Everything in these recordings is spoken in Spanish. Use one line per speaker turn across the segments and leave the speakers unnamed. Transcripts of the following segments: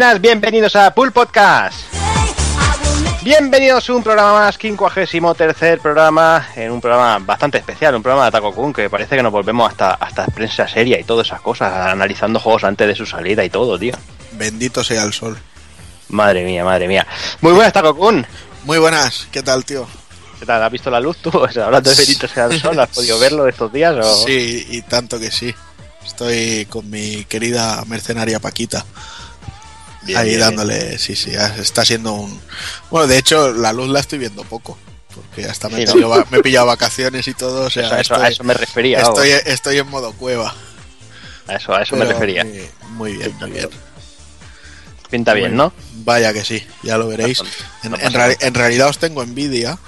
buenas, bienvenidos a Pool Podcast. Bienvenidos a un programa más, 53 tercer programa, en un programa bastante especial, un programa de Taco Kun, que parece que nos volvemos hasta, hasta prensa seria y todas esas cosas, analizando juegos antes de su salida y todo, tío.
Bendito sea el sol.
Madre mía, madre mía. Muy buenas, Taco Kun.
Muy buenas, ¿qué tal, tío?
¿Qué tal? ¿Has visto la luz tú? O sea, hablando de Bendito sea el sol, ¿has podido verlo estos días? O...
Sí, y tanto que sí. Estoy con mi querida mercenaria Paquita.
Bien,
ahí
bien,
dándole, sí, sí, está siendo un... Bueno, de hecho, la luz la estoy viendo poco, porque hasta me,
Sí,
he, pillado, me he pillado vacaciones y todo, o sea,
Eso,
estoy,
a eso me refería.
estoy, estoy en modo cueva.
A eso, a eso me refería.
Muy, muy bien, muy bien.
Pinta bien, ¿no?
Vaya que sí, ya lo veréis. En,
No
en en realidad os tengo envidia,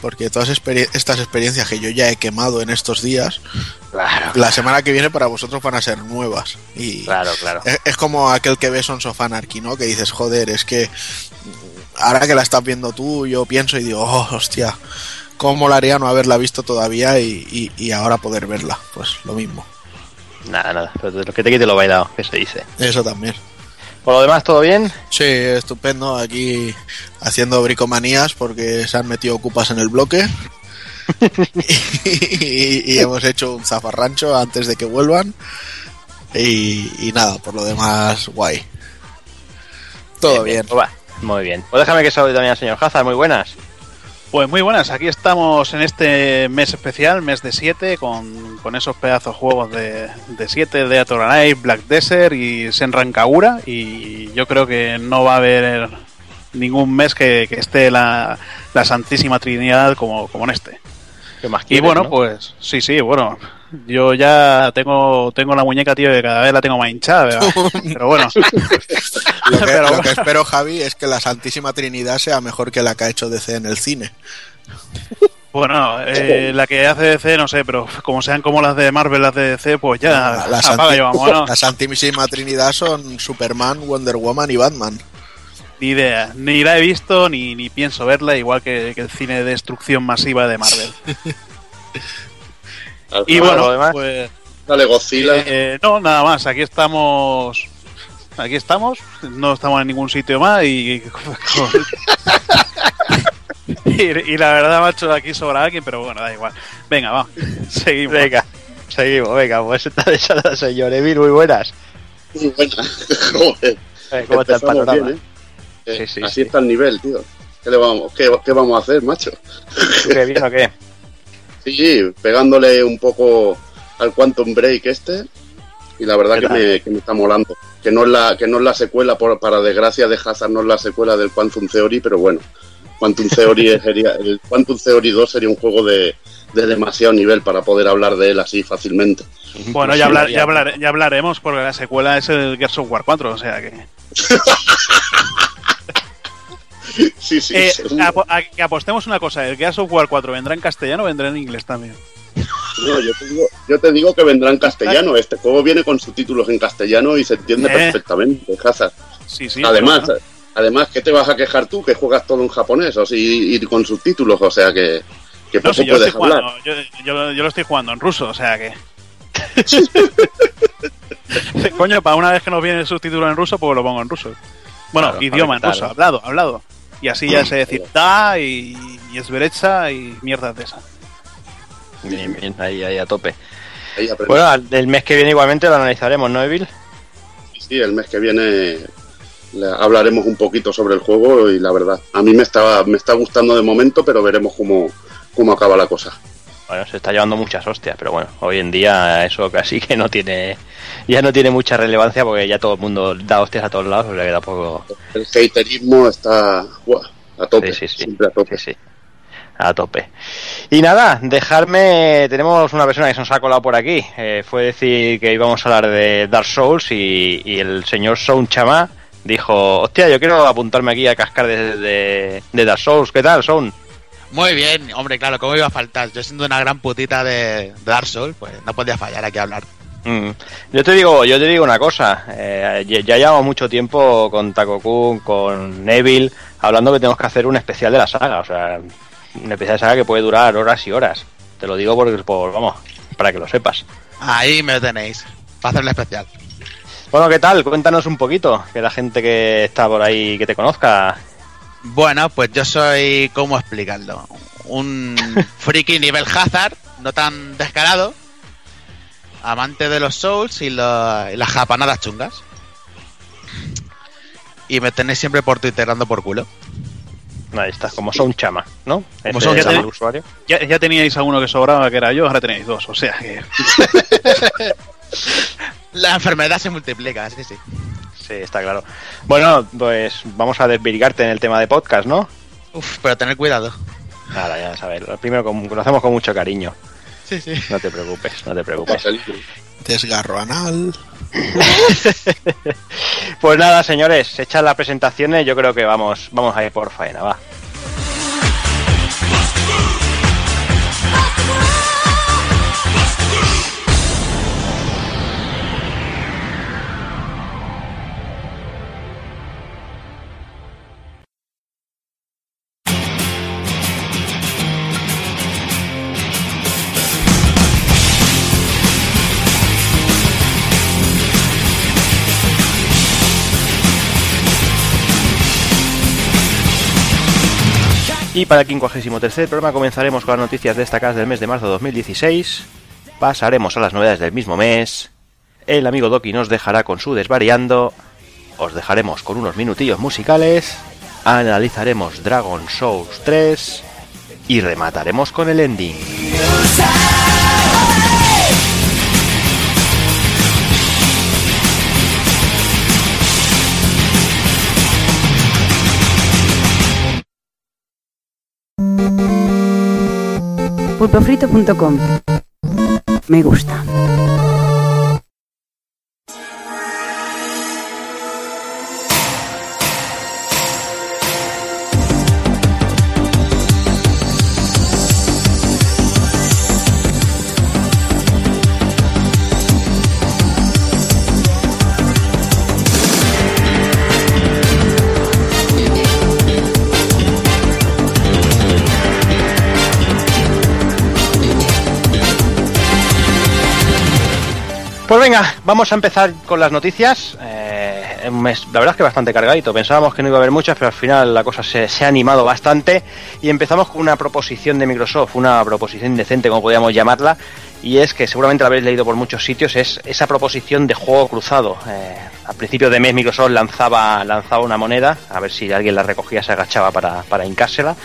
porque todas estas experiencias que yo ya he quemado en estos días,
Claro,
la semana que viene para vosotros van a ser nuevas. Y
claro, claro.
es, es como aquel que ve Sons of Anarchy, ¿no? Que dices, joder, es que mm, ahora que la estás viendo tú, yo pienso y digo, oh, hostia, ¿cómo molaría no haberla visto todavía y, y- y ahora poder verla? Pues lo mismo.
Nada, nada. Pero lo que te quite lo bailado, que se dice.
Eso también.
Por lo demás, ¿todo bien?
Sí, estupendo. Aquí haciendo bricomanías porque se han metido ocupas en el bloque. y, y hemos hecho un zafarrancho antes de que vuelvan. Y, y nada, por lo demás, guay. Todo bien.
Pues Muy bien. Pues déjame que salude también al señor Hazard. Muy buenas.
Pues muy buenas, aquí estamos en este mes especial, mes de 7, con, con esos pedazos juegos de 7 de Atoranai, Black Desert y Senran Kagura. Y yo creo que no va a haber ningún mes que, que esté la, la Santísima Trinidad como, como en este.
¿Qué más
Y bueno,
no?
pues sí, sí, bueno. Yo ya tengo, tengo la muñeca, tío, que cada vez la tengo más hinchada, ¿verdad? pero bueno.
Lo que,
Pero-
lo que espero, Javi, es que la Santísima Trinidad sea mejor que la que ha hecho DC en el cine.
Bueno, eh, la que hace DC, no sé, pero como sean como las de Marvel, las de DC, pues ya
La,
apaga
Santi-
y vámonos.
la Santísima Trinidad son Superman, Wonder Woman y Batman.
Ni idea, ni la he visto ni, ni pienso verla, igual que, que el cine de destrucción masiva de Marvel. Y bueno, pues
Dale, Godzilla.
eh, no, nada más, aquí estamos. Aquí estamos, no estamos en ningún sitio más y. y, y la verdad, macho, aquí sobra alguien, pero bueno, da igual. Venga, va, seguimos.
venga. Seguimos, venga. Pues está echando el señor Emil. Muy buenas.
Muy buena. Joder,
Eh, ¿Cómo está el panorama?
bien, ¿eh? Eh,
Sí, sí,
así
sí.
está el nivel, tío. ¿Qué, le vamos, qué, qué vamos a hacer, macho?
¿Tú ¿Qué bien o qué?
Sí, pegándole un poco al Quantum Break este. Y la verdad
¿Qué
que me, que me está molando. Que no es la, que no es la secuela, por, para desgracia de Hazard, no es la secuela del Quantum Theory, pero bueno. Quantum Theory sería, el Quantum Theory 2 sería un juego de, de demasiado nivel para poder hablar de él así fácilmente.
Bueno, ya, hablar, ya, hablar- ya hablaremos porque la secuela es el Gears of War 4, o sea que.
Sí, sí,
Eh, a- que apostemos una cosa: ¿el Gears of War 4 vendrá en castellano o vendrá en inglés también?
No, yo, te digo, yo te digo que vendrá en castellano. Este juego viene con subtítulos en castellano y se entiende
Eh.
perfectamente, Hazard.
Sí, sí.
además, además, ¿qué te vas a quejar tú? Que juegas todo en japonés o y con subtítulos, o sea que, que
bueno. No,
poco
si yo, lo
puedes
estoy
hablar.
jugando, yo, yo- yo lo estoy jugando en ruso, o sea que. Coño, para una vez que nos viene el subtítulo en ruso, pues lo pongo en ruso. Bueno,
Claro,
idioma en ruso, hablado, hablado. Y así ya sé decir da y, y es y mierdas de esas.
Bien, bien, ahí, ahí a tope.
Ahí.
Bueno, el mes que viene igualmente lo analizaremos, ¿no, Evil?
Sí, el mes que viene hablaremos un poquito sobre el juego y la verdad, a mí me está, me está gustando de momento, pero veremos cómo, cómo acaba la cosa.
Bueno, se está llevando muchas hostias, pero bueno, hoy en día eso casi que no tiene, ya no tiene mucha relevancia porque ya todo el mundo da hostias a todos lados, o sea que tampoco,
El haterismo está ¡buah! a tope,
Sí, sí, sí.
siempre a tope.
sí, sí, a tope. Y nada, dejarme, tenemos una persona que se nos ha colado por aquí, eh, fue decir que íbamos a hablar de Dark Souls y, y el señor Sound Chama dijo, hostia, yo quiero apuntarme aquí a cascar de, de, de Dark Souls, ¿qué tal, Sound?
Muy bien, hombre, claro, ¿cómo iba a faltar? Yo siendo una gran putita de, de Dark Souls, pues no podía fallar aquí a hablar.
Mm. Yo te digo, yo te digo una cosa, eh, ya, ya llevamos mucho tiempo con Takokun, con Neville, hablando que tenemos que hacer un especial de la saga, o sea, un especial de saga que puede durar horas y horas. Te lo digo por, por vamos, para que lo sepas.
Ahí me tenéis, para hacer un especial.
Bueno, ¿qué tal? Cuéntanos un poquito, que la gente que está por ahí que te conozca.
Bueno, pues yo soy, ¿cómo explicarlo? Un friki nivel Hazard, no tan descarado, amante de los Souls y, y las japanadas chungas. Y me tenéis siempre por Twitter dando por culo.
Ahí está, como son chama, ¿no?
Como Son Chama.
el usuario.
Ya, ya teníais a uno que sobraba, que era yo, ahora tenéis dos. O sea que.
La enfermedad se multiplica, sí, sí.
Sí, está claro. Bueno, pues vamos a desvirgarte en el tema de podcast, ¿no?
Uf, pero tener cuidado.
Nada, ya sabes. Lo primero con- lo hacemos con mucho cariño.
Sí, sí.
No te preocupes, no te preocupes.
Desgarro anal.
Pues nada, señores, hechas las presentaciones, yo creo que vamos, vamos a ir por faena, va. Y para el 53 programa comenzaremos con las noticias destacadas del mes de marzo de 2016. Pasaremos a las novedades del mismo mes. El amigo Doki nos dejará con su desvariando. Os dejaremos con unos minutillos musicales. Analizaremos Dragon Souls 3. Y remataremos con el ending.
pulpofrito.com. Me gusta.
Pues venga, vamos a empezar con las noticias. Eh, mes, la verdad es que bastante cargadito. Pensábamos que no iba a haber muchas, pero al final la cosa se, ha animado bastante. Y empezamos con una proposición de Microsoft, una proposición decente, como podríamos llamarla. Y es que seguramente la habréis leído por muchos sitios, es esa proposición de juego cruzado. Eh, a principio de mes Microsoft lanzaba, lanzaba una moneda, a ver si alguien la recogía, se agachaba para, para hincársela.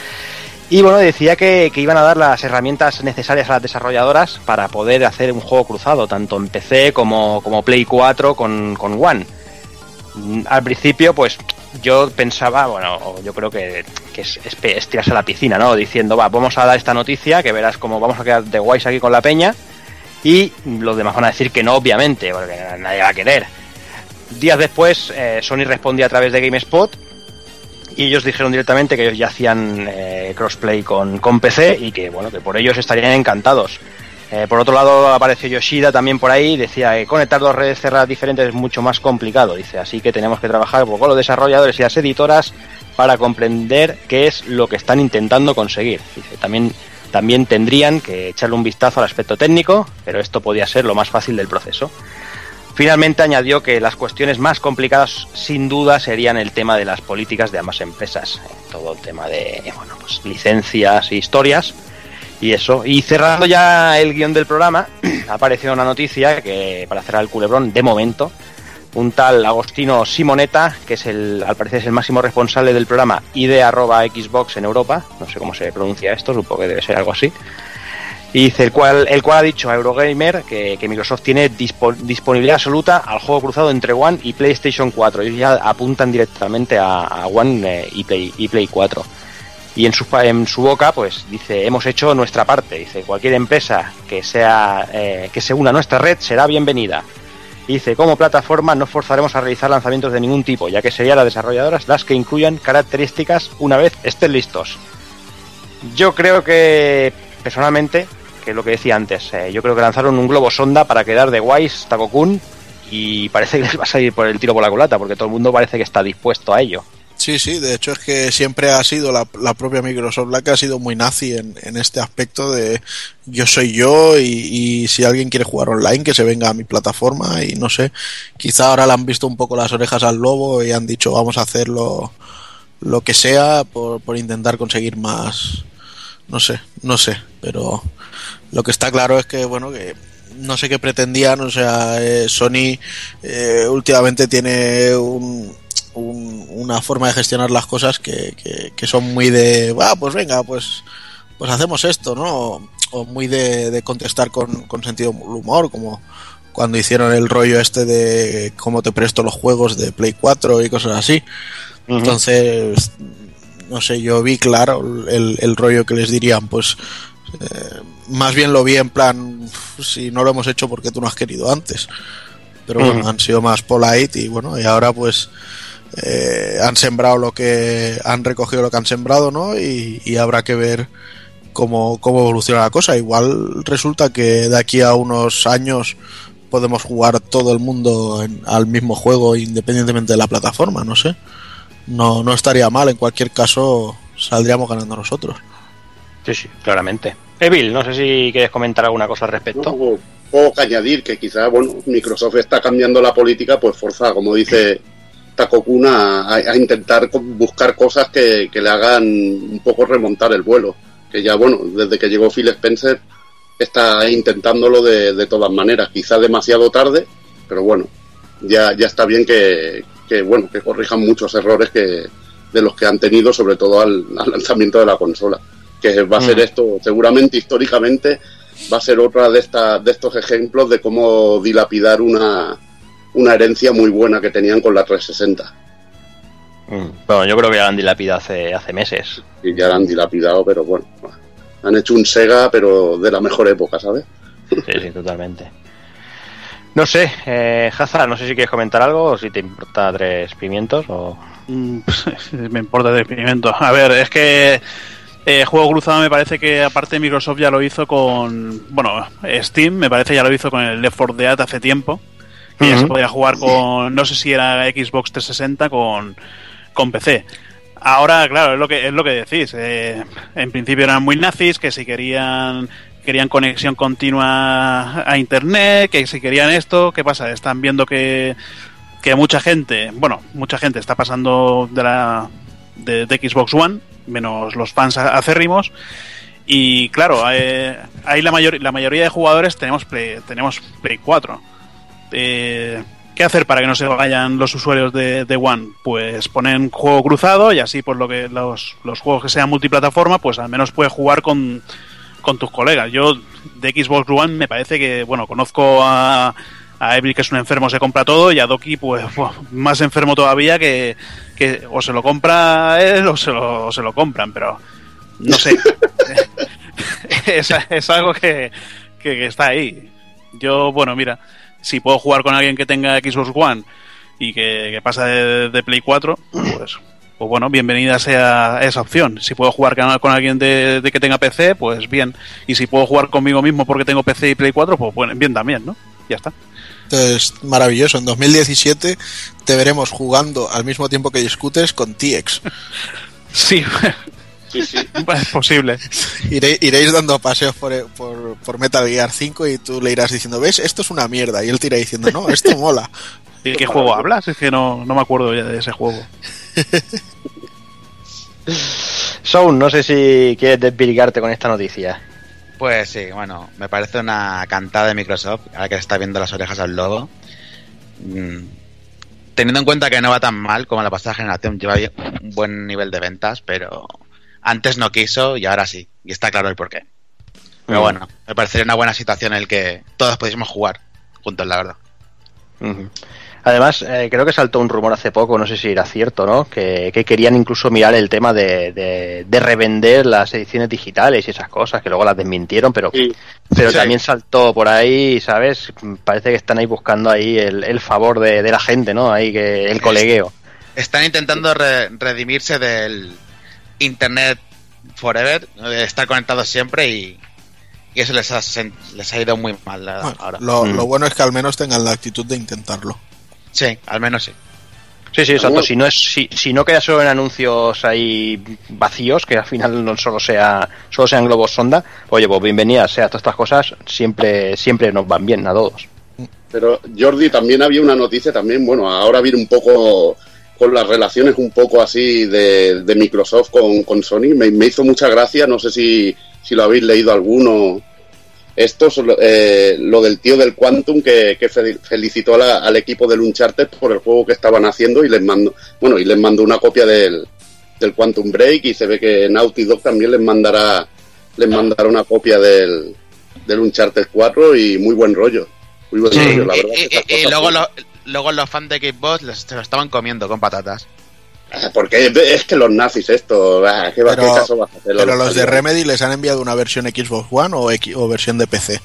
Y bueno, decía que, iban a dar las herramientas necesarias a las desarrolladoras para poder hacer un juego cruzado, tanto en PC como, como Play 4 con, con One. Mm, Al principio, pues yo pensaba, bueno, yo creo que, que es, tirarse a la piscina, ¿no? Diciendo, va, vamos a dar esta noticia, que verás cómo vamos a quedar de guays aquí con la peña. Y los demás van a decir que no, obviamente, porque nadie va a querer. Días después, eh, Sony respondía a través de GameSpot y ellos dijeron directamente que ellos ya hacían eh, crossplay con, con PC y que bueno que por ellos estarían encantados. Eh, por otro lado apareció Yoshida también por ahí, decía que conectar dos redes cerradas diferentes es mucho más complicado, dice, así que tenemos que trabajar con los desarrolladores y las editoras para comprender qué es lo que están intentando conseguir. Dice, también, también tendrían que echarle un vistazo al aspecto técnico, pero esto podía ser lo más fácil del proceso. Finalmente añadió que las cuestiones más complicadas sin duda serían el tema de las políticas de ambas empresas, todo el tema de bueno, pues, licencias e historias y eso. Y cerrando ya el guion del programa, ha aparecido una noticia que para cerrar el culebrón, de momento, un tal Agostino Simonetta, que es el, al parecer es el máximo responsable del programa ID arroba Xbox en Europa, no sé cómo se pronuncia esto, supongo que debe ser algo así. Y dice, el cual, el cual ha dicho a Eurogamer que, Microsoft tiene dispo- disponibilidad absoluta al juego cruzado entre One y PlayStation 4. Ellos ya apuntan directamente a, One eh, y, Play, y Play 4. Y en su, en su boca, pues dice, hemos hecho nuestra parte. Dice, cualquier empresa que, sea, eh, que se una a nuestra red será bienvenida. Dice, como plataforma no forzaremos a realizar lanzamientos de ningún tipo, ya que serían las desarrolladoras las que incluyan características una vez estén listos. Yo creo que, personalmente, que es lo que decía antes, eh, yo creo que lanzaron un globo sonda para quedar de guays Takokun y parece que les va a salir por el tiro por la culata, porque todo el mundo parece que está dispuesto a ello.
Sí, sí, de hecho es que siempre ha sido la, propia Microsoft la que ha sido muy nazi en, este aspecto de yo soy yo y, si alguien quiere jugar online que se venga a mi plataforma y no sé, quizá ahora le han visto un poco las orejas al lobo y han dicho vamos a hacerlo lo que sea por intentar conseguir más, no sé, no sé, pero lo que está claro es que bueno que no sé qué pretendían, o sea, eh, Sony eh, últimamente tiene un, un- una forma de gestionar las cosas que, que, que son muy de, ah, pues venga, pues, pues hacemos esto, ¿no? O muy de, de contestar con, con sentido humor, como cuando hicieron el rollo este de cómo te presto los juegos de Play 4 y cosas así. Entonces, no sé, yo vi claro el, el rollo que les dirían, pues eh, más bien lo vi en plan, "Uf, si no lo hemos hecho porque tú no has querido antes. Pero bueno, han sido más polite y bueno, y ahora pues eh, han sembrado lo que han recogido lo que han sembrado, ¿no? Y, y habrá que ver cómo, cómo evoluciona la cosa. Igual resulta que de aquí a unos años podemos jugar todo el mundo en- al mismo juego independientemente de la plataforma, no sé. No, no estaría mal, en cualquier caso saldríamos ganando nosotros.
Sí, sí, claramente. Evil, no sé si quieres comentar alguna cosa al respecto.
Poco que añadir, que quizás, bueno, Microsoft está cambiando la política, pues forza, como dice Takokuna, a, intentar buscar cosas que, que le hagan un poco remontar el vuelo. Que ya, bueno, desde que llegó Phil Spencer está intentándolo de, de todas maneras. Quizás demasiado tarde, pero bueno, ya, ya está bien que, que, bueno, que corrijan muchos errores que de los que han tenido, sobre todo al, al lanzamiento de la consola. Que va a ser
Mm.
esto, seguramente históricamente, va a ser otra de, esta, de estos ejemplos de cómo dilapidar una, una herencia muy buena que tenían con la 360.
Mm, Bueno, yo creo que ya la han dilapidado hace, hace meses.
Y ya la han dilapidado, pero bueno, han hecho un Sega, pero de la mejor época, ¿sabes?
Sí, sí, totalmente. No sé, eh, no sé si quieres comentar algo o si te importa tres pimientos o...
Mm, me importa el experimento. A ver, es que eh, juego cruzado me parece que aparte Microsoft ya lo hizo con, bueno, Steam me parece ya lo hizo con el Left 4 Dead hace tiempo. Que ya se podía jugar con, no sé si era Xbox 360 con, con PC. Ahora, claro, es lo que es lo que decís. eh, en principio eran muy nazis, que si querían querían conexión continua a internet, que si querían esto, ¿qué pasa? Están viendo que que mucha gente, bueno, mucha gente está pasando de la de, de Xbox One, menos los fans acérrimos. Y claro, eh, ahí la, mayor, la mayoría de jugadores tenemos Play, tenemos Play 4. Eh, ¿Qué hacer para que no se vayan los usuarios de, de One? Pues ponen juego cruzado y así pues lo que los, los juegos que sean multiplataforma, pues al menos puedes jugar con, con tus colegas. Yo de Xbox One me parece que, bueno, conozco a, a Evil que es un enfermo, se compra todo, y a Doki, pues más enfermo todavía que, que o se lo compra él o se lo, o se lo compran, pero no sé. es, es algo que, que- que está ahí. Yo, bueno, mira, si puedo jugar con alguien que tenga Xbox One y que, que pasa de, de Play 4, pues, pues bueno, bienvenida sea esa opción. Si puedo jugar con, con alguien de, de que tenga PC, pues bien. Y si puedo jugar conmigo mismo porque tengo PC y Play 4, pues bueno, bien también, ¿no? Ya está.
Entonces, maravilloso. En 2017 te veremos jugando al mismo tiempo que discutes con TX.
Sí,
Sí, sí.
es posible.
Iré- iréis dando paseos por, por, por Metal Gear 5 y tú le irás diciendo, ¿ves? Esto es una mierda. Y él te irá diciendo, no, esto mola.
¿De qué juego hablas? Es que no, no me acuerdo ya de ese juego.
Sound, no sé si quieres desvirgarte con esta noticia.
Pues sí, bueno, me parece una cantada de Microsoft, ahora que está viendo las orejas al lobo. Mm, Teniendo en cuenta que no va tan mal como la pasada generación, lleva un buen nivel de ventas, pero antes no quiso y ahora sí, y está claro el porqué. Pero bueno, me parecería una buena situación en el que todos pudiésemos jugar juntos, la verdad.
Además, eh, creo que saltó un rumor hace poco, no sé si era cierto, ¿no? Que, que querían incluso mirar el tema de, de- de revender las ediciones digitales y esas cosas, que luego las desmintieron, pero,
Sí.
pero
Sí.
también saltó por ahí, ¿sabes? Parece que están ahí buscando ahí el, el favor de, de la gente, ¿no? Ahí que el colegueo.
Están intentando re- redimirse del Internet Forever, de estar conectados siempre y, y eso les ha, les ha ido muy mal la-
Bueno,
ahora.
lo,
Mm.
lo bueno es que al menos tengan la actitud de intentarlo.
Sí, al menos sí.
Sí, sí, exacto. Si no, es, si, si no queda solo en anuncios ahí vacíos, que al final no solo sea solo sean globos sonda, oye, pues bienvenidas sea todas estas cosas, siempre siempre nos van bien a todos.
Pero Jordi, también había una noticia también, bueno, ahora viene un poco con las relaciones un poco así de, de Microsoft con, con Sony. Me, me hizo mucha gracia, no sé si, si lo habéis leído alguno. Esto es lo- eh, lo del tío del Quantum que, que fe- felicitó a la- al equipo del Uncharted por el juego que estaban haciendo y les mandó, bueno, y les mandó una copia del, del Quantum Break y se ve que Naughty Dog también les mandará, les mandará una copia del, del Uncharted 4 y muy buen rollo. Muy buen
Sí.
rollo, la
Y,
verdad. que
y- luego, los, luego los fans de Xbox les- se lo estaban comiendo con patatas.
Ah, Porque es que los nazis esto, ah, ¿qué, va-
Pero-
qué caso vas a hacer?
Pero los de Remedy les han enviado una versión Xbox One o, X- o versión de PC.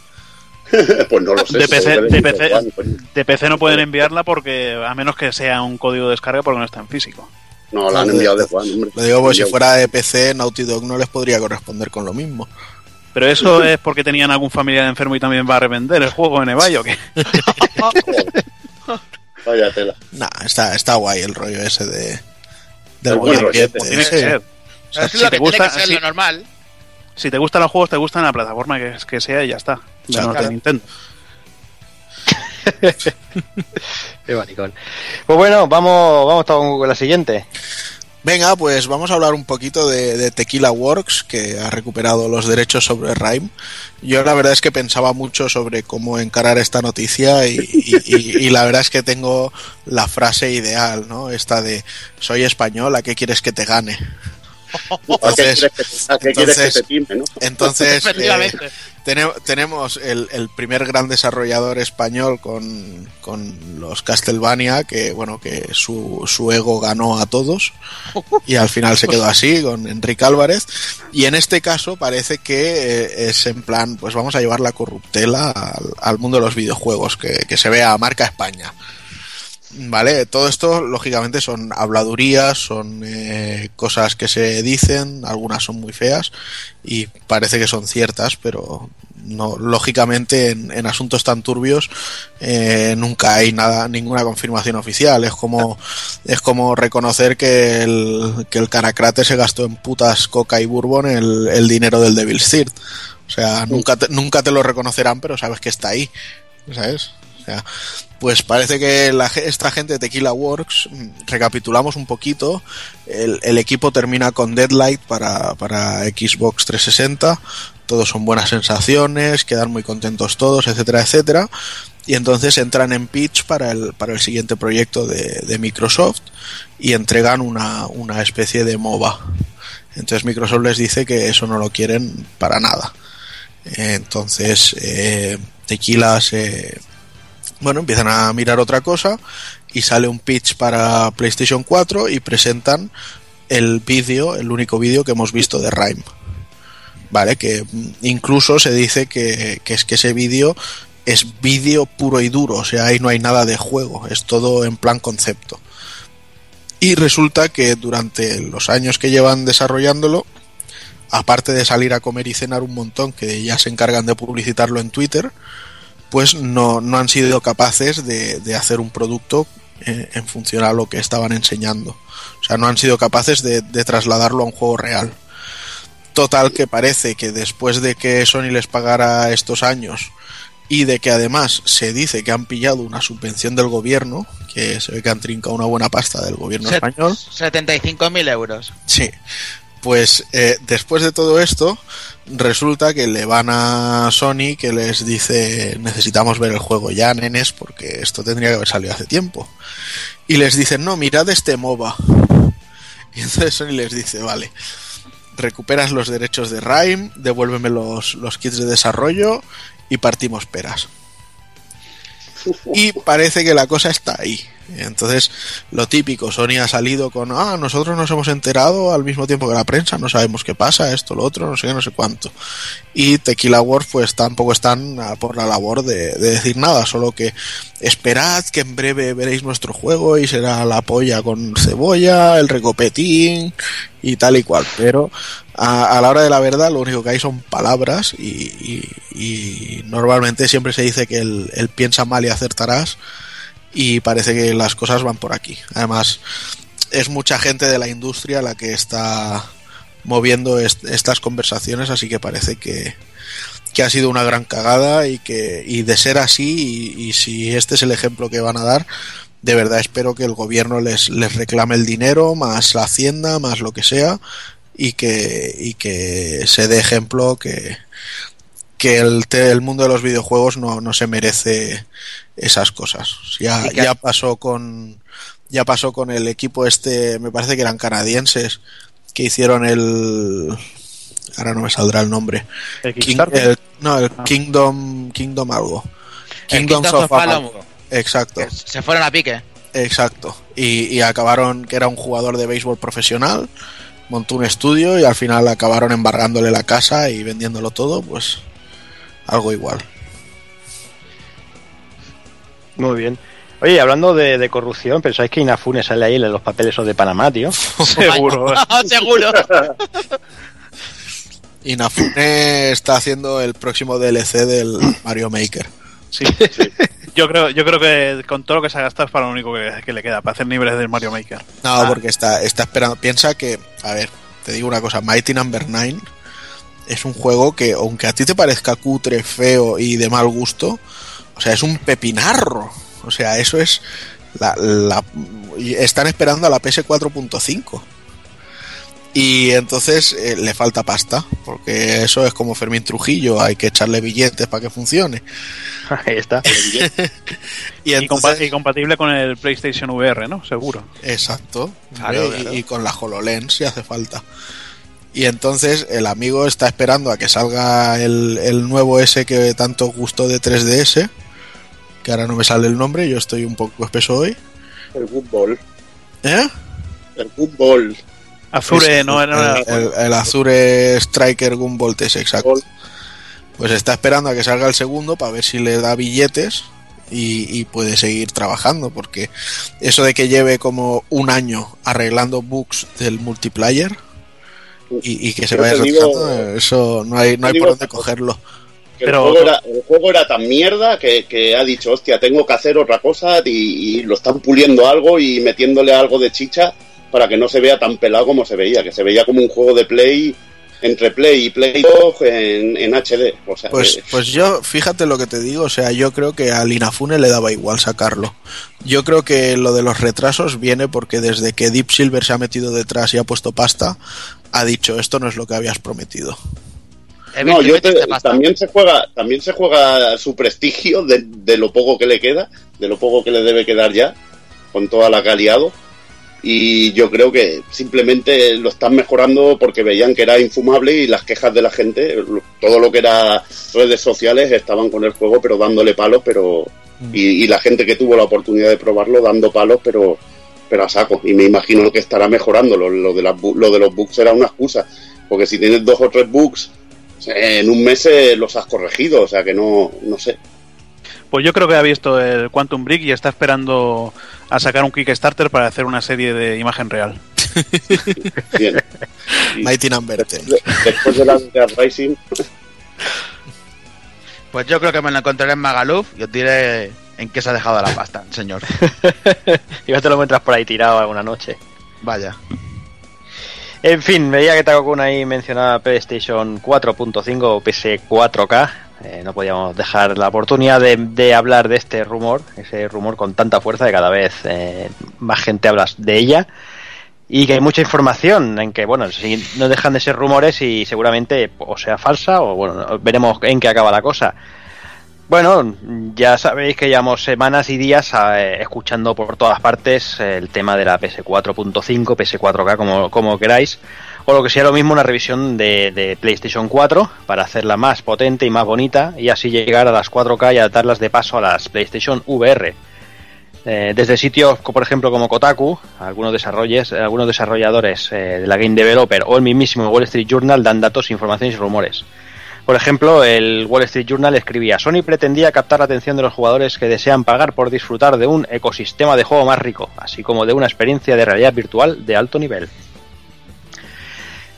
pues no lo sé.
De PC, de, PC,
One, coño.
de PC no pueden enviarla porque a menos que sea un código de descarga porque no está en físico.
No, la han enviado de Juan, hombre.
Lo digo, pues si fuera de PC, Naughty Dog no les podría corresponder con lo mismo.
Pero eso es porque tenían algún familiar enfermo y también va a revender el juego en eBay o qué.
Vaya tela.
Nah, está, está guay el rollo ese de.
Tiene que ser.
Es
si
lo
te
que
gusta-
tiene que ser
sí.
lo normal.
Si te gustan los juegos, te gustan la plataforma que, que sea y ya está. Ya no
Claro.
de Nintendo.
Qué maricón. Pues bueno, vamos, vamos con la siguiente.
Venga, pues vamos a hablar un poquito de, Tequila Works, que ha recuperado los derechos sobre Rime. Yo la verdad es que pensaba mucho sobre cómo encarar esta noticia y, y- la verdad es que tengo la frase ideal, ¿no? Esta de soy español, ¿a qué quieres que te gane?
¿A qué
Entonces- eh, tenemos el, el primer gran desarrollador español con, con los Castlevania, que bueno, que su, su ego ganó a todos y al final se quedó así con Enrique Álvarez. Y en este caso parece que eh, es en plan, pues vamos a llevar la corruptela al, al mundo de los videojuegos, que, que se vea marca España. Vale, todo esto lógicamente son habladurías, son eh, cosas que se dicen, algunas son muy feas y parece que son ciertas, pero no lógicamente en, en asuntos tan turbios eh, nunca hay nada ninguna confirmación oficial. Es como es como reconocer que el que el Caracrate se gastó en putas coca y bourbon el, el dinero del Devil's Third. O sea, nunca te, nunca te lo reconocerán, pero sabes que está ahí, ¿sabes? Sea, pues parece que esta gente de Tequila Works, mm, recapitulamos un poquito, el, equipo termina con Deadlight para, para Xbox 360, todos son buenas sensaciones, quedan muy contentos todos, etcétera, etcétera, y entonces entran en pitch para el, para el siguiente proyecto de, Microsoft y entregan una, una especie de MOBA. Entonces Microsoft les dice que eso no lo quieren para nada. Entonces eh, Tequila se, bueno, empiezan a mirar otra cosa y sale un pitch para PlayStation 4 y presentan el vídeo, el único vídeo que hemos visto de Rime. Vale, que incluso se dice que, que es que ese vídeo es vídeo puro y duro, o sea, ahí no hay nada de juego, es todo en plan concepto. Y resulta que durante los años que llevan desarrollándolo, aparte de salir a comer y cenar un montón, que ya se encargan de publicitarlo en Twitter, pues no, no han sido capaces de, de hacer un producto eh, en función a lo que estaban enseñando. O sea, no han sido capaces de, de trasladarlo a un juego real. Total que parece que después de que Sony les pagara estos años y de que además se dice que han pillado una subvención del gobierno, que se ve que han trincado una buena pasta del gobierno
Set-
español,
75.000 euros.
Sí. Pues eh, después de todo esto, resulta que le van a Sony que les dice necesitamos ver el juego ya, nenes, porque esto tendría que haber salido hace tiempo. Y les dicen, no, mirad este MOBA. Y entonces Sony les dice, vale, recuperas los derechos de Rime, devuélveme los, los kits de desarrollo y partimos peras. Y parece que la cosa está ahí. Entonces, lo típico, Sony ha salido con, ah, nosotros nos hemos enterado al mismo tiempo que la prensa, no sabemos qué pasa, esto, lo otro, no sé qué, no sé cuánto. Y Tequila Wars, pues tampoco están por la labor de, de decir nada, solo que esperad que en breve veréis nuestro juego y será la polla con cebolla, el recopetín y tal y cual. Pero a, la hora de la verdad, lo único que hay son palabras y normalmente siempre se dice que el, el piensa mal y acertarás y parece que las cosas van por aquí. Además, es mucha gente de la industria la que está moviendo est- estas conversaciones, así que parece que, que ha sido una gran cagada y que y de ser así y, y si este es el ejemplo que van a dar, de verdad espero que el gobierno les, les reclame el dinero, más la hacienda, más lo que sea y que, y que se dé ejemplo que, que el, el mundo de los videojuegos no, no se merece esas cosas. Ya, ya pasó con ya pasó con el equipo este, me parece que eran canadienses que hicieron el ahora no me saldrá el nombre.
El
King- el- no, el
Ah.
Kingdom Kingdom algo.
El
Kingdoms
Kingdoms
of. Exacto.
Se fueron a pique.
Exacto. Y, y acabaron que era un jugador de béisbol profesional, montó un estudio y al final acabaron embargándole la casa y vendiéndolo todo, pues algo igual.
Muy bien. Oye, hablando de, de corrupción, ¿pensáis que Inafune sale ahí en los papeles esos de Panamá, tío?
Seguro. ¿eh?
Seguro.
Inafune está haciendo el próximo DLC del Mario Maker.
Sí. Yo creo, yo creo que con todo lo que se ha gastado es para lo único que, que le queda, para hacer niveles del Mario Maker.
No,
Ah.
porque está, está esperando. Piensa que, a ver, te digo una cosa, Mighty Number 9 es un juego que, aunque a ti te parezca cutre, feo y de mal gusto, o sea, es un pepinarro. O sea, eso es. La, están esperando a la PS 4.5. Y entonces eh, le falta pasta, porque eso es como Fermín Trujillo, hay que echarle billetes para que funcione.
Ahí está.
Y
Y, compa-
entonces,
y compatible con el PlayStation VR, ¿no? Seguro.
Exacto.
Claro,
y-
claro.
Y, con la HoloLens si hace falta. Y entonces el amigo está esperando a que salga el, el nuevo S que tanto gustó de 3DS, que ahora no me sale el nombre, yo estoy un poco espeso hoy.
El Football.
¿Eh?
El Football.
Azure no era.
el, el- el Azure Striker Gumball exacto. Pues está esperando a que salga el segundo para ver si le da billetes y, y puede seguir trabajando, porque eso de que lleve como un año arreglando bugs del multiplayer y, y que se vaya
digo-
rascando, eso no hay, no hay por dónde cogerlo.
Que
Pero-
el, juego era, el juego era tan mierda que, que ha dicho, hostia, tengo que hacer otra cosa y, y lo están puliendo algo y metiéndole algo de chicha para que no se vea tan pelado como se veía, que se veía como un juego de Play entre Play y Play 2 en, en HD. O sea,
Pues,
que-
pues yo, fíjate lo que te digo, o sea, yo creo que al Inafune le daba igual sacarlo. Yo creo que lo de los retrasos viene porque desde que Deep Silver se ha metido detrás y ha puesto pasta, ha dicho esto no es lo que habías prometido.
no, yo te- también se juega, también se juega su prestigio de, de lo poco que le queda, de lo poco que le debe quedar ya, con toda la que ha liado. Y yo creo que simplemente lo están mejorando porque veían que era infumable y las quejas de la gente, todo lo que era redes sociales estaban con el juego, pero dándole palos, pero y, y la gente que tuvo la oportunidad de probarlo dando palos, pero pero a saco. Y me imagino que estará mejorando. Lo, lo de, las lo de los bugs será una excusa, porque si tienes dos o tres bugs en un mes eh, los has corregido, o sea que no, no sé.
Pues yo creo que ha visto el Quantum Brick y está esperando a sacar un Kickstarter para hacer una serie de imagen real.
Bien. Y
Mighty Number 10.
de- después de la de Rising,
Pues yo creo que me lo encontraré en Magaluf y os diré en qué se ha dejado la pasta, señor.
Igual te lo encuentras por ahí tirado alguna noche.
Vaya.
En fin, veía que Takokun ahí mencionaba PlayStation 4.5 o PS4K. Eh, no podíamos dejar la oportunidad de, hablar de este rumor, ese rumor con tanta fuerza que cada vez eh, más gente habla de ella y que hay mucha información en que, bueno, si no dejan de ser rumores y seguramente o sea falsa o, bueno, veremos en qué acaba la cosa. Bueno, ya sabéis que llevamos semanas y días eh, escuchando por todas partes el tema de la PS4.5, PS4K, como, como queráis, o lo que sea lo mismo una revisión de, PlayStation 4 para hacerla más potente y más bonita y así llegar a las 4K y adaptarlas de paso a las PlayStation VR. Eh, desde sitios, por ejemplo, como Kotaku, algunos, desarrolles, algunos desarrolladores eh, de la Game Developer o el mismísimo Wall Street Journal dan datos, informaciones y rumores. Por ejemplo, el Wall Street Journal escribía, Sony pretendía captar la atención de los jugadores que desean pagar por disfrutar de un ecosistema de juego más rico, así como de una experiencia de realidad virtual de alto nivel.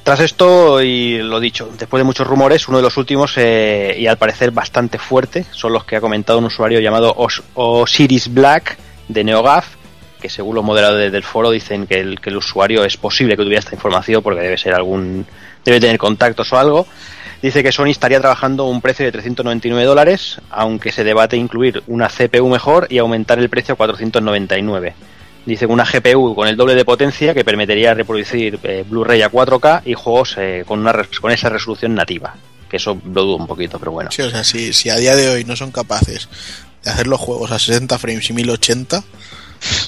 Tras esto, y lo dicho, después de muchos rumores, uno de los últimos, eh, y al parecer bastante fuerte, son los que ha comentado un usuario llamado Os- Osiris Black, de NeoGAF, que según los moderadores del foro dicen que el, que el usuario es posible que tuviera esta información porque debe ser algún, debe tener contactos o algo. Dice que Sony estaría trabajando un precio de 399 dólares, aunque se debate incluir una CPU mejor y aumentar el precio a 499. Dice que una GPU con el doble de potencia que permitiría reproducir eh, Blu-ray a 4K y juegos eh, con, una, res- con esa resolución nativa. Que eso lo dudo un poquito, pero bueno.
Sí, o sea, si, si a día de hoy no son capaces de hacer los juegos a 60 frames y 1080,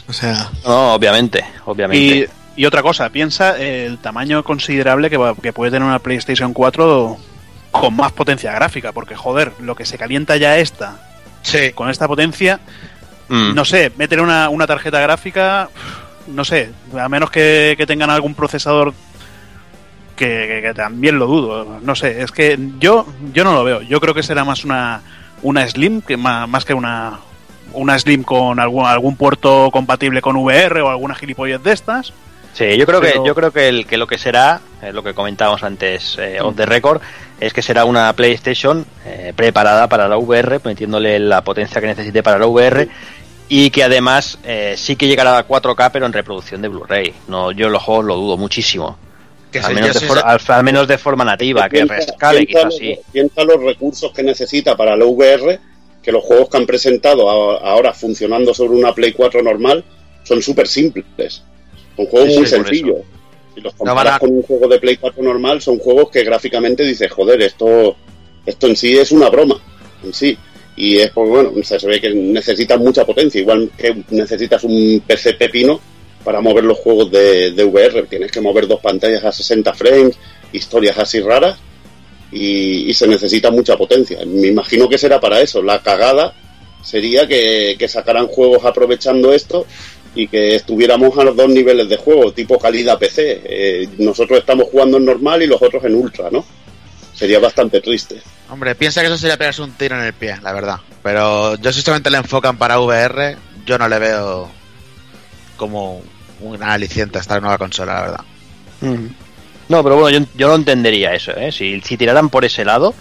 o sea,
No, obviamente, obviamente.
Y, y otra cosa, piensa el tamaño considerable que, va- que puede tener una PlayStation 4 con más potencia gráfica, porque joder, lo que se calienta ya esta
Sí.
con esta potencia,
Mm.
no sé, meter una, una tarjeta gráfica, no sé, a menos que, que tengan algún procesador que, que- que también lo dudo, no sé, es que yo yo no lo veo, yo creo que será más una una Slim que más, más que una una Slim con algún algún puerto compatible con VR o alguna gilipollez de estas.
Sí, yo creo
Pero-
que yo creo que, el, que lo que será, eh, lo que comentábamos antes eh, off the record, es que será una PlayStation eh, preparada para la VR, metiéndole la potencia que necesite para la VR y que además eh, sí que llegará a 4K pero en reproducción de Blu-ray. No, yo los juegos lo dudo muchísimo.
Que
Al menos, de
sí
for-
sé-
al, al menos de forma nativa, que
Piensa-
rescale
piensa
quizás
los-
sí.
Piensa los recursos que necesita para la VR, que los juegos que han presentado a- ahora funcionando sobre una Play 4 normal son súper simples. Son juegos
Sí,
muy
sí,
sencillos. Si los comparas
a-
con un juego de Play 4 normal, son juegos que gráficamente dices, joder, esto, esto en sí es una broma. En sí. Y es pues bueno, se ve que necesitas mucha potencia, igual que necesitas un PC pepino para mover los juegos de, de VR. Tienes que mover dos pantallas a 60 frames, historias así raras, y, y se necesita mucha potencia. Me imagino que será para eso. La cagada sería que, que sacaran juegos aprovechando esto y que estuviéramos a los dos niveles de juego, tipo calidad PC. Eh, nosotros estamos jugando en normal y los otros en ultra, ¿no? Sería bastante triste.
Hombre, piensa que eso sería pegarse un tiro en el pie, la verdad. Pero yo si solamente le enfocan para VR, yo no le veo como un aliciente a esta nueva consola, la verdad.
Mm. No, pero bueno, yo, yo lo entendería eso, ¿eh? Si, si tiraran por ese lado,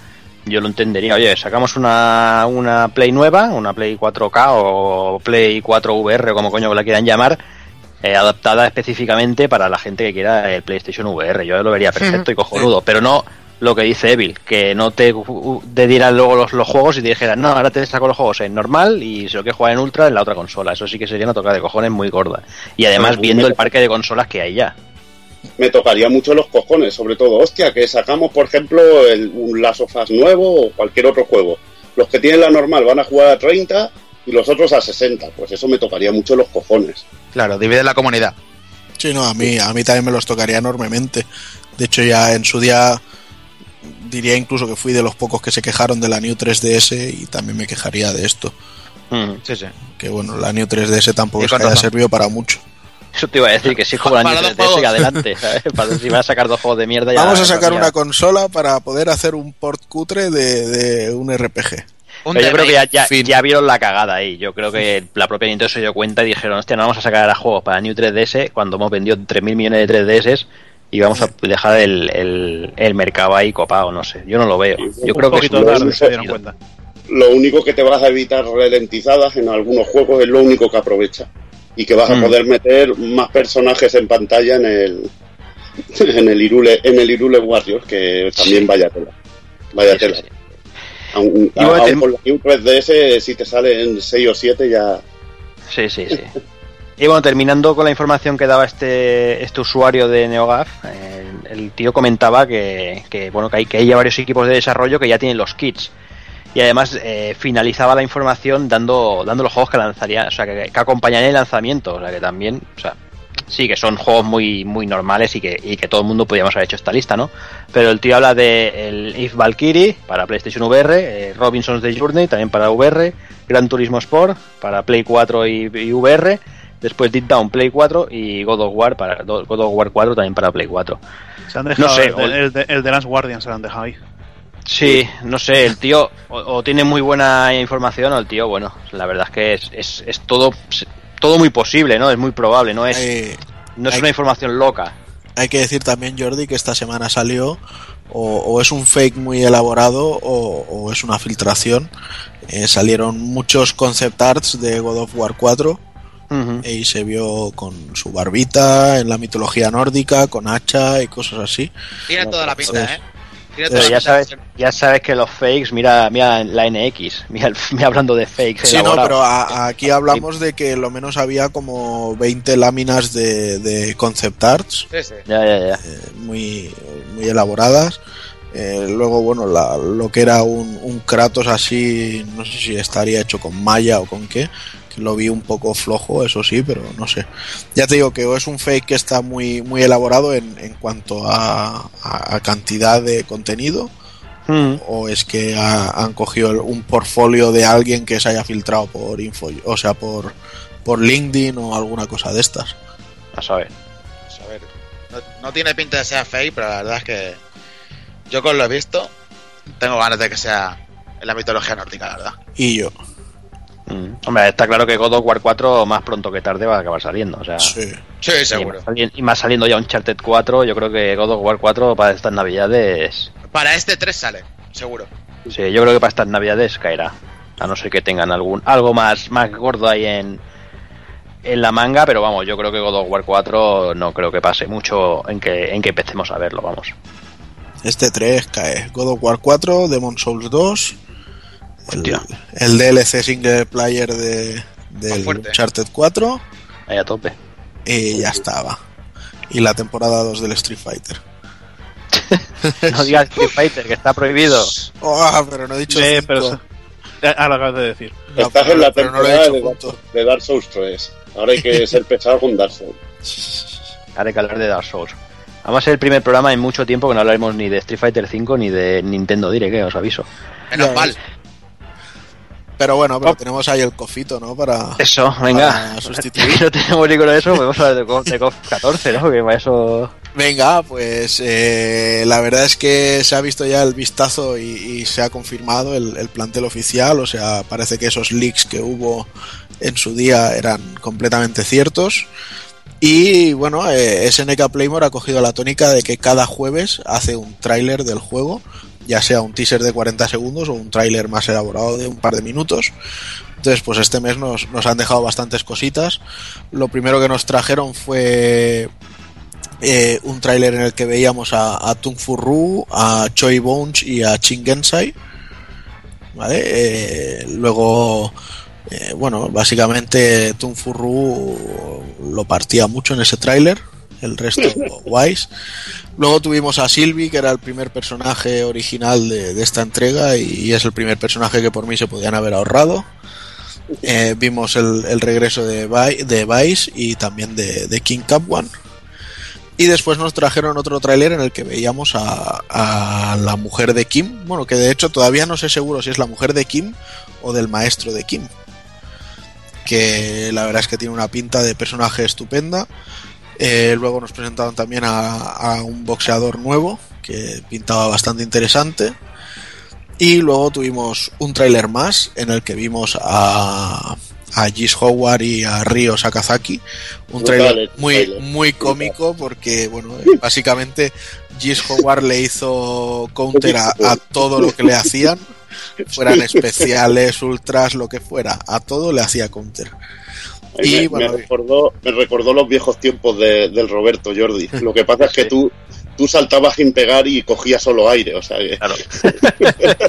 yo lo entendería. Oye, sacamos una, una Play nueva, una Play 4K o Play 4 VR o como coño la quieran llamar, eh, adaptada específicamente para la gente que quiera el PlayStation VR. Yo lo vería perfecto y cojonudo, pero no lo que dice Evil, que no te, te dieran luego los, los juegos y te dijeran, no, ahora te saco los juegos en normal y si lo quieres jugar en ultra en la otra consola. Eso sí que sería una toca de cojones muy gorda. Y además
Pues,
viendo
me-
el parque de consolas que hay ya.
Me tocaría mucho los cojones, sobre todo, hostia, que sacamos, por ejemplo, el, un Last of Us nuevo o cualquier otro juego. Los que tienen la normal van a jugar a 30 y los otros a 60. Pues eso me tocaría mucho los cojones.
Claro, divide la comunidad.
sí, no, a mí, a mí también me los tocaría enormemente. De hecho, ya en su día diría incluso que fui de los pocos que se quejaron de la New 3DS y también me quejaría de esto.
Mm.
Sí, sí.
Que bueno, la New 3DS tampoco es que haya servido para mucho.
Eso te iba a decir que sí juego la New
dos
3DS y adelante, ¿sabes? Para ver si van a sacar dos juegos de mierda. ya-
Vamos a sacar
ya-
una consola para poder hacer un port cutre de, de un RPG.
Un
Pero yo creo que ya, ya vieron la cagada ahí. Yo creo que la propia Nintendo se dio cuenta y dijeron, hostia, no vamos a sacar a juegos para New 3DS cuando hemos vendido 3.000 millones de 3DS y vamos a dejar el, el, el mercado ahí copado, no sé. Yo no lo veo. Yo creo que es
tarde
un
se dieron cuenta.
Lo único que te vas a evitar ralentizadas en algunos juegos es lo único que aprovecha. Y que vas a
Mm.
poder meter más personajes en pantalla en el en el Irule, en el Irule Warriors, que también
Sí.
vaya tela. Vaya
Sí,
tela.
sí.
Aun
te-
con la New 3DS, si te salen 6 o 7 ya...
Sí, sí, sí. Y bueno, terminando con la información que daba este, este usuario de NeoGAF, eh, el tío comentaba que, bueno, que hay, que hay ya varios equipos de desarrollo que ya tienen los kits. Y además eh, finalizaba la información dando, dando los juegos que lanzaría, o sea, que, que acompañarían el lanzamiento. O sea, que también, o sea, sí, que son juegos muy, muy normales y que, y que todo el mundo podríamos haber hecho esta lista, ¿no? Pero el tío habla de el If Valkyrie para PlayStation VR, eh, Robinson's The Journey también para VR, Gran Turismo Sport para Play 4 y, y VR, después Deep Down Play 4 y God of War para God of War 4 también para Play 4.
Se han dejado
No sé,
el, de, el, de, el de Last Guardian se lo han dejado ahí.
Sí, no sé, el tío o, o tiene muy buena información o el tío, bueno, la verdad es que es, es, es todo todo muy posible, ¿no? Es muy probable, no es
Hay,
no es
hay-
una información loca.
hay que decir también, Jordi, que esta semana salió o, o es un fake muy elaborado o, o es una filtración. Eh, salieron muchos concept arts de God of War 4
Ujú.
y se vio con su barbita en la mitología nórdica, con hacha y cosas así.
Tiene toda la pinta. ¿eh? Tiene
Pero
toda
ya sabes, ya sabes que los fakes, mira, mira la NX, mira, mira hablando de fakes.
Sí, no, pero a- aquí hablamos de que lo menos había como 20 láminas de, de concept arts
Sí, sí.
Ya, ya, ya.
eh, muy, muy elaboradas. Eh, luego, bueno, la- lo que era un, un Kratos así, no sé si estaría hecho con malla o con qué, que lo vi un poco flojo, eso sí, pero no sé. Ya te digo que o es un fake que está muy, muy elaborado en, en cuanto a, a- a cantidad de contenido,
Mm.
o es que ha- han cogido un portfolio de alguien que se haya filtrado por info, o sea, por, por LinkedIn o alguna cosa de estas.
A saber.
A ver, no, no tiene pinta de ser fake, pero la verdad es que yo con lo he visto, tengo ganas de que sea en la mitología nórdica, la verdad.
Y yo,
Mm. Hombre, está claro que God of War 4 más pronto que tarde va a acabar saliendo. O sea,
sí.
Sí,
y
seguro.
más, sali- y más saliendo ya Uncharted 4, yo creo que God of War 4 para estas navidades...
Para este 3 sale, seguro.
Sí, yo creo que para estas navidades caerá. A no ser que tengan algún algo más, más gordo ahí en, en la manga, pero vamos, yo creo que God of War 4 no creo que pase mucho en que, en que empecemos a verlo, vamos.
Este 3 cae. God of War 4, Demon Souls 2, el,
Hostia.
el DLC single player de, del. Uncharted 4
Ahí a tope.
y ya estaba. Y la temporada 2 del Street Fighter.
No digas Street Fighter, que está prohibido.
Oh, pero no he dicho
Sí, pero Eh, Ah, lo acabas de decir.
No,
Estás
pero-
en la
pero no he
temporada de. Dark, de Dark Souls 3. Ahora hay que ser pesado con Dark Souls.
Ahora hay que hablar de Dark Souls. Vamos a ser el primer programa en mucho tiempo que no hablaremos ni de Street Fighter 5 ni de Nintendo Direct, ¿eh? os aviso.
Menos mal.
Pero bueno, pero tenemos ahí el cofito, ¿no? Para,
Eso, venga.
para sustituir.
no tenemos ni con eso, podemos hablar de, Co- de COF 14, ¿no? Que para eso...
Venga, pues eh, la verdad es que se ha visto ya el vistazo y, y se ha confirmado el, el plantel oficial, o sea, parece que esos leaks que hubo en su día eran completamente ciertos. Y bueno, eh, SNK Playmore ha cogido la tónica de que cada jueves hace un tráiler del juego, ya sea un teaser de 40 segundos o un tráiler más elaborado de un par de minutos. Entonces, pues este mes nos, nos han dejado bastantes cositas. Lo primero que nos trajeron fue eh, un tráiler en el que veíamos a, Tung Fu Ru, a Choi Bones y a Shin Gensai. ¿Vale? Eh, luego, eh, bueno, básicamente Tung Fu Ru lo partía mucho en ese tráiler. El resto guays. Luego tuvimos a Sylvie, que era el primer personaje original de, esta entrega y, es el primer personaje que por mí se podían haber ahorrado. Eh, vimos el, regreso de, Vi- de Vice y también de, de King Cup One. Y después nos trajeron otro tráiler en el que veíamos a, a la mujer de Kim. Bueno, que de hecho todavía no sé seguro si es la mujer de Kim o del maestro de Kim. Que la verdad es que tiene una pinta de personaje estupenda. Eh, luego nos presentaron también a, a un boxeador nuevo que pintaba bastante interesante. Y luego tuvimos un tráiler más en el que vimos a, a Gis Howard y a Ryo Sakazaki. Un tráiler muy, muy cómico porque, bueno, eh, básicamente Gis Howard le hizo counter a, a todo lo que le hacían, fueran especiales, ultras, lo que fuera, a todo le hacía counter. Y,
me,
bueno,
me recordó, me recordó los viejos tiempos de- del Roberto Jordi. Lo que pasa es que
Sí.
tú, tú saltabas sin pegar y cogías solo aire. O sea, que
Claro.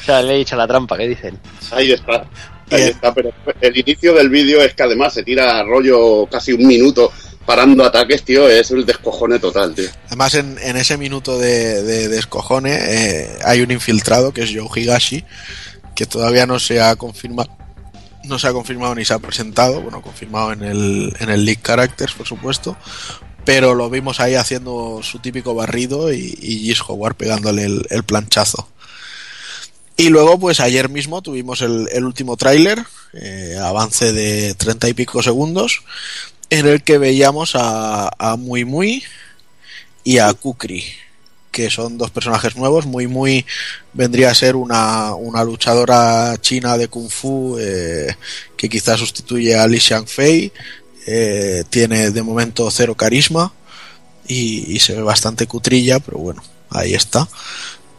o sea, le he dicho la trampa, ¿qué dicen?
ahí está. Ahí está. Pero el inicio del vídeo es que además se tira rollo casi un minuto parando ataques, tío. Es el descojone total, tío.
Además, en, en ese minuto de, de descojone eh, hay un infiltrado que es Joe Higashi, que todavía no se ha confirmado. No se ha confirmado ni se ha presentado, bueno, confirmado en el, en el League Characters, por supuesto, pero lo vimos ahí haciendo su típico barrido y, y Gis Howard pegándole el, planchazo. Y luego, pues ayer mismo tuvimos el, el último tráiler, eh, avance de treinta y pico segundos, en el que veíamos a, a Muy Muy y a Kukri, que son dos personajes nuevos. Muy Muy vendría a ser una, una luchadora china de Kung Fu eh, que quizás sustituye a Li Xiangfei. Eh, tiene de momento cero carisma y, y se ve bastante cutrilla, pero bueno, ahí está.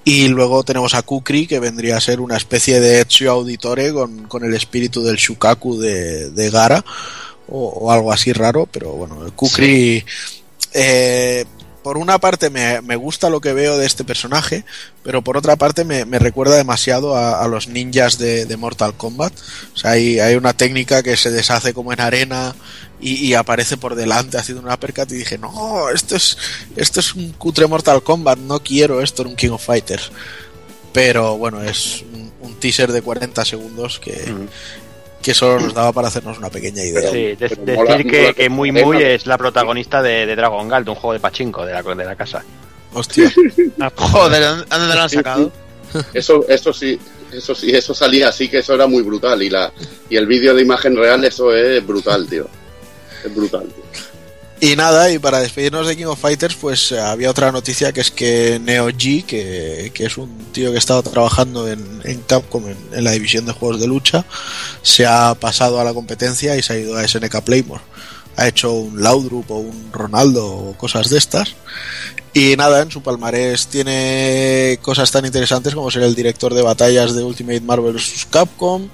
Y luego tenemos a Kukri, que vendría a ser una especie de Ezio Auditore con, con el espíritu del Shukaku de, de Gara, o, o algo así raro, pero bueno, el Kukri, eh, por una parte me, me gusta lo que veo de este personaje, pero por otra parte me, me recuerda demasiado a, a los ninjas de, de Mortal Kombat. O sea, hay, hay una técnica que se deshace como en arena y, y aparece por delante haciendo una uppercut y dije, no, esto es, esto es un cutre Mortal Kombat, no quiero esto en un King of Fighters. Pero bueno, es un, teaser de 40 segundos que. Que solo nos daba para hacernos una pequeña idea.
Sí, de-
Pero
decir
mola-
que,
mola
que
que
Muy Muy es la protagonista de, de Dragon Ball, de un juego de pachinko de la, de la casa.
Hostia.
Joder, ¿dónde dónde lo han sacado?
Eso, eso sí, eso sí, eso salía así que eso era muy brutal. Y la y el vídeo de imagen real, eso es brutal, tío. Es brutal, tío.
Y nada, y para despedirnos de King of Fighters, pues eh, había otra noticia que es que Neo G, que, que es un tío que estaba trabajando en, en Capcom en, en la división de juegos de lucha, se ha pasado a la competencia y se ha ido a SNK Playmore. Ha hecho un Laudrup o un Ronaldo o cosas de estas. Y nada, en su palmarés tiene cosas tan interesantes como ser el director de batallas de Ultimate Marvel vs. Capcom,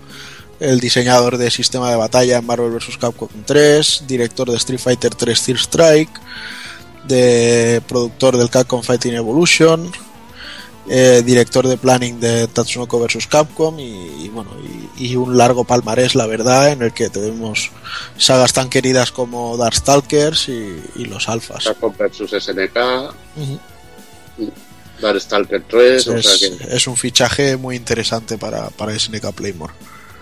el diseñador de sistema de batalla en Marvel vs. Capcom 3, director de Street Fighter 3 Third Strike, de productor del Capcom Fighting Evolution, eh, director de planning de Tatsunoko vs. Capcom y, y bueno y, y un largo palmarés la verdad en el que tenemos sagas tan queridas como Darkstalkers y, y los alfas.
Capcom versus SNK,
Ujú.
Darkstalker 3, o
es,
sea que
es un fichaje muy interesante para, para SNK Playmore.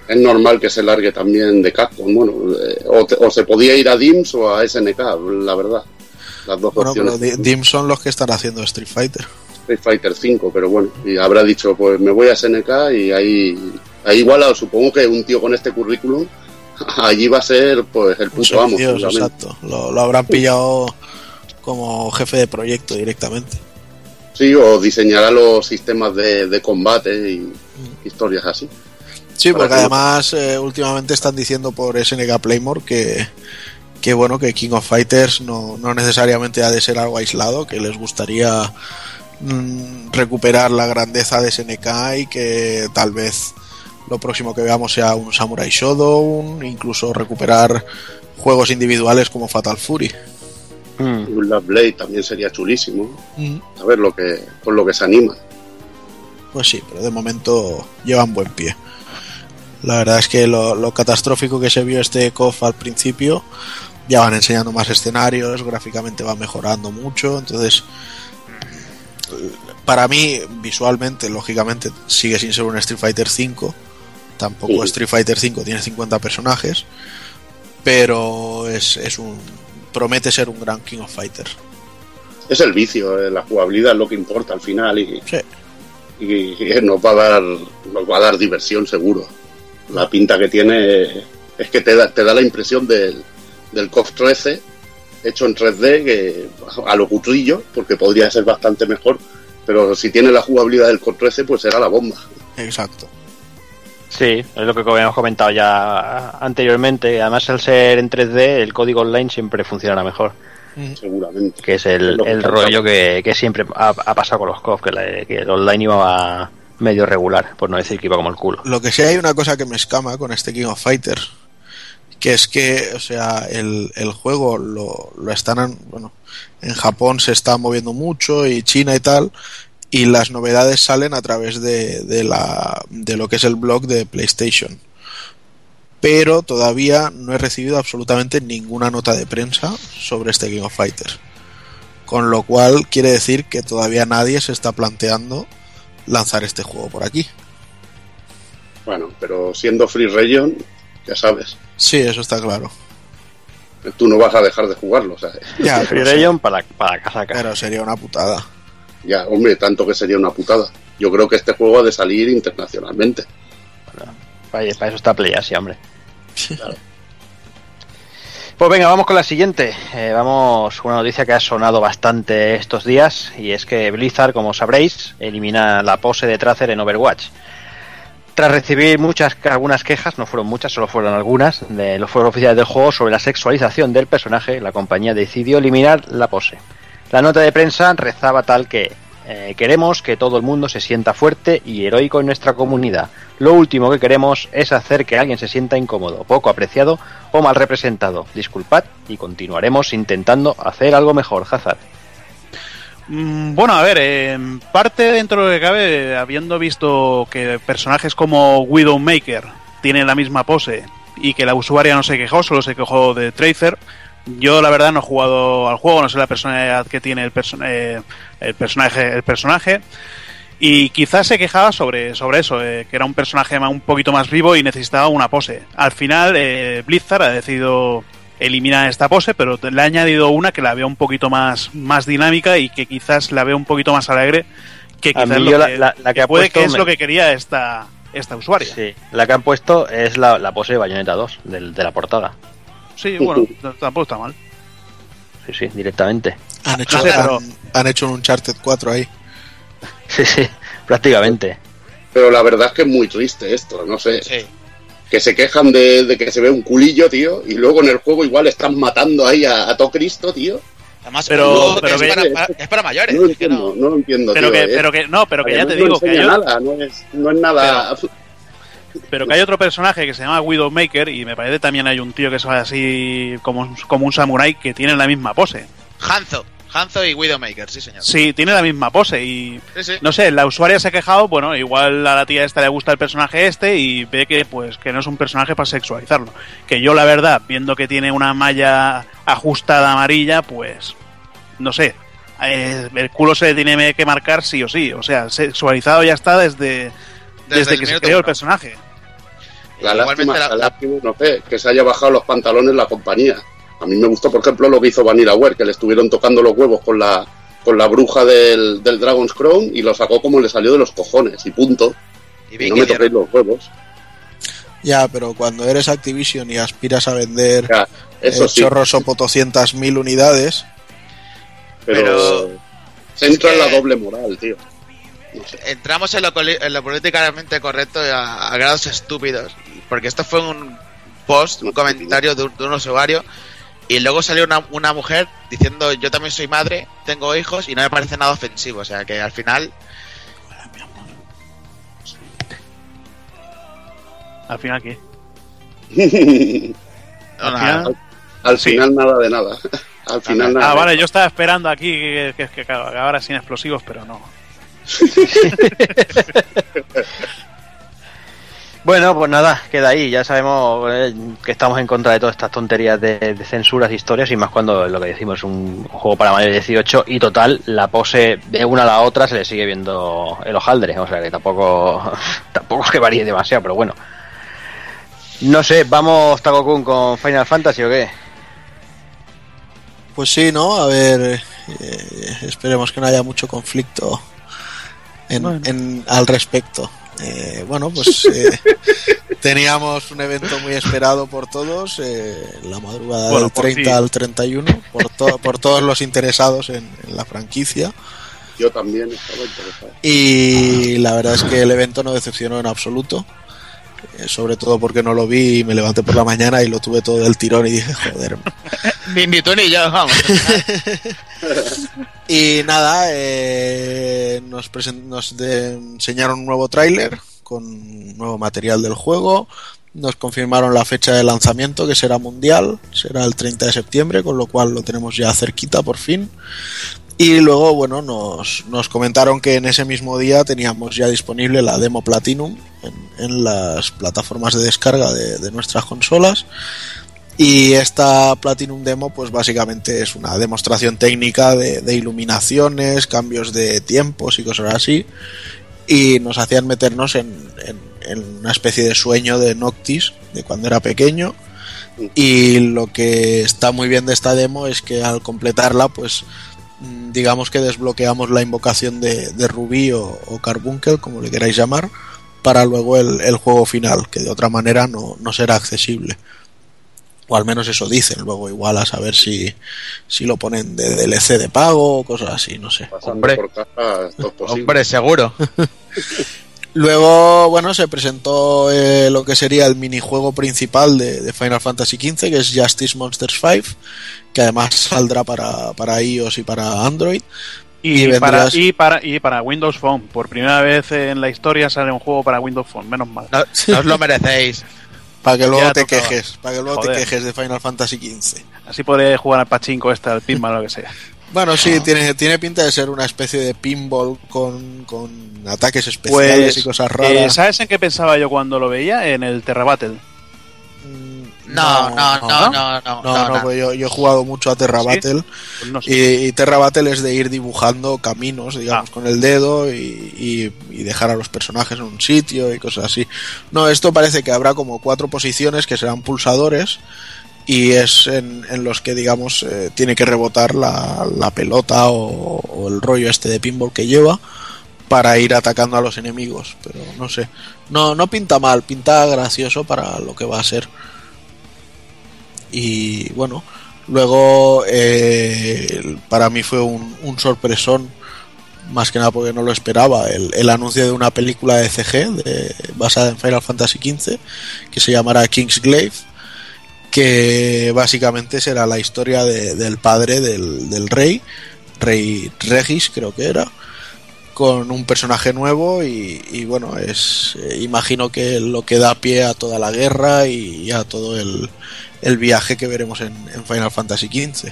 Es normal que se largue también de Capcom. Bueno, eh, o, te- o se podía ir a DIMS o a SNK, la verdad. Las dos
Bueno, pero
opciones.
Di- Dim son los que están haciendo Street Fighter.
Street Fighter 5, pero bueno, y habrá dicho, pues me voy a SNK y ahí, ahí igual supongo que un tío con este currículum, allí va a ser pues el amo.
semidios,
seguramente.
exacto. Lo, lo habrán pillado como jefe de proyecto directamente.
Sí, o diseñará los sistemas de, de combate y historias así.
Sí, porque
que-
además eh, últimamente están diciendo por SNK Playmore que, que bueno, que King of Fighters no, no necesariamente ha de ser algo aislado, que les gustaría mm, recuperar la grandeza de SNK y que tal vez lo próximo que veamos sea un Samurai Shodown, incluso recuperar juegos individuales como Fatal Fury.
Mm.
Un Love Blade también sería chulísimo. A ver lo que, con lo que se anima.
Pues sí, pero de momento llevan buen pie. La verdad es que lo, lo catastrófico que se vio este KOF al principio, ya van enseñando más escenarios, gráficamente va mejorando mucho, entonces para mí visualmente, lógicamente, sigue sin ser un Street Fighter 5, tampoco
Sí.
Street Fighter 5 tiene 50 personajes, pero es, es un promete ser un gran King of Fighters.
Es el vicio, eh, la jugabilidad es lo que importa al final y,
Sí.
y, y nos va a dar nos va a dar diversión seguro. La pinta que tiene es que te da, te da la impresión del, del KOF 13 hecho en 3D que a lo cutrillo, porque podría ser bastante mejor, pero si tiene la jugabilidad del KOF 13 pues será la bomba.
Exacto.
Sí, es lo que habíamos comentado ya anteriormente. Además, al ser en 3D, el código online siempre funcionará mejor.
Seguramente.
Que es el, el rollo que, que siempre ha, ha pasado con los COF, que, la- que el online iba medio regular, por no decir que iba como el culo.
Lo que sí hay una cosa que me escama con este King of Fighters, que es que, o sea, el, el juego lo, lo están, en- bueno, en Japón se está moviendo mucho y China y tal, y las novedades salen a través de, de la, de lo que es el blog de PlayStation. Pero todavía no he recibido absolutamente ninguna nota de prensa sobre este King of Fighters. Con lo cual quiere decir que todavía nadie se está planteando lanzar este juego por aquí.
Bueno, pero siendo Free Region, ya sabes,
Sí, eso está claro.
tú no vas a dejar de jugarlo, ¿sabes?
Ya,
Free Region para, para casaca.
pero sería una putada.
Ya, hombre, tanto que sería una putada. Yo creo que este juego ha de salir internacionalmente.
Para, para eso está PlayAsia, hombre. Pues venga, vamos con la siguiente. Eh, vamos con una noticia que ha sonado bastante estos días y es que Blizzard, como sabréis, elimina la pose de Tracer en Overwatch. Tras recibir muchas, algunas quejas, no fueron muchas, solo fueron algunas, de los foros oficiales del juego sobre la sexualización del personaje, la compañía decidió eliminar la pose. La nota de prensa rezaba tal que Eh, queremos que todo el mundo se sienta fuerte y heroico en nuestra comunidad. Lo último que queremos es hacer que alguien se sienta incómodo, poco apreciado o mal representado. Disculpad y continuaremos intentando hacer algo mejor, Hazard.
Mm, Bueno, a ver, en parte dentro de lo que cabe, habiendo visto que personajes como Widowmaker tienen la misma pose y que la usuaria no se quejó, solo se quejó de Tracer, yo la verdad no he jugado al juego, no sé la personalidad que tiene el, perso- eh, el personaje, el personaje y quizás se quejaba sobre, sobre eso, eh, que era un personaje un poquito más vivo y necesitaba una pose. Al final, eh, Blizzard ha decidido eliminar esta pose, pero le ha añadido una que la veo un poquito más, más dinámica y que quizás la veo un poquito más alegre que quizás lo
yo la-
que,
la- la que ha
puede
puesto
que es
me-
lo que quería esta, esta usuaria. Sí,
la que han puesto es la, la pose de Bayonetta 2, del- de la portada.
Bueno, t- tampoco está mal.
Sí, sí, directamente.
Han hecho,
No sé, pero-
han, han hecho un Uncharted 4 ahí.
Sí, sí, prácticamente.
Pero la verdad es que es muy triste esto, no sé.
Sí.
Que se quejan de, de que se ve un culillo, tío, y luego en el juego igual están matando ahí a, a todo Cristo, tío.
Además,
Pero-
es,
que-
para, para- es para mayores.
No lo entiendo,
no-
no lo entiendo,
Pero
tío.
que,
eh.
pero que, no, pero que ya te digo que o-
nada, no es, no es nada.
pero que hay otro personaje que se llama Widowmaker y me parece también hay un tío que es así como, un- como un samurái que tiene la misma pose.
Hanzo. Hanzo y Widowmaker, sí, señor.
Sí, tiene la misma pose y
Sí, sí.
no sé, la usuaria se ha quejado, bueno, igual a la tía esta le gusta el personaje este y ve que pues que no es un personaje para sexualizarlo. Que yo la verdad, viendo que tiene una malla ajustada amarilla, pues no sé, eh, el culo se le tiene que marcar sí o sí, o sea, sexualizado ya está desde desde, que se creó el personaje.
La
Igualmente
lástima,
la-
la lástima, no sé, que se haya bajado los pantalones la compañía. A mí me gustó, por ejemplo, lo que hizo Vanillaware, que le estuvieron tocando los huevos con la con la bruja del, del Dragon's Crown y lo sacó como le salió de los cojones y punto.
Y
no me toquéis los huevos.
Ya, pero cuando eres Activision y aspiras a vender
Ya, eso
eh,
sí,
chorros o potoscientas mil unidades,
pero,
pero-
se entra
es
en la doble moral, tío.
Entramos en lo, en lo políticamente correcto a, a grados estúpidos. Porque esto fue un post, un comentario de un, de un usuario. Y luego salió una, una mujer diciendo: Yo también soy madre, tengo hijos y no me parece nada ofensivo. O sea que al final.
Al final qué?
no,
Al
nada.
final-
Al
Sí.
final nada de nada. Al final nada.
Ah,
de
vale, yo estaba esperando aquí que, que, que acabara sin explosivos, pero no.
Bueno, pues nada, queda ahí. Ya sabemos eh, que estamos en contra de todas estas tonterías de, censuras, de historias, y más cuando lo que decimos es un juego para mayores de 18 y total, la pose de una a la otra se le sigue viendo el hojaldre. O sea que tampoco, tampoco es que varíe demasiado, pero bueno. No sé, vamos Takokun con Final Fantasy o qué?
pues sí, ¿no? A ver, eh, esperemos que no haya mucho conflicto en,
Bueno.
en- al respecto. Eh, bueno, pues eh, teníamos un evento muy esperado por todos, eh, la madrugada
Bueno,
del
por
30
ti.
al 31, por, to- por todos los interesados en, en la franquicia.
Yo también estaba interesado.
Y la verdad es que el evento no decepcionó en absoluto. Eh, sobre todo porque no lo vi y me levanté por la mañana y lo tuve todo del tirón y dije, joder.
Ni, ni tú ni yo, vamos.
Y nada, eh, nos, nos enseñaron un nuevo tráiler con nuevo material del juego. Nos confirmaron la fecha de lanzamiento, que será mundial, será el 30 de septiembre, con lo cual lo tenemos ya cerquita por fin. Y luego, bueno, nos, nos comentaron que en ese mismo día teníamos ya disponible la demo Platinum en, en las plataformas de descarga de, de nuestras consolas. Y esta Platinum Demo, pues básicamente es una demostración técnica de, de iluminaciones, cambios de tiempos y cosas así. Y nos hacían meternos en, en- en una especie de sueño de Noctis, de cuando era pequeño. Y lo que está muy bien de esta demo es que al completarla, pues mm, digamos que desbloqueamos la invocación de, de Rubí o, o Carbuncle, como le queráis llamar, para luego el, el juego final, que de otra manera no, no será accesible. O al menos eso dicen, luego igual a saber si, si lo ponen de DLC de pago o cosas así, no sé.
Pasando
Hombre.
por caja, esto es posible.
Hombre, seguro.
Luego, bueno, se presentó eh, lo que sería el minijuego principal de, de Final Fantasy XV, que es Justice Monsters 5, que además saldrá para, para iOS y para Android.
Y,
Y
para, y, para, y para Windows Phone. Por primera vez en la historia sale un juego para Windows Phone, menos mal.
No, no os lo merecéis.
Para que luego
Ya
te
tocaba.
quejes, para que luego
Joder.
te quejes de Final Fantasy XV.
Así podré jugar al pachinko este, al pinball, lo que sea.
Bueno, sí, tiene, tiene pinta de ser una especie de pinball con, con ataques especiales
Pues,
y cosas
eh,
raras.
¿sabes en qué pensaba yo cuando lo veía? En el Terra Battle.
Mm,
No, no, no, no, no.
No,
no,
no,
no.
pues yo, yo he jugado mucho a Terra
¿Sí?
Battle
Pues no sé.
y, y Terra Battle es de ir dibujando caminos, digamos,
Ah.
con el dedo y, y- y dejar a los personajes en un sitio y cosas así. No, esto parece que habrá como cuatro posiciones que serán pulsadores y es en, en los que, digamos, eh, tiene que rebotar la, la pelota o, el rollo este de pinball que lleva para ir atacando a los enemigos, pero no sé. No, no pinta mal, pinta gracioso para lo que va a ser. Y bueno, luego eh, para mí fue un, un sorpresón, más que nada porque no lo esperaba, el, el anuncio de una película de CG basada en Final Fantasy XV que se llamará Kingsglaive, que básicamente será la historia de- del padre del, del rey, rey Regis creo que era, con un personaje nuevo y, y bueno, es eh, imagino que lo que da pie a toda la guerra y a todo el, el viaje que veremos en, en Final Fantasy XV.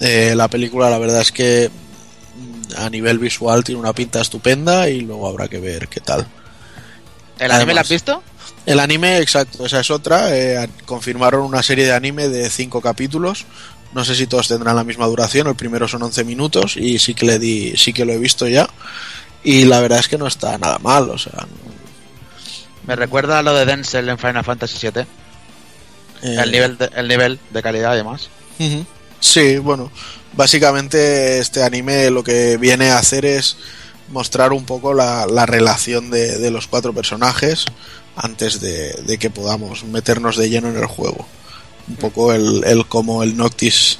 Eh, la película la verdad es que mm, a nivel visual tiene una pinta estupenda y luego habrá que ver qué tal.
¿El anime lo has visto?
El anime, exacto, esa es otra. eh, confirmaron una serie de anime de cinco capítulos. No sé si todos tendrán la misma duración. El primero son 11 minutos y sí que le di, sí que lo he visto ya. Y la verdad es que no está nada mal. O sea,
Me recuerda a lo de Denzel en Final Fantasy VII.
eh,
El, nivel de, el nivel de calidad y demás.
Ujú. Sí, bueno, básicamente este anime lo que viene a hacer es mostrar un poco la, la relación de, de los cuatro personajes antes de, que podamos meternos de lleno en el juego. Un poco el, el cómo el Noctis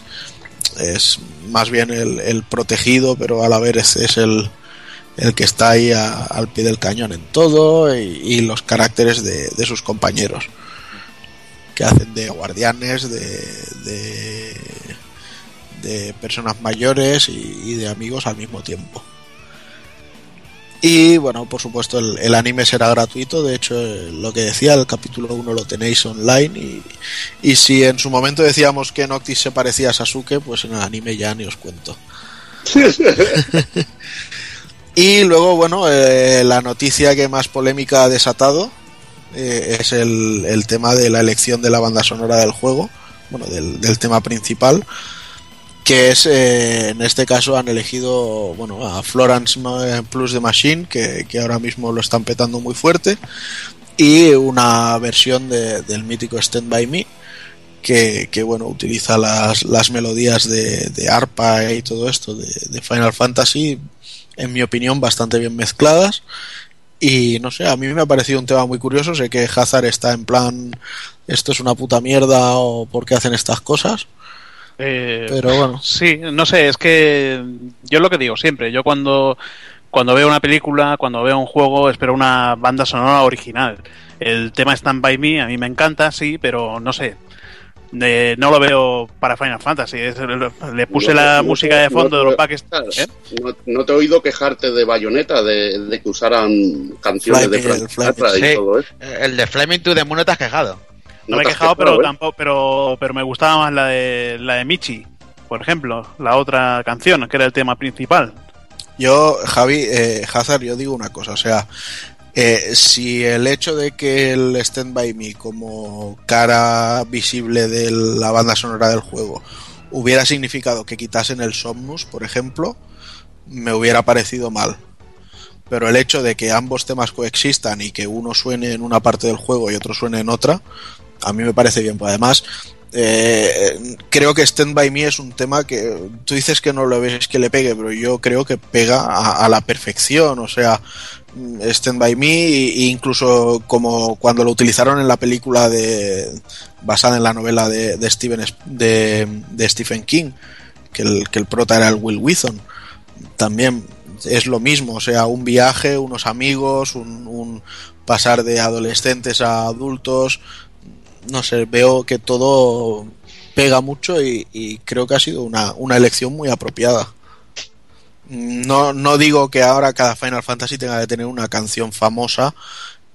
es más bien el, protegido, pero a la vez es, el, el que está ahí al pie del cañón en todo y, los caracteres de, sus compañeros que hacen de guardianes, de, de, de personas mayores y de amigos al mismo tiempo. Y bueno, por supuesto el, el anime será gratuito, de hecho eh, lo que decía, el capítulo 1 lo tenéis online y, y si en su momento decíamos que Noctis se parecía a Sasuke, pues en el anime ya ni os cuento. y luego, bueno, eh, la noticia que más polémica ha desatado eh, es el, el tema de la elección de la banda sonora del juego, bueno, del, del tema principal, que es, eh, en este caso han elegido, bueno, a Florence Ma- Plus the Machine, que, que ahora mismo lo están petando muy fuerte, y una versión de- del mítico Stand By Me, que, que, bueno, utiliza las, las melodías de, de arpa y todo esto de, de Final Fantasy, en mi opinión, bastante bien mezcladas. Y no sé, a mí me ha parecido un tema muy curioso. Sé que Hazard está en plan, esto es una puta mierda o por qué hacen estas cosas.
Eh,
Pero bueno,
Sí, no sé, es que yo lo que digo siempre, yo cuando, cuando veo una película, cuando veo un juego, espero una banda sonora original. El tema Stand By Me a mí me encanta, sí, pero no sé, eh, no lo veo para Final Fantasy. es- le puse
No
la
no
música de fondo
no
de los packs. ¿eh?
No, no te he oído quejarte de Bayonetta, de, de que usaran canciones de Frank
el
y
sí.
todo eso.
Eh, El de Flaming to the Moon no te has quejado.
No me he quejado, pero
¿eh?
tampoco, pero, pero me gustaba más la de la de Michi, por ejemplo, la otra canción, que era el tema principal.
yo, Javi, eh, Hazard, yo digo una cosa, o sea, eh, si el hecho de que el Stand By Me como cara visible de la banda sonora del juego hubiera significado que quitasen el Somnus, por ejemplo, me hubiera parecido mal. Pero el hecho de que ambos temas coexistan y que uno suene en una parte del juego y otro suene en otra, a mí me parece bien. Pues además, eh, creo que Stand By Me es un tema que tú dices que no lo ves que le pegue, pero yo creo que pega a, la perfección. O sea, Stand By Me, e incluso como cuando lo utilizaron en la película de basada en la novela de, Stephen de, de Stephen King, que el, que el prota era el Will Wheaton. También es lo mismo, o sea, un viaje, unos amigos, un pasar de adolescentes a adultos, no sé, veo que todo pega mucho y, creo que ha sido una, una elección muy apropiada. No, no digo que ahora cada Final Fantasy tenga que tener una canción famosa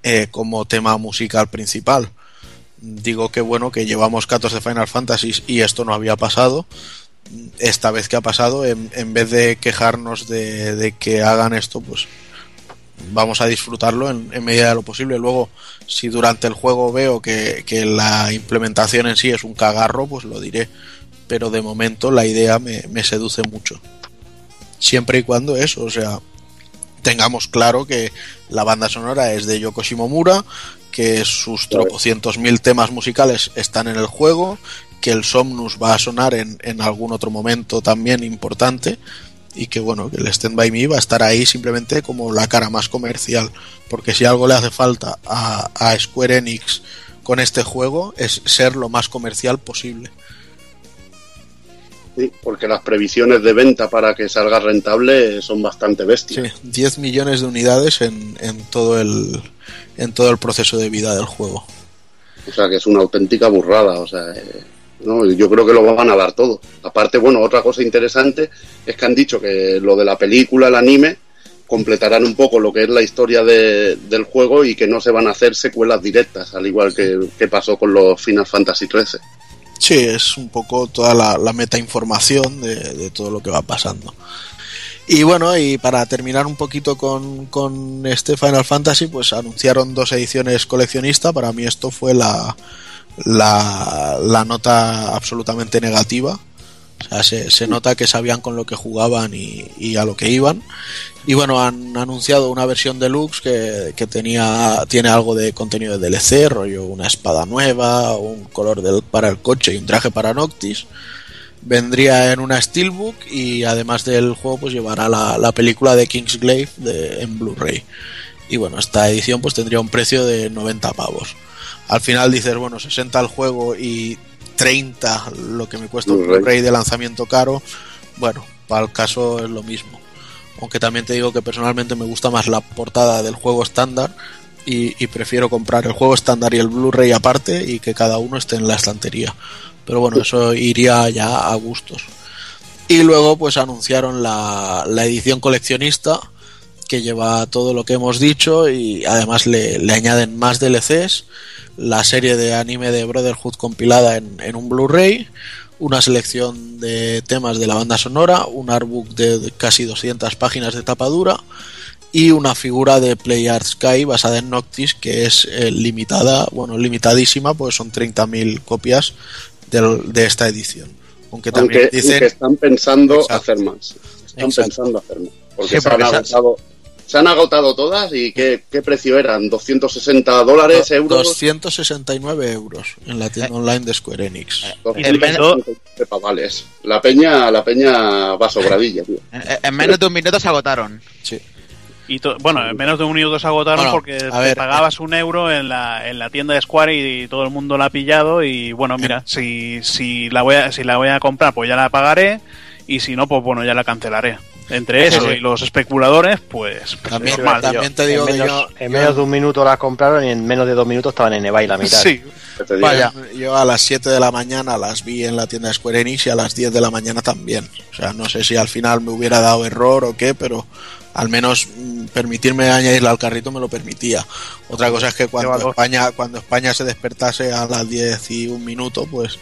eh, como tema musical principal. Digo que bueno, que llevamos 14 Final Fantasies y esto no había pasado. Esta vez que ha pasado, en, en vez de quejarnos de, de que hagan esto, pues vamos a disfrutarlo en, en medida de lo posible. Luego, si durante el juego veo que, que la implementación en sí es un cagarro, pues lo diré. Pero de momento la idea me, me seduce mucho. Siempre y cuando eso, o sea, tengamos claro que la banda sonora es de Yoko Shimomura, que sus tropocientos mil temas musicales están en el juego, que el Somnus va a sonar en, en algún otro momento también importante y que bueno, que el Stand By Me va a estar ahí simplemente como la cara más comercial, porque si algo le hace falta a, a Square Enix con este juego es ser lo más comercial posible.
Sí, porque las previsiones de venta para que salga rentable son bastante
Sí,
bestias.
10 millones de unidades en, en todo el en todo el proceso de vida del juego.
O sea, que es una auténtica burrada. O sea, eh, no, yo creo que lo van a dar todo. Aparte, bueno, otra cosa interesante es que han dicho que lo de la película, el anime, completarán un poco lo que es la historia de- del juego y que no se van a hacer secuelas directas, al igual que, que pasó con los Final Fantasy XIII.
Sí, es un poco toda la, la metainformación de, de todo lo que va pasando. Y bueno, y para terminar un poquito con, con este Final Fantasy, pues anunciaron dos ediciones coleccionista. Para mí esto fue la, la, la nota absolutamente negativa. O sea, se, se nota que sabían con lo que jugaban y, a lo que iban. Y bueno, han anunciado una versión deluxe que, que tenía, tiene algo de contenido de DLC, rollo una espada nueva, un color para el coche y un traje para Noctis. Vendría en una Steelbook y además del juego pues llevará la, la película de Kingsglaive de, en Blu-ray. Y bueno, esta edición pues tendría un precio de 90 pavos. Al final dices, bueno, 60 el juego y 30 lo que me cuesta un
Blu-ray.
De lanzamiento caro. Bueno, para el caso es lo mismo. Aunque también te digo que personalmente me gusta más la portada del juego estándar y, y prefiero comprar el juego estándar y el Blu-ray aparte y que cada uno esté en la estantería. Pero bueno, eso iría ya a gustos. Y luego pues anunciaron la, la edición coleccionista que lleva todo lo que hemos dicho y además le, le añaden más DLCs, la serie de anime de Brotherhood compilada en, en un Blu-ray, una selección de temas de la banda sonora, un artbook de de casi 200 páginas de tapadura y una figura de Play Art Sky basada en Noctis que es eh, limitada, bueno, limitadísima, pues son 30.000 copias del- de esta edición. Aunque también
Aunque,
dicen
aunque están pensando
Exacto.
hacer más. Están
Exacto.
pensando hacer más. Porque
Sí,
se, han
porque
agotado, se han agotado todas y ¿qué, qué precio eran? ¿260 dólares, euros?
269 euros en la tienda online de Square Enix.
En menos-
259 pavales. La peña, la peña va sobradilla, tío.
En, en menos de un minuto se agotaron.
Sí.
Y to- bueno, en menos de un minuto se agotaron
Bueno,
porque te
ver,
pagabas un euro en la, en la tienda de Square y, todo el mundo la ha pillado y bueno, mira, si, si, la voy a, si la voy a comprar pues ya la pagaré y si no, pues bueno, ya la cancelaré. Entre eso
sí.
y los especuladores, pues, pues
También-
normal.
también te digo
en
que
menos,
yo-
en
yo-
menos de un minuto la compraron y en menos de dos minutos estaban en eBay la mitad.
Sí.
Vaya.
Yo a las 7 de la mañana las vi en la tienda de Square Enix y a las 10 de la mañana también. O sea, no sé si al final me hubiera dado error o qué, pero al menos mm, permitirme añadirla al carrito me lo permitía. Otra cosa es que cuando. España, cuando España se despertase a las 10 y un minuto, pues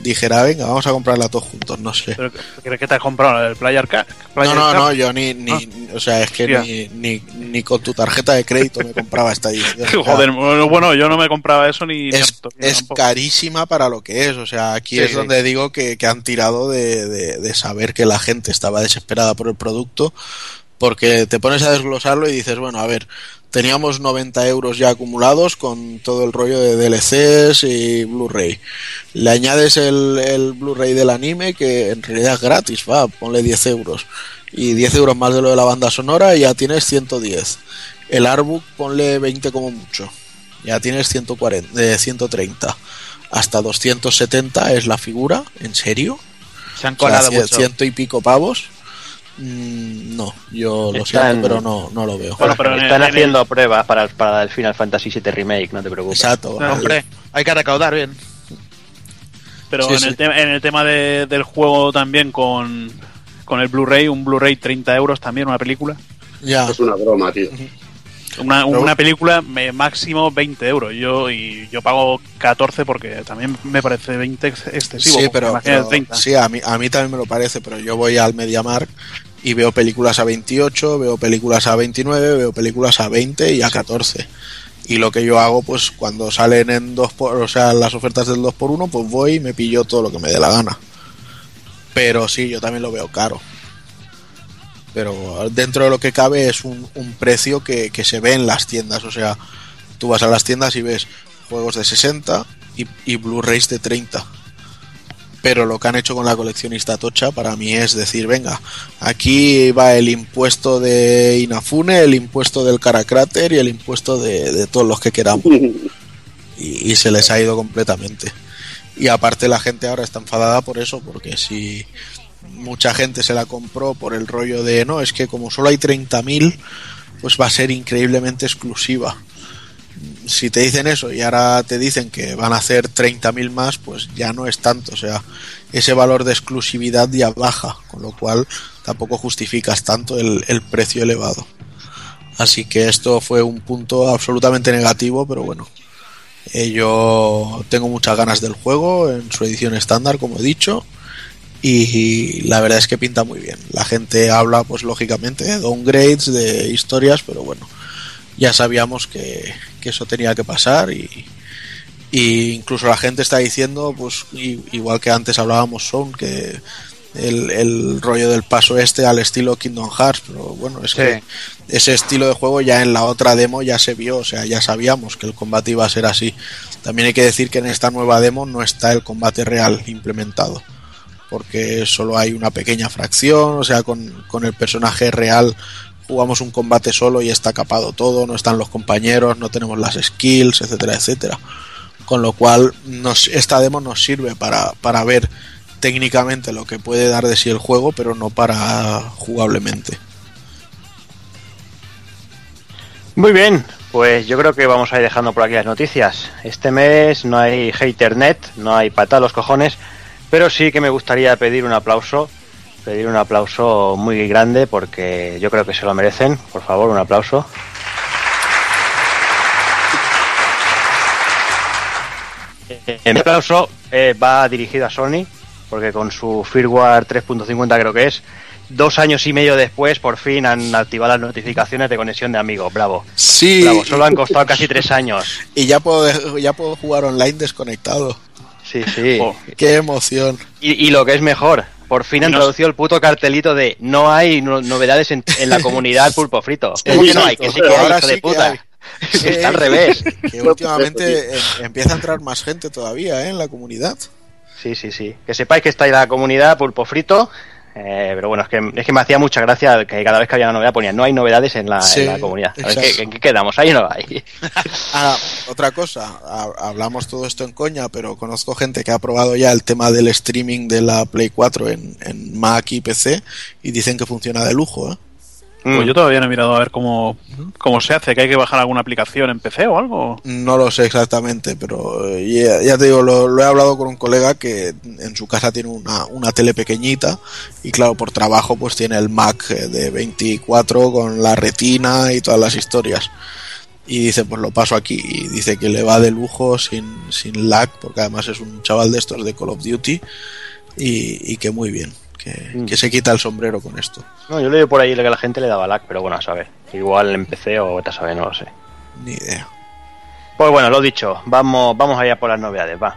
dijera, venga, vamos a comprarla todos juntos, no sé.
pero ¿crees que te has comprado el Player Card?
No, no, no, yo ni, ni o sea, es que ni, ni, ni con tu tarjeta de crédito me compraba esta edición.
Joder, bueno, yo no me compraba eso ni...
es, es carísima para lo que es. O sea, aquí
Sí,
es
sí.
donde digo que, que han tirado de, de- de saber que la gente estaba desesperada por el producto, porque te pones a desglosarlo y dices, bueno, a ver, teníamos 90 euros ya acumulados con todo el rollo de DLCs y Blu-ray. Le añades el, el Blu-ray del anime, que en realidad es gratis, va, ponle 10 euros. Y 10 euros más de lo de la banda sonora y ya tienes 110. El artbook ponle 20 como mucho. Ya tienes 140, de 130. Hasta 270 es la figura, ¿en serio?
Se han
O sea,
colado mucho.
ciento y pico pavos. Mm, no, yo lo
Están-
siento, pero no, no lo veo.
Bueno, pero en el-
Están
en el-
haciendo pruebas para, para el Final Fantasy VII Remake, no te preocupes.
Exacto.
No,
Hombre, hay que recaudar bien.
Pero
Sí,
en,
sí.
El tema- en el tema de- del juego también con, con el Blu-ray, un Blu-ray 30 euros también, una película.
Ya.
Es una broma, tío.
Una,
Pero-
una película me- máximo 20 euros. Yo y yo pago 14 porque también me parece 20 ex- excesivo.
Sí, pero,
imagínate
pero-
30.
sí, a mí, a mí también me lo parece, pero yo voy al MediaMark y veo películas a 28, veo películas a 29, veo películas a 20 y a 14. Y lo que yo hago, pues cuando salen en dos por, o sea, las ofertas del 2x1, pues voy y me pillo todo lo que me dé la gana. Pero sí, yo también lo veo caro. Pero dentro de lo que cabe es un, un precio que, que se ve en las tiendas. O sea, tú vas a las tiendas y ves juegos de 60 y, y Blu-rays de 30 pero lo que han hecho con la coleccionista Tocha para mí es decir, venga, aquí va el impuesto de Inafune, el impuesto del Caracráter y el impuesto de, de todos los que queramos. Y, y se les ha ido completamente. Y aparte la gente ahora está enfadada por eso, porque si mucha gente se la compró por el rollo de, no, es que como solo hay 30.000, pues va a ser increíblemente exclusiva si te dicen eso y ahora te dicen que van a hacer 30.000 más, pues ya no es tanto. O sea, ese valor de exclusividad ya baja, con lo cual tampoco justificas tanto el, el precio elevado. Así que esto fue un punto absolutamente negativo, pero bueno. eh, yo tengo muchas ganas del juego en su edición estándar, como he dicho. Y la verdad es que pinta muy bien. La gente habla, pues lógicamente, de downgrades, de historias, pero bueno, ya sabíamos que, que eso tenía que pasar y, y incluso la gente está diciendo, pues igual que antes hablábamos Sound, que el, el rollo del paso este al estilo Kingdom Hearts, pero bueno, es
Sí.
que ese estilo de juego ya en la otra demo ya se vio, o sea, ya sabíamos que el combate iba a ser así. También hay que decir que en esta nueva demo no está el combate real implementado, porque solo hay una pequeña fracción, o sea, con, con el personaje real jugamos un combate solo y está capado todo, no están los compañeros, no tenemos las skills, etcétera, etcétera. Con lo cual, nos, esta demo nos sirve para, para ver técnicamente lo que puede dar de sí el juego, pero no para jugablemente.
Muy bien, pues yo creo que vamos a ir dejando por aquí las noticias. Este mes no hay haternet, no hay patada los cojones, pero sí que me gustaría pedir un aplauso, pedir un aplauso muy grande porque yo creo que se lo merecen. Por favor, un aplauso. Eh, Mi aplauso eh, va dirigido a Sony, porque con su firmware 3.50 creo que es, dos años y medio después por fin han activado las notificaciones de conexión de amigos. Bravo.
Sí,
Bravo, solo han costado casi tres años.
y ya puedo, ya puedo jugar online desconectado.
Sí, sí.
Oh.
Qué emoción.
Y, y lo que es mejor, por fin han
No-
traducido el puto cartelito de no hay no- novedades en, en la comunidad pulpo frito. ¿Cómo que no hay? Que sí que hay, hijo de puta. está al revés.
Que últimamente eh, empieza a entrar más gente todavía ¿eh? en la comunidad.
Sí, sí, sí. Que sepáis que está ahí la comunidad pulpo frito. Eh, pero bueno, es que, es que me hacía mucha gracia que cada vez que había una novedad ponía no hay novedades en la,
Sí,
en la comunidad. A ver. ¿qué- ¿en qué quedamos? ¿Ahí o no hay?
Ahora, otra cosa, ha- hablamos todo esto en coña, pero conozco gente que ha probado ya el tema del streaming de la Play 4 en, en Mac y PC y dicen que funciona de lujo. ¿eh?
Pues
Mm.
yo todavía no he mirado a ver cómo, cómo se hace, que hay que bajar alguna aplicación en PC o algo.
No lo sé exactamente, pero eh, ya, ya te digo, lo, lo he hablado con un colega que en su casa tiene una, una tele pequeñita y claro, por trabajo pues tiene el Mac eh, de 24 con la retina y todas las historias. Y dice, pues lo paso aquí. Y dice que le va de lujo sin, sin lag, porque además es un chaval de estos de Call of Duty y, y que muy bien, que,
Mm.
que se quita el sombrero con esto.
No, yo leí por ahí que la gente le daba lag, pero bueno, a saber. Igual en PC o vete a saber, no lo sé.
Ni idea.
Pues bueno, lo dicho, vamos, vamos allá por las novedades, va.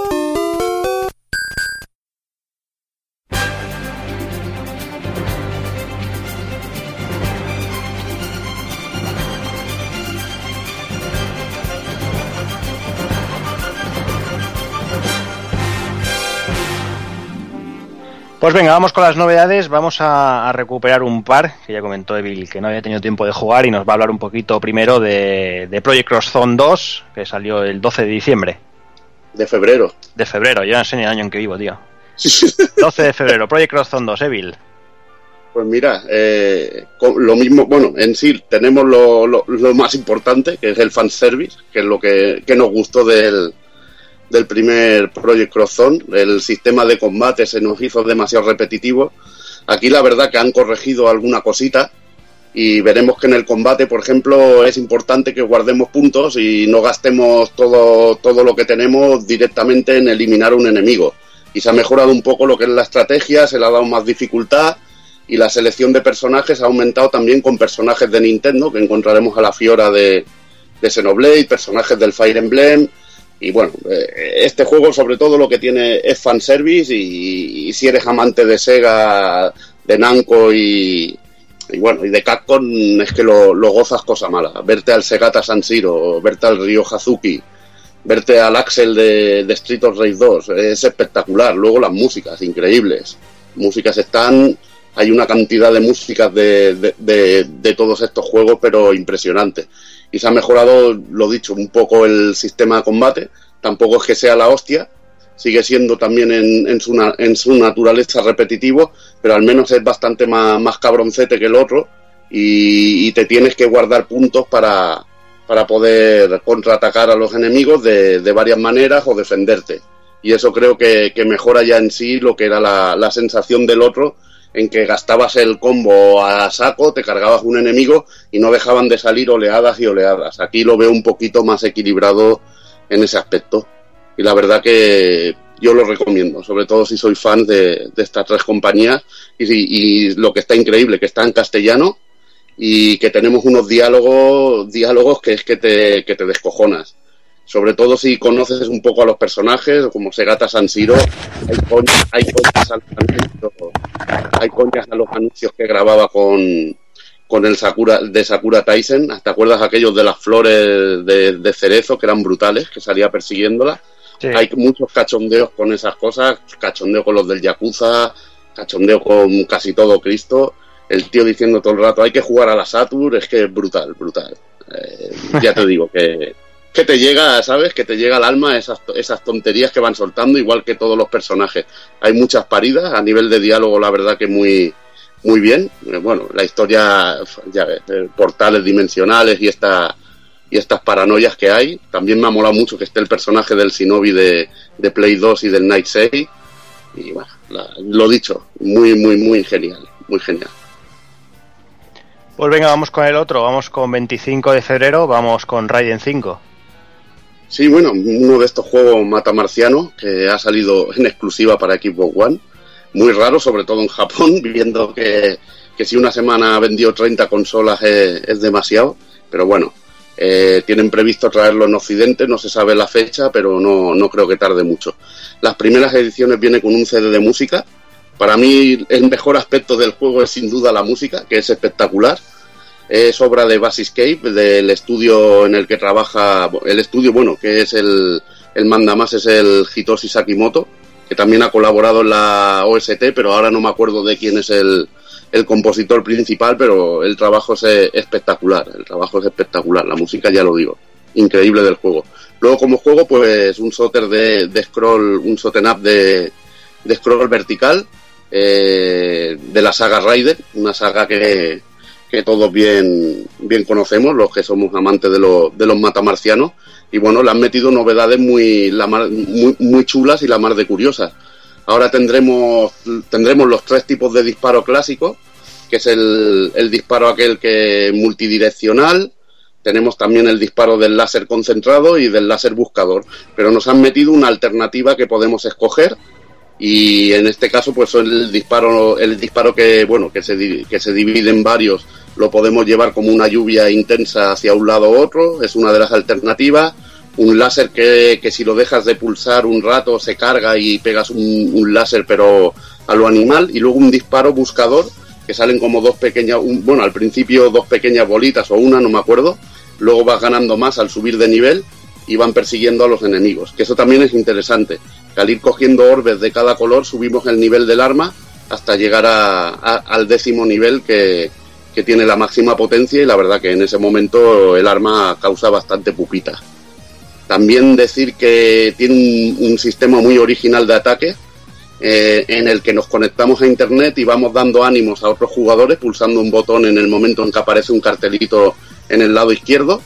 Pues venga, vamos con las novedades. Vamos a, a recuperar un par que ya comentó Evil que no había tenido tiempo de jugar y nos va a hablar un poquito primero de, de Project Cross Zone 2, que salió el 12 de diciembre.
De febrero.
De febrero, ya no sé ni el año en que vivo, tío. 12 de febrero, Project Cross Zone 2, Evil.
Pues mira, eh, lo mismo, bueno, en sí tenemos lo, lo- lo más importante, que es el fanservice, que es lo que, que nos gustó del, del primer Project Cross Zone. El sistema de combate se nos hizo demasiado repetitivo. Aquí la verdad que han corregido alguna cosita y veremos que en el combate, por ejemplo, es importante que guardemos puntos y no gastemos todo, todo lo que tenemos directamente en eliminar un enemigo. Y se ha mejorado un poco lo que es la estrategia, se le ha dado más dificultad y la selección de personajes ha aumentado también con personajes de Nintendo, que encontraremos a la Fiora de, de Xenoblade, personajes del Fire Emblem. Y bueno, eh, este juego sobre todo lo que tiene es fanservice y, y si eres amante de Sega, de Namco y, bueno, y de Capcom es que lo, gozas cosa mala. Verte al Segata San Siro, verte al Ryo Hazuki, verte al Axel de, de Street of Rage 2, es espectacular. Luego las músicas, increíbles. Músicas están, hay una cantidad de músicas de todos estos juegos, pero impresionante. Y se ha mejorado, lo dicho, un poco el sistema de combate. Tampoco es que sea la hostia, sigue siendo también en, su, na- en su naturaleza repetitivo, pero al menos es bastante más, más cabroncete que el otro y, y te tienes que guardar puntos para, para poder contraatacar a los enemigos de, de varias maneras o defenderte. Y eso creo que, que mejora ya en sí lo que era la, la sensación del otro, en que gastabas el combo a saco, te cargabas un enemigo y no dejaban de salir oleadas y oleadas. Aquí lo veo un poquito más equilibrado en ese aspecto. Y la verdad que yo lo recomiendo, sobre todo si soy fan de, de estas tres compañías. Y, y lo que está increíble, que está en castellano y que tenemos unos diálogos, diálogos que es que te, que te descojonas. Sobre todo si conoces un poco a los personajes, como Segata San Siro, hay coñas, hay coñas a los anuncios, hay coñas a los anuncios que grababa con, con el Sakura, de Sakura Tyson. ¿Te acuerdas aquellos de las flores de, de cerezo que eran brutales, que salía persiguiéndola?
Sí.
Hay muchos cachondeos con esas cosas, cachondeo con los del Yakuza, cachondeo con casi todo Cristo. El tío diciendo todo el rato, hay que jugar a la Satur, es que es brutal, brutal. Eh, ya te digo, que, que te llega, ¿sabes? Que te llega al alma esas, esas tonterías que van soltando, igual que todos los personajes. Hay muchas paridas, a nivel de diálogo, la verdad que muy, muy bien. Eh, Bueno, la historia, ya ves, eh, portales dimensionales y esta y estas paranoias que hay. También me ha molado mucho que esté el personaje del Shinobi de, de Play 2 y del Night 6. Y bueno, lo dicho, muy, muy, muy genial, muy genial.
Pues venga, vamos con el otro. Vamos con 25 de febrero, vamos con Raiden 5.
Sí, bueno, uno de estos juegos matamarcianos que ha salido en exclusiva para Xbox One. Muy raro, sobre todo en Japón, viendo que, que si una semana ha vendido 30 consolas es, es demasiado. Pero bueno, eh, tienen previsto traerlo en Occidente, no se sabe la fecha, pero no, no creo que tarde mucho. Las primeras ediciones vienen con un CD de música. Para mí el mejor aspecto del juego es sin duda la música, que es espectacular. Es obra de Basiscape, del estudio en el que trabaja, el estudio, bueno, que es el, el mandamás es el Hitoshi Sakimoto, que también ha colaborado en la OST, pero ahora no me acuerdo de quién es el, el compositor principal, pero el trabajo es espectacular, el trabajo es espectacular, la música ya lo digo, increíble del juego. Luego como juego, pues un soter de, scroll, un soten up de, scroll vertical, eh, de la saga Raiden, una saga que, que todos bien, bien conocemos, los que somos amantes de, los de los matamarcianos, y bueno, le han metido novedades muy, muy, muy chulas y la mar de curiosas. Ahora tendremos, tendremos los tres tipos de disparo clásicos, que es el, el disparo aquel que multidireccional, tenemos también el disparo del láser concentrado y del láser buscador, pero nos han metido una alternativa que podemos escoger. Y en este caso pues el disparo el disparo que bueno que se que se divide en varios lo podemos llevar como una lluvia intensa hacia un lado u otro es una de las alternativas. Un láser que, que si lo dejas de pulsar un rato se carga y pegas un, un láser pero a lo animal. Y luego un disparo buscador que salen como dos pequeñas bueno al principio dos pequeñas bolitas o una no me acuerdo. Luego vas ganando más al subir de nivel y van persiguiendo a los enemigos que eso también es interesante. Al ir cogiendo orbes de cada color subimos el nivel del arma hasta llegar a- al décimo nivel que, que tiene la máxima potencia y la verdad que en ese momento el arma causa bastante pupita. También decir que tiene un, sistema muy original de ataque eh, en el que nos conectamos a internet y vamos dando ánimos a otros jugadores pulsando un botón en el momento en que aparece un cartelito en el lado izquierdo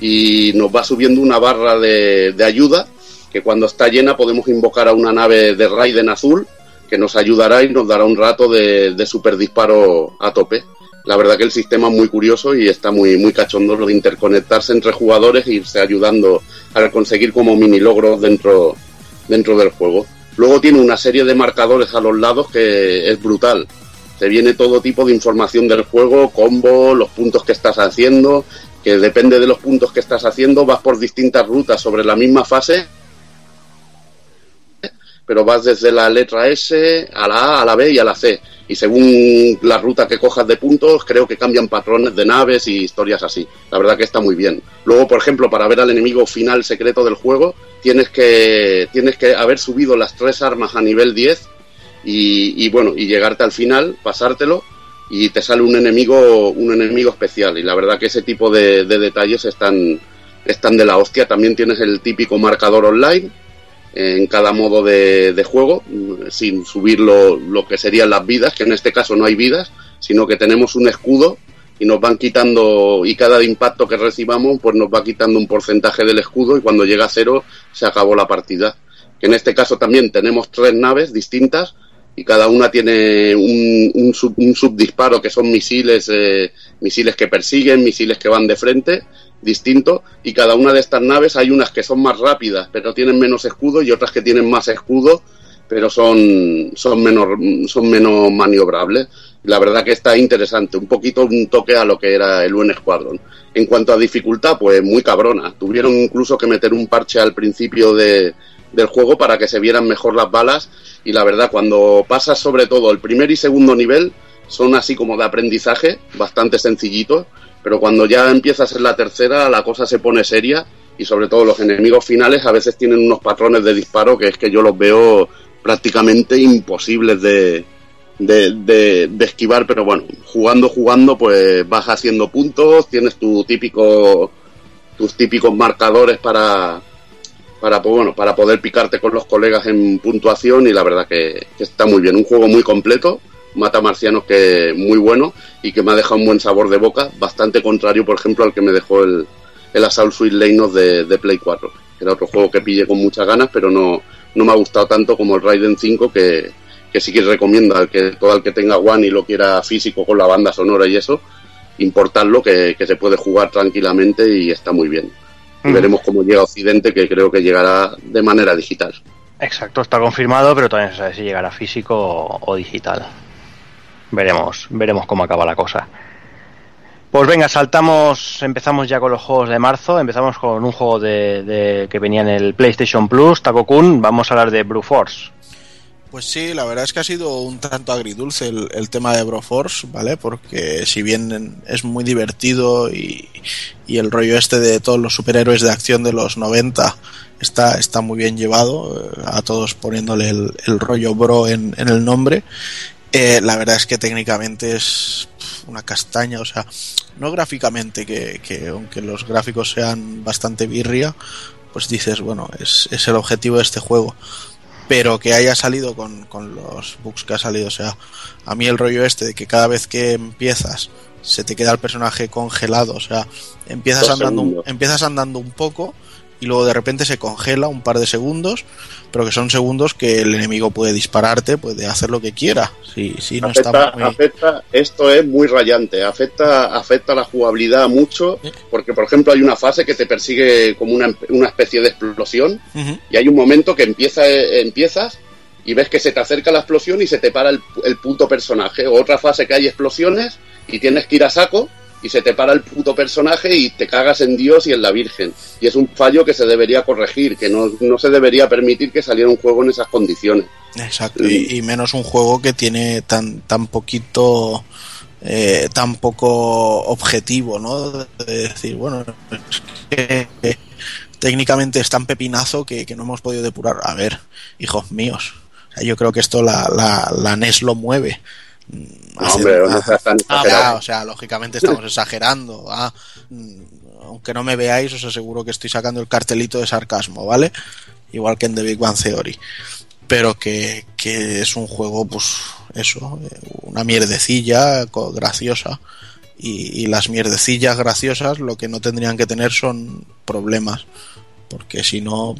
y nos va subiendo una barra de, de ayuda que cuando está llena podemos invocar a una nave de Raiden azul que nos ayudará y nos dará un rato de, de super disparo a tope. La verdad que el sistema es muy curioso y está muy, muy cachondo lo de interconectarse entre jugadores e irse ayudando a conseguir como mini logros dentro, dentro del juego. Luego tiene una serie de marcadores a los lados que es brutal. Te viene todo tipo de información del juego, combo, los puntos que estás haciendo, que depende de los puntos que estás haciendo, vas por distintas rutas sobre la misma fase, pero vas desde la letra S a la A, a la B y a la C. Y según la ruta que cojas de puntos, creo que cambian patrones de naves y historias así. La verdad que está muy bien. Luego, por ejemplo, para ver al enemigo final secreto del juego, tienes que, tienes que haber subido las tres armas a nivel 10 y, bueno, y llegarte al final, pasártelo y te sale un enemigo, un enemigo especial. Y la verdad que ese tipo de, de detalles están, están de la hostia. También tienes el típico marcador online en cada modo de, juego, sin subir lo, lo que serían las vidas, que en este caso no hay vidas, sino que tenemos un escudo y nos van quitando, y cada impacto que recibamos, pues nos va quitando un porcentaje del escudo y cuando llega a cero se acabó la partida. Que en este caso también tenemos tres naves distintas y cada una tiene un, un, sub, un subdisparo que son misiles, eh, misiles que persiguen, misiles que van de frente, distinto, y cada una de estas naves hay unas que son más rápidas, pero tienen menos escudo, y otras que tienen más escudo, pero son, son menos, son menos maniobrables. La verdad que está interesante, un poquito un toque a lo que era el UN Squadron. En cuanto a dificultad, pues muy cabrona. Tuvieron incluso que meter un parche al principio de, del juego para que se vieran mejor las balas y la verdad cuando pasas sobre todo el primer y segundo nivel son así como de aprendizaje, bastante sencillitos, pero cuando ya empiezas en la tercera la cosa se pone seria y sobre todo los enemigos finales a veces tienen unos patrones de disparo que es que yo los veo prácticamente imposibles de, de, de, esquivar, pero bueno, jugando, jugando, pues vas haciendo puntos, tienes tu típico, tus típicos marcadores para, para, pues bueno, para poder picarte con los colegas en puntuación y la verdad que está muy bien. Un juego muy completo, mata marcianos que muy bueno y que me ha dejado un buen sabor de boca, bastante contrario, por ejemplo, al que me dejó el, el Assault Suite Leinos de, de Play 4. Era otro juego que pillé con muchas ganas, pero no, no me ha gustado tanto como el Raiden 5, que, que sí que recomiendo al que todo el que tenga One y lo quiera físico con la banda sonora y eso, importarlo, que, que se puede jugar tranquilamente y está muy bien. Veremos cómo llega Occidente, que creo que llegará de manera digital.
Exacto, está confirmado, pero todavía no se sabe si llegará físico o, o digital. Veremos, veremos cómo acaba la cosa. Pues venga, saltamos, empezamos ya con los juegos de marzo, empezamos con un juego de, que venía en el PlayStation Plus, Taco Kun, vamos a hablar de Blue Force.
Pues sí, la verdad es que ha sido un tanto agridulce el, el tema de Broforce, ¿vale? Porque si bien es muy divertido y, y el rollo este de todos los superhéroes de acción de los 90 está, está muy bien llevado, eh, a todos poniéndole el, el rollo bro en, en el nombre, eh, la verdad es que técnicamente es una castaña, o sea, no gráficamente, que, que aunque los gráficos sean bastante birria, pues dices, bueno, es, es el objetivo de este juego pero que haya salido con, con los bugs que ha salido. O sea, a mí el rollo este de que cada vez que empiezas se te queda el personaje congelado. O sea, empiezas andando,
segundos.
empiezas andando un poco y luego de repente se congela un par de segundos, pero que son segundos que el enemigo puede dispararte, puede hacer lo que quiera. Sí, sí, no
afecta,
está muy...
afecta, esto es muy rayante, afecta, afecta la jugabilidad mucho, porque por ejemplo hay una fase que te persigue como una, una especie de explosión y hay un momento que empieza, empiezas y ves que se te acerca la explosión y se te para el, el puto personaje. O otra fase que hay explosiones y tienes que ir a saco y se te para el puto personaje y te cagas en Dios y en la Virgen. Y es un fallo que se debería corregir, que no, no se debería permitir que saliera un juego en esas condiciones.
Exacto, y, menos un juego que tiene tan, tan poquito, eh, tan poco objetivo, ¿no? De decir, bueno, es que eh, técnicamente es tan pepinazo que, que no hemos podido depurar. A ver, hijos míos, o sea, yo creo que esto la, la, la NES lo mueve. Mm,
No, hombre, no seas tan
Ah, ya, o sea, lógicamente estamos exagerando. ah, mm, aunque no me veáis, os aseguro que estoy sacando el cartelito de sarcasmo, ¿vale? Igual que en The Big Bang Theory. Pero que, que es un juego, pues, eso, eh, una mierdecilla graciosa. Y, y las mierdecillas graciosas lo que no tendrían que tener son problemas. Porque si no,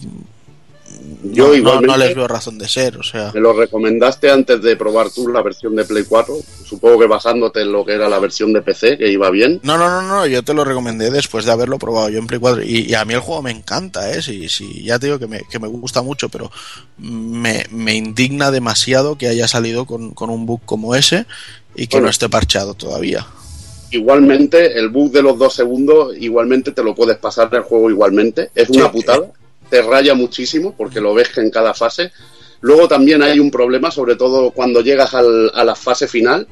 Yo
no, no-
igualmente-
no les veo razón de ser. O sea,
Me lo recomendaste antes de probar tú la versión de Play 4, supongo que basándote en lo que era la versión de PC, que iba bien.
No, no, no, no, yo te lo recomendé después de haberlo probado yo en Play 4 y, y a mí el juego me encanta, ¿eh? Sí, sí, ya te digo que me, que me gusta mucho, pero me, me indigna demasiado que haya salido con, con un bug como ese y que
Bueno.
no esté parchado todavía.
Igualmente, el bug de los dos segundos, igualmente te lo puedes pasar del juego igualmente. Es una putada, te raya muchísimo porque lo ves que en cada fase. Luego también hay un problema, sobre todo cuando llegas al- a la fase final,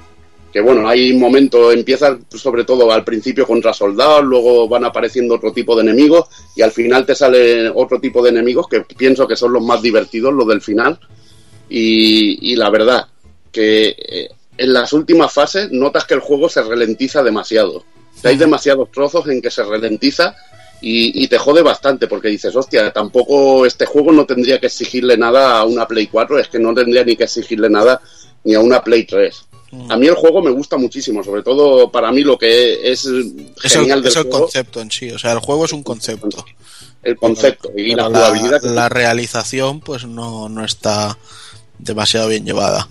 que bueno, hay momentos, empiezas sobre todo al principio contra soldados, luego van apareciendo otro tipo de enemigos y al final te sale otro tipo de enemigos que pienso que son los más divertidos, los del final. Y, y la verdad, que eh, en las últimas fases notas que el juego se ralentiza demasiado. O sea, hay demasiados trozos en que se ralentiza y, y te jode bastante porque dices, hostia, tampoco este juego no tendría que exigirle nada a una Play 4, es que no tendría ni que exigirle nada ni a una Play 3. A mí el juego me gusta muchísimo, sobre todo para mí lo que es
Es el,
genial del
es el
juego,
concepto en sí, o sea, el juego es un concepto.
el concepto y
Pero
la
la,
jugabilidad.
la realización pues no, no está demasiado bien llevada.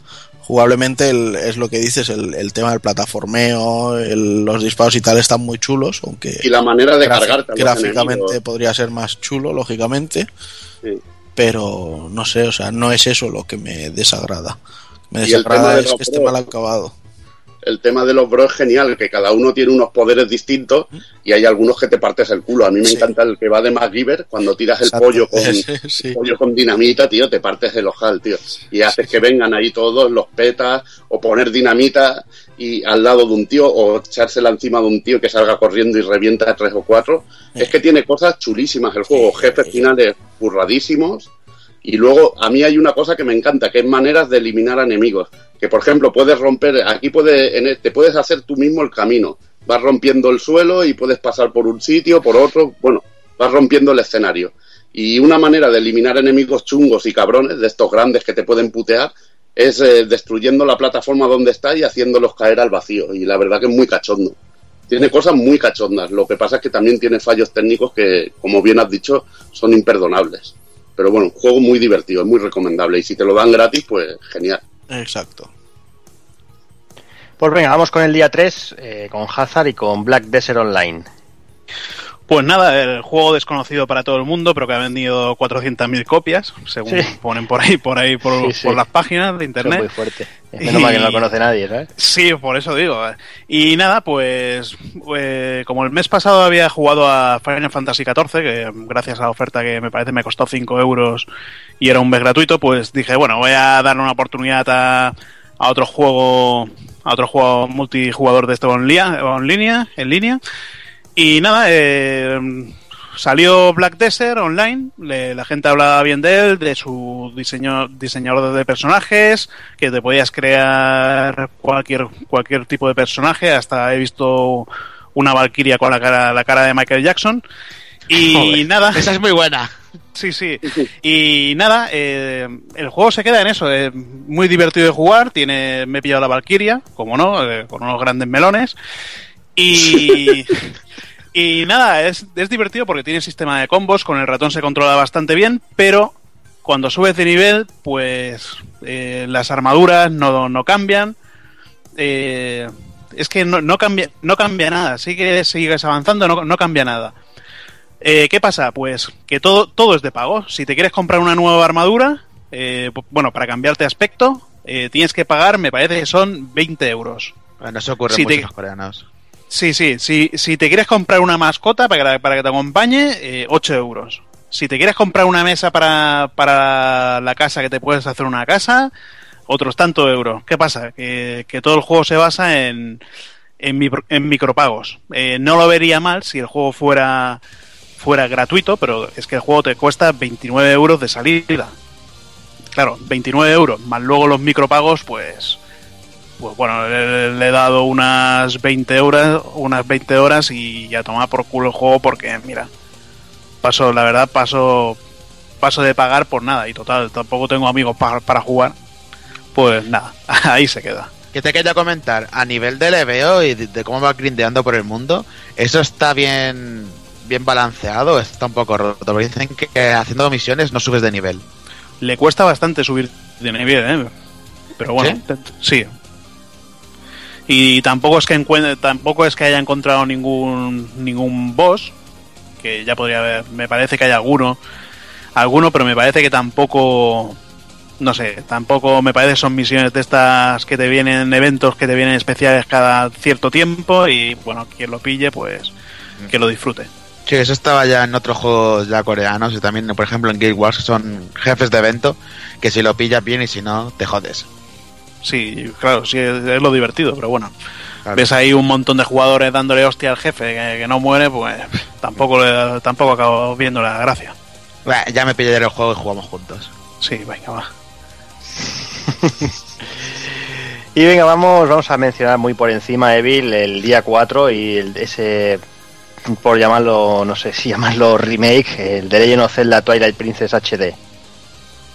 Jugablemente el- es lo que dices, el, el tema del plataformeo, el- los disparos y tal están muy chulos, aunque
y la manera de los
gráficamente podría ser más chulo, lógicamente,
Sí.
pero no sé, o sea, no es eso lo que me desagrada. Me desagrada
de
es que esté mal acabado.
El tema de los bros es genial, que cada uno tiene unos poderes distintos y hay algunos que te partes el culo. A mí me
Sí.
encanta el que va de MacGyver, cuando tiras el
Exacto.
pollo con,
Sí.
pollo con dinamita, tío, te partes el ojal, tío. Y haces que vengan ahí todos, los petas, o poner dinamita y al lado de un tío, o echársela encima de un tío que salga corriendo y revienta a tres o cuatro. Es que tiene cosas chulísimas el juego, jefes finales curradísimos. Y luego, a mí hay una cosa que me encanta, que es maneras de eliminar enemigos. Que, por ejemplo, puedes romper, aquí puede, en, te puedes hacer tú mismo el camino. Vas rompiendo el suelo y puedes pasar por un sitio, por otro. Bueno, vas rompiendo el escenario. Y una manera de eliminar enemigos chungos y cabrones, de estos grandes que te pueden putear, es eh, destruyendo la plataforma donde está y haciéndolos caer al vacío. Y la verdad que es muy cachondo. Tiene cosas muy cachondas. Lo que pasa es que también tiene fallos técnicos que, como bien has dicho, son imperdonables. Pero bueno, un juego muy divertido, es muy recomendable. Y si te lo dan gratis, pues genial.
Exacto.
Pues venga, vamos con el día 3, eh, con Hazard y con Black Desert Online.
Pues nada, el juego desconocido para todo el mundo, pero que ha vendido 400.000 copias, según
Sí.
ponen por ahí, por ahí, por,
Sí, sí.
por las páginas de
Eso es
internet.
muy fuerte. Menos mal que no lo conoce nadie, ¿sabes?
Sí, por eso digo. Y nada, pues eh, como el mes pasado había jugado a Final Fantasy XIV, que gracias a la oferta que me parece me costó 5 euros y era un mes gratuito, pues dije, bueno, voy a darle una oportunidad a, a otro juego, a otro juego multijugador de esto en línea, en línea. Y nada, eh, salió Black Desert online, le- la gente hablaba bien de él, de su diseño, diseñador de personajes, que te podías crear cualquier, cualquier tipo de personaje, hasta he visto una Valkyria con la cara, la cara de Michael Jackson. Y
Joder,
nada.
Esa es muy buena.
Sí, sí. Y nada, eh, el juego se queda en eso. Es muy divertido de jugar. Tiene, me he pillado la Valkyria, como no, eh, con unos grandes melones. Y, y nada, es, es divertido porque tiene sistema de combos. Con el ratón se controla bastante bien, pero cuando subes de nivel, pues eh, las armaduras no, no cambian. Eh, es que no, no cambia, no cambia nada. Sigue, sigues avanzando, no, no cambia nada. Eh, ¿Qué pasa? Pues que todo, todo es de pago. Si te quieres comprar una nueva armadura, eh, bueno, para cambiarte aspecto, eh, tienes que pagar, me parece que son 20 euros.
Bueno, eso ocurre
Sí,
mucho
te-
en los coreanos.
Sí, sí, si, si te quieres comprar una mascota para que, para que te acompañe, eh, 8 euros. Si te quieres comprar una mesa para, para la casa, que te puedes hacer una casa, otros tantos euros. ¿Qué pasa? Que, que todo el juego se basa en, en, micro- en micropagos. Eh, no lo vería mal si el juego fuera, fuera gratuito, pero es que el juego te cuesta 29 euros de salida. claro, 29 euros, más luego los micropagos, pues. Pues bueno, le, le he dado unas 20 horas, unas 20 horas y ya tomar por culo el juego porque, mira, paso, la verdad, paso, paso de pagar por nada y total, tampoco tengo amigos pa- para jugar. Pues nada, ahí se queda.
Que te quería comentar, a nivel de leveo y de, de cómo va grindeando por el mundo, ¿eso está bien bien balanceado? ¿Está un poco roto? Porque dicen que, haciendo misiones no subes de nivel.
Le cuesta bastante subir de nivel, ¿eh? Pero bueno, sí. Y tampoco es que tampoco es que haya encontrado ningún ningún boss, que ya podría haber, me parece que hay alguno, alguno, pero me parece que tampoco no sé, tampoco me parece que son misiones de estas que te vienen eventos que te vienen especiales cada cierto tiempo y bueno, quien lo pille pues que lo disfrute.
Sí, eso estaba ya en otros juegos ya coreanos y también, por ejemplo, en Guild Wars, son jefes de evento, que si lo pillas bien y si no, te jodes.
Sí, claro, sí, es, lo divertido, pero bueno.
Claro.
Ves ahí un montón de jugadores dándole hostia al jefe que, que no muere, pues tampoco le- tampoco acabo viendo la gracia.
Bah, ya me pillaré el juego y jugamos juntos.
Sí, venga, va.
Y venga, vamos, vamos a mencionar muy por encima, Evil, el día 4 y el- ese, por llamarlo, no sé si llamarlo remake, el de Legend of Zelda Twilight Princess HD.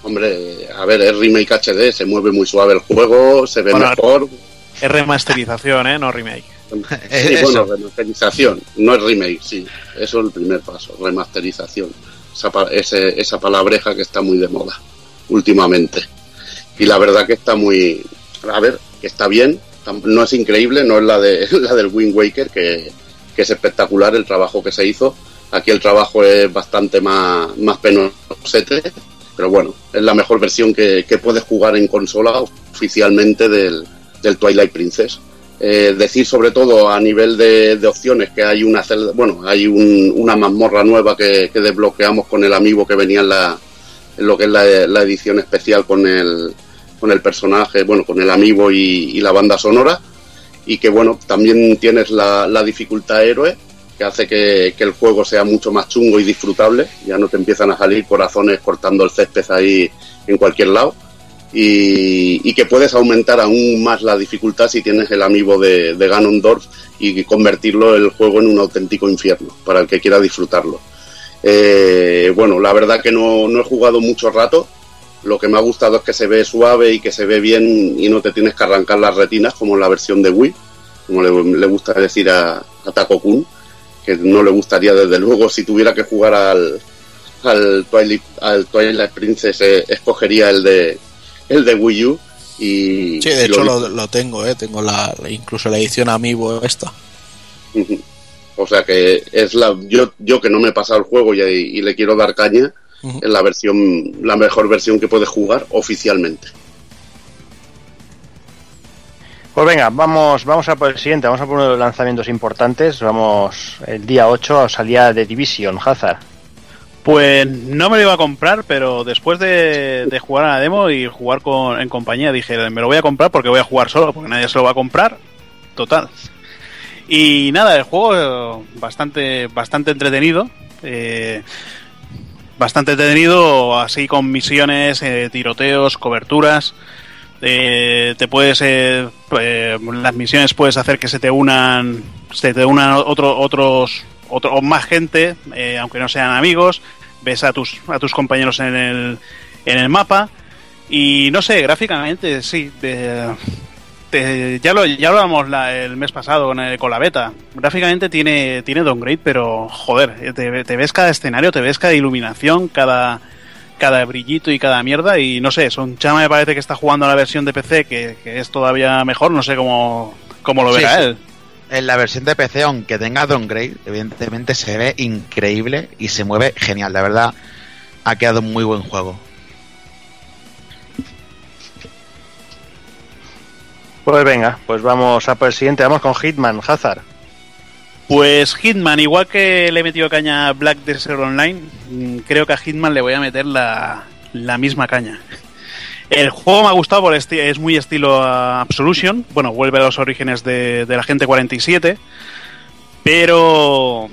Hombre, a ver, es remake HD, se mueve muy suave el juego, se ve
Bueno,
mejor.
Es remasterización, ¿eh? No remake.
Sí, bueno, remasterización, no es remake, sí. Eso es el primer paso, remasterización. Esa, pa- ese- esa palabreja que está muy de moda últimamente. Y la verdad que está muy... A ver, que está bien, no es increíble, no es la, de, la del Wind Waker, que, que es espectacular el trabajo que se hizo. Aquí el trabajo es bastante más, más penosete, pero bueno, es la mejor versión que, puedes jugar en consola oficialmente del, Twilight Princess. Eh, decir sobre todo a nivel de, opciones que hay una celda- bueno hay un- una mazmorra nueva que, que desbloqueamos con el amigo que venía en la lo que es la, edición especial con el con el personaje bueno con el amigo y, la banda sonora y que bueno también tienes la dificultad héroe que hace que, el juego sea mucho más chungo y disfrutable ya no te empiezan a salir corazones cortando el césped ahí en cualquier lado y, y que puedes aumentar aún más la dificultad si tienes el amigo de, de Ganondorf y convertirlo el juego en un auténtico infierno para el que quiera disfrutarlo. Eh, bueno, la verdad que no, he jugado mucho rato. Lo que me ha gustado es que se ve suave y que se ve bien y no te tienes que arrancar las retinas como en la versión de Wii, como le, gusta decir a, a Kun, que no le gustaría desde luego si tuviera que jugar al, al, Twilight, al Twilight Princess, eh, escogería el de, el de Wii U. Y,
Sí, de
y
hecho
lo-
lo, tengo, ¿eh? Tengo la, incluso la edición Amiibo esta.
O sea que es la yo yo que no me he pasado el juego y, y le quiero dar caña es la versión la mejor versión que puedes jugar oficialmente.
Pues venga, vamos, vamos a por el siguiente, vamos a por uno de los lanzamientos importantes. Vamos, el día 8 salía de Division, Hazard.
Pues no me lo iba a comprar, pero después de, jugar a la demo y jugar con, en compañía, dije, me lo voy a comprar porque voy a jugar solo, porque nadie se lo va a comprar. Total. Y nada, el juego bastante, bastante entretenido. eh, bastante entretenido, así con misiones, eh, tiroteos, coberturas. Eh, te puedes eh, eh, las misiones puedes hacer que se te unan se te unan otro, otros otro, más gente eh, aunque no sean amigos. Ves a tus a tus compañeros en el en el mapa. Y no sé gráficamente sí te- ya lo ya hablábamos la- el mes pasado con, con la beta. Gráficamente tiene tiene downgrade pero joder te, te ves cada escenario te ves cada iluminación cada cada brillito y cada mierda y no sé, Son Chama me parece que está jugando a la versión de PC que, que es todavía mejor, no sé cómo, cómo lo
Sí,
verá
sí.
él.
En la versión de PC, aunque tenga downgrade, evidentemente se ve increíble y se mueve genial. La verdad, ha quedado un muy buen juego.
Pues venga, pues vamos a por el siguiente, vamos con Hitman, Hazard.
Pues Hitman, igual que le he metido caña a Black Desert Online, mm, creo que a Hitman le voy a meter la, la misma caña. El juego me ha gustado porque es muy estilo Absolution, bueno, vuelve a los orígenes de, la gente 47, pero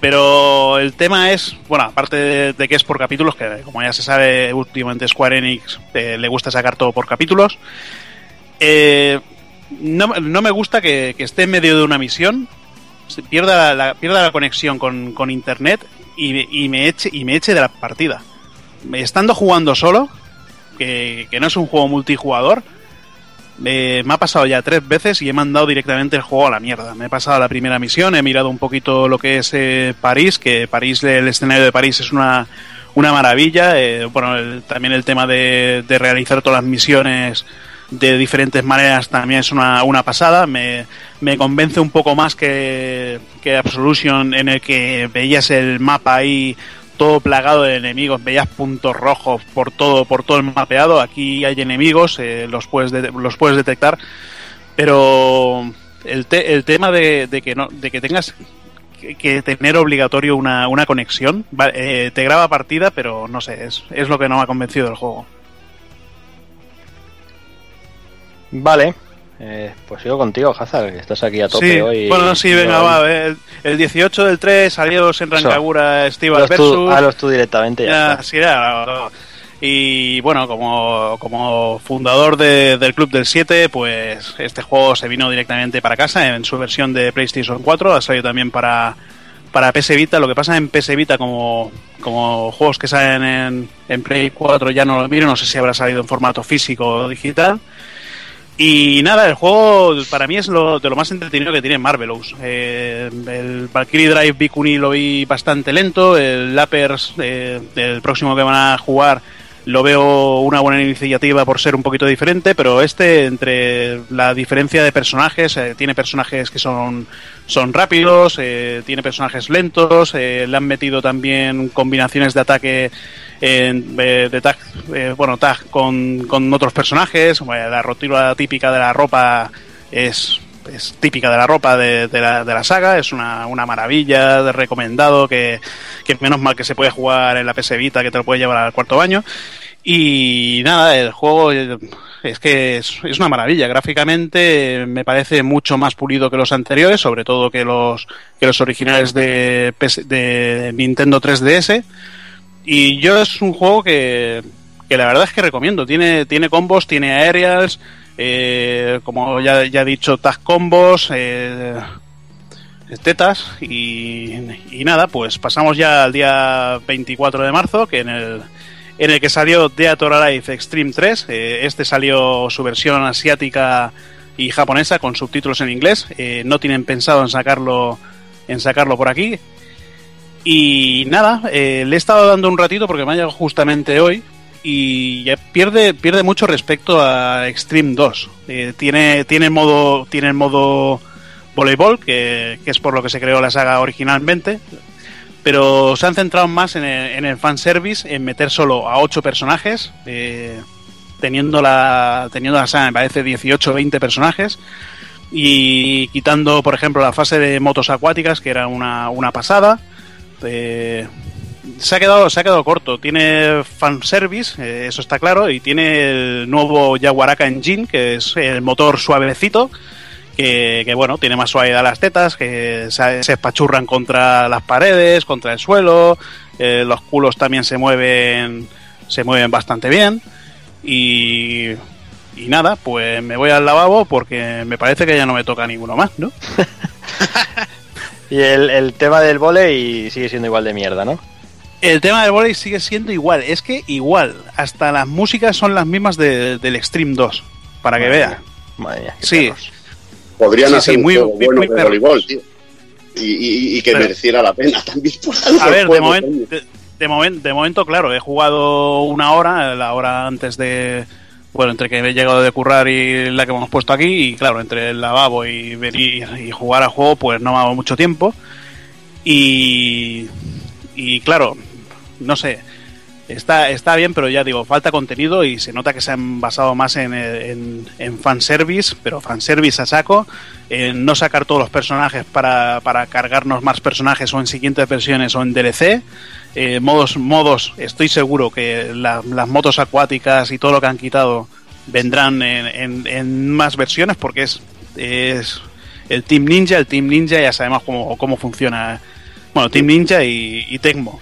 Pero el tema es, bueno, aparte de, que es por capítulos, que como ya se sabe, últimamente Square Enix eh, le gusta sacar todo por capítulos. eh, no, no me gusta que, esté en medio de una misión, pierda la, pierda la conexión con, con internet y, y me eche, y me eche de la partida. Estando jugando solo, que, que no es un juego multijugador, eh, me ha pasado ya tres veces y he mandado directamente el juego a la mierda. Me he pasado la primera misión, he mirado un poquito lo que es eh, París, que París, el escenario de París es una, una maravilla. eh, bueno, el- también el tema de, de realizar todas las misiones de diferentes maneras también es una, una pasada. Me, me convence un poco más que, que Absolution, en el que veías el mapa ahí todo plagado de enemigos, veías puntos rojos por todo, por todo el mapeado. Aquí hay enemigos, eh, los puedes de- los puedes detectar, pero el, te- el tema de, de que no, de que tengas que, tener obligatorio una, una conexión, eh, te graba partida, pero no sé, es, es lo que no me ha convencido del juego.
Vale. Eh, pues sigo contigo, Hazard, que estás aquí a tope
Sí,
hoy.
bueno, sí, venga, va. El, el 18 del 3 salió en Rancagura Steve
Hazlos tú,
Versus.
hazlos tú directamente ya,
sí, ya, y bueno, como, como fundador de- del Club del 7, pues este juego se vino directamente para casa en su versión de PlayStation 4, ha salido también para, para PS Vita. Lo que pasa en PS Vita, como, como juegos que salen en, en Play 4 ya no lo miro, no sé si habrá salido en formato físico o digital. Y nada, el juego para mí es lo, de lo más entretenido que tiene Marvelous. Eh, el Valkyrie Drive Bikuni lo vi bastante lento. El Lappers, eh, el próximo que van a jugar, lo veo una buena iniciativa por ser un poquito diferente. Pero este, entre la diferencia de personajes, eh, tiene personajes que son, son rápidos, eh, tiene personajes lentos, eh, le han metido también combinaciones de ataque eh, de tag, eh, bueno, tag con, con otros personajes. La rotura típica de la ropa es, es típica de la ropa de, de la, de la saga. Es una, una maravilla, de recomendado, que, que menos mal que se puede jugar en la PS Vita, que te lo puede llevar al cuarto baño. Y nada, el juego eh, es que es, una maravilla. Gráficamente eh, me parece mucho más pulido que los anteriores, sobre todo que los, que los originales de, de Nintendo 3DS. Y yo es un juego que, que la verdad es que recomiendo. Tiene, tiene combos, tiene aerials, eh, como ya, ya he dicho, tag combos, eh, tetas. Y, y nada, pues pasamos ya al día 24 de marzo, que en el, en el que salió or Alive Extreme 3. Eh, este salió su versión asiática y japonesa con subtítulos en inglés. Eh, no tienen pensado en sacarlo, en sacarlo por aquí. Y nada, eh, le he estado dando un ratito porque me ha llegado justamente hoy y ya pierde, pierde mucho respecto a Extreme 2. Eh, tiene, tiene modo, tiene modo voleibol, que, que es por lo que se creó la saga originalmente, pero se han centrado más en el, en el fanservice, en meter solo a 8 personajes, eh, teniendo, la, teniendo la saga, me parece, 18 o 20 personajes, y quitando, por ejemplo, la fase de motos acuáticas, que era una, una pasada. Eh, se ha quedado se ha quedado corto tiene fanservice eh, eso está claro y tiene el nuevo Yaguaraca Engine que es el motor suavecito que, que, bueno tiene más suavidad las tetas que se, se espachurran contra las paredes contra el suelo eh, los culos también se mueven se mueven bastante bien y y nada pues me voy al lavabo porque me parece que ya no me toca ninguno más no
Y el, el tema del volei sigue siendo igual de mierda, ¿no?
El tema del volei sigue siendo igual, es que igual, hasta las músicas son las mismas de- del Extreme 2, para que
Madre
vea.
mía, Madre mía, qué
Sí,
perros.
Podrían
Sí,
hacer
sí,
un
muy-
juego
muy-
bueno
muy
de voleibol, tío. Y, y- y que
Pero-
mereciera la pena también por algo
A ver, de, momento de, de momen- de momento, claro, he jugado una hora, la hora antes de... Bueno, entre que he llegado de currar y la que hemos puesto aquí, y claro, entre el lavabo y venir y jugar al juego, pues no me ha dado mucho tiempo. Y, y claro, no sé, está, está bien, pero ya digo, falta contenido y se nota que se han basado más en, en, en fanservice, pero fanservice a saco, en no sacar todos los personajes para, para cargarnos más personajes o en siguientes versiones o en DLC. Eh, modos, modos, estoy seguro que la- las motos acuáticas y todo lo que han quitado vendrán en, en- en más versiones porque es, es el Team Ninja, el Team Ninja ya sabemos cómo, cómo funciona Bueno, Team Ninja y, y Tecmo.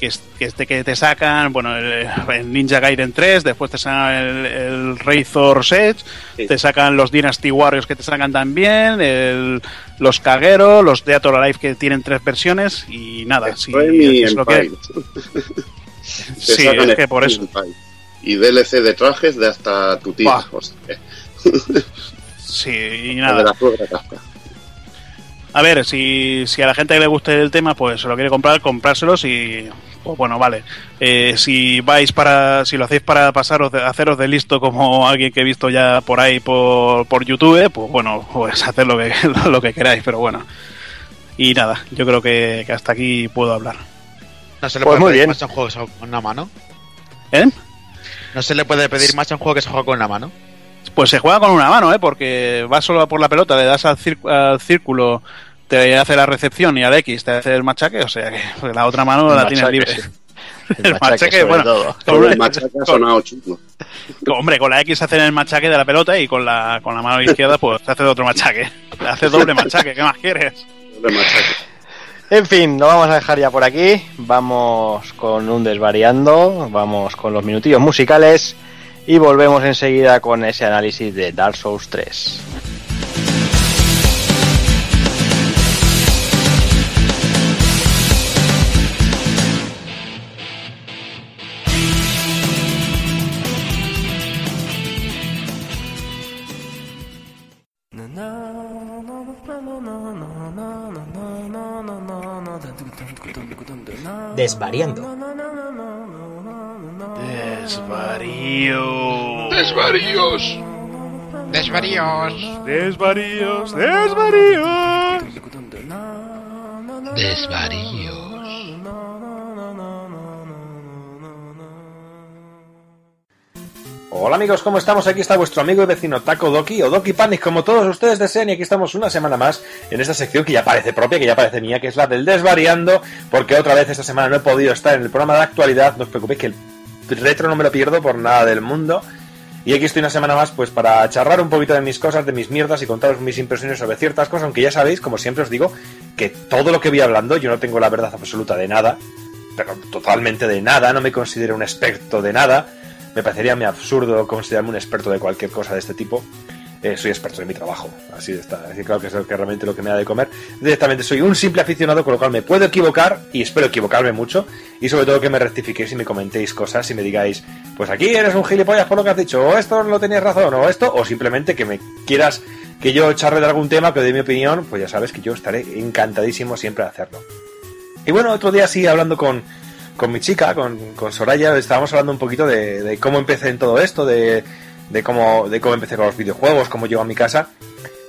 Que, es, que, es de que te sacan, bueno, el, el Ninja Gaiden 3, después te sacan el, el Razor Edge,
Sí.
te sacan los Dynasty Warriors que te sacan también, el- los Kagero, los Deator Alive que tienen tres versiones y nada,
y
es lo que- Sí, es que por eso.
Y DLC de trajes de hasta tu tía. O sea,
Sí, y
de
nada.
la suegra Kafka.
A ver, si, si a la gente que le guste el tema, pues se lo quiere comprar, comprárselos y pues bueno, vale. Eh, si vais para, si lo hacéis para pasaros, de, haceros de listo como alguien que he visto ya por ahí por, por YouTube, pues bueno, pues haced lo que, lo que queráis, pero bueno. Y nada, yo creo que, que hasta aquí puedo hablar.
No se le
Pues
puede
muy
pedir
bien.
más a un juego que se juega con una mano.
¿Eh?
No se le puede pedir más a un juego que se juega con una mano.
Pues se juega con una mano, ¿eh? Porque vas solo por la pelota, le das al, al círculo, te hace la recepción y al X te hace el machaque, o sea que pues, la otra mano la tienes libre.
sí.
El
El machaque,
machaque,
sobre
bueno,
todo.
El machaque ha sonado chungo.
Hombre, con la X hacen el machaque de la pelota y con la, con la mano izquierda pues te hace otro machaque. Te hace doble machaque, ¿qué más quieres?
Doble machaque.
En fin, lo vamos a dejar ya por aquí. Vamos con un desvariando, vamos con los minutillos musicales y volvemos enseguida con ese análisis de Dark Souls 3.
Desvariando.
Desvarío.
Desvaríos.
Desvaríos. Desvaríos.
Desvaríos.
Hola amigos, ¿cómo estamos? Aquí está vuestro amigo y vecino Taco Doki o Doki Panic, como todos ustedes deseen, y aquí estamos una semana más en esta sección que ya parece propia, que ya parece mía, que es la del desvariando, porque otra vez esta semana no he podido estar en el programa de actualidad, no os preocupéis que el retro no me lo pierdo por nada del mundo. Y aquí estoy una semana más pues para charlar un poquito de mis cosas, de mis mierdas y contaros mis impresiones sobre ciertas cosas, aunque ya sabéis, como siempre os digo, que todo lo que voy hablando yo no tengo la verdad absoluta de nada, pero totalmente de nada, no me considero un experto de nada, me parecería absurdo considerarme un experto de cualquier cosa de este tipo. Eh, soy experto en mi trabajo, así está, así claro que es lo que realmente lo que me da de comer. Directamente soy un simple aficionado, con lo cual me puedo equivocar y espero equivocarme mucho. Y sobre todo que me rectifiquéis y me comentéis cosas y me digáis, pues aquí eres un gilipollas por lo que has dicho, o esto no tenías razón, o esto, o simplemente que me quieras que yo charle de algún tema, que dé mi opinión, pues ya sabes que yo estaré encantadísimo siempre de hacerlo. Y bueno, otro día sí, hablando con, con mi chica, con, con Soraya, estábamos hablando un poquito de, de cómo empecé en todo esto, de, de, cómo, de cómo empecé con los videojuegos, cómo llego a mi casa.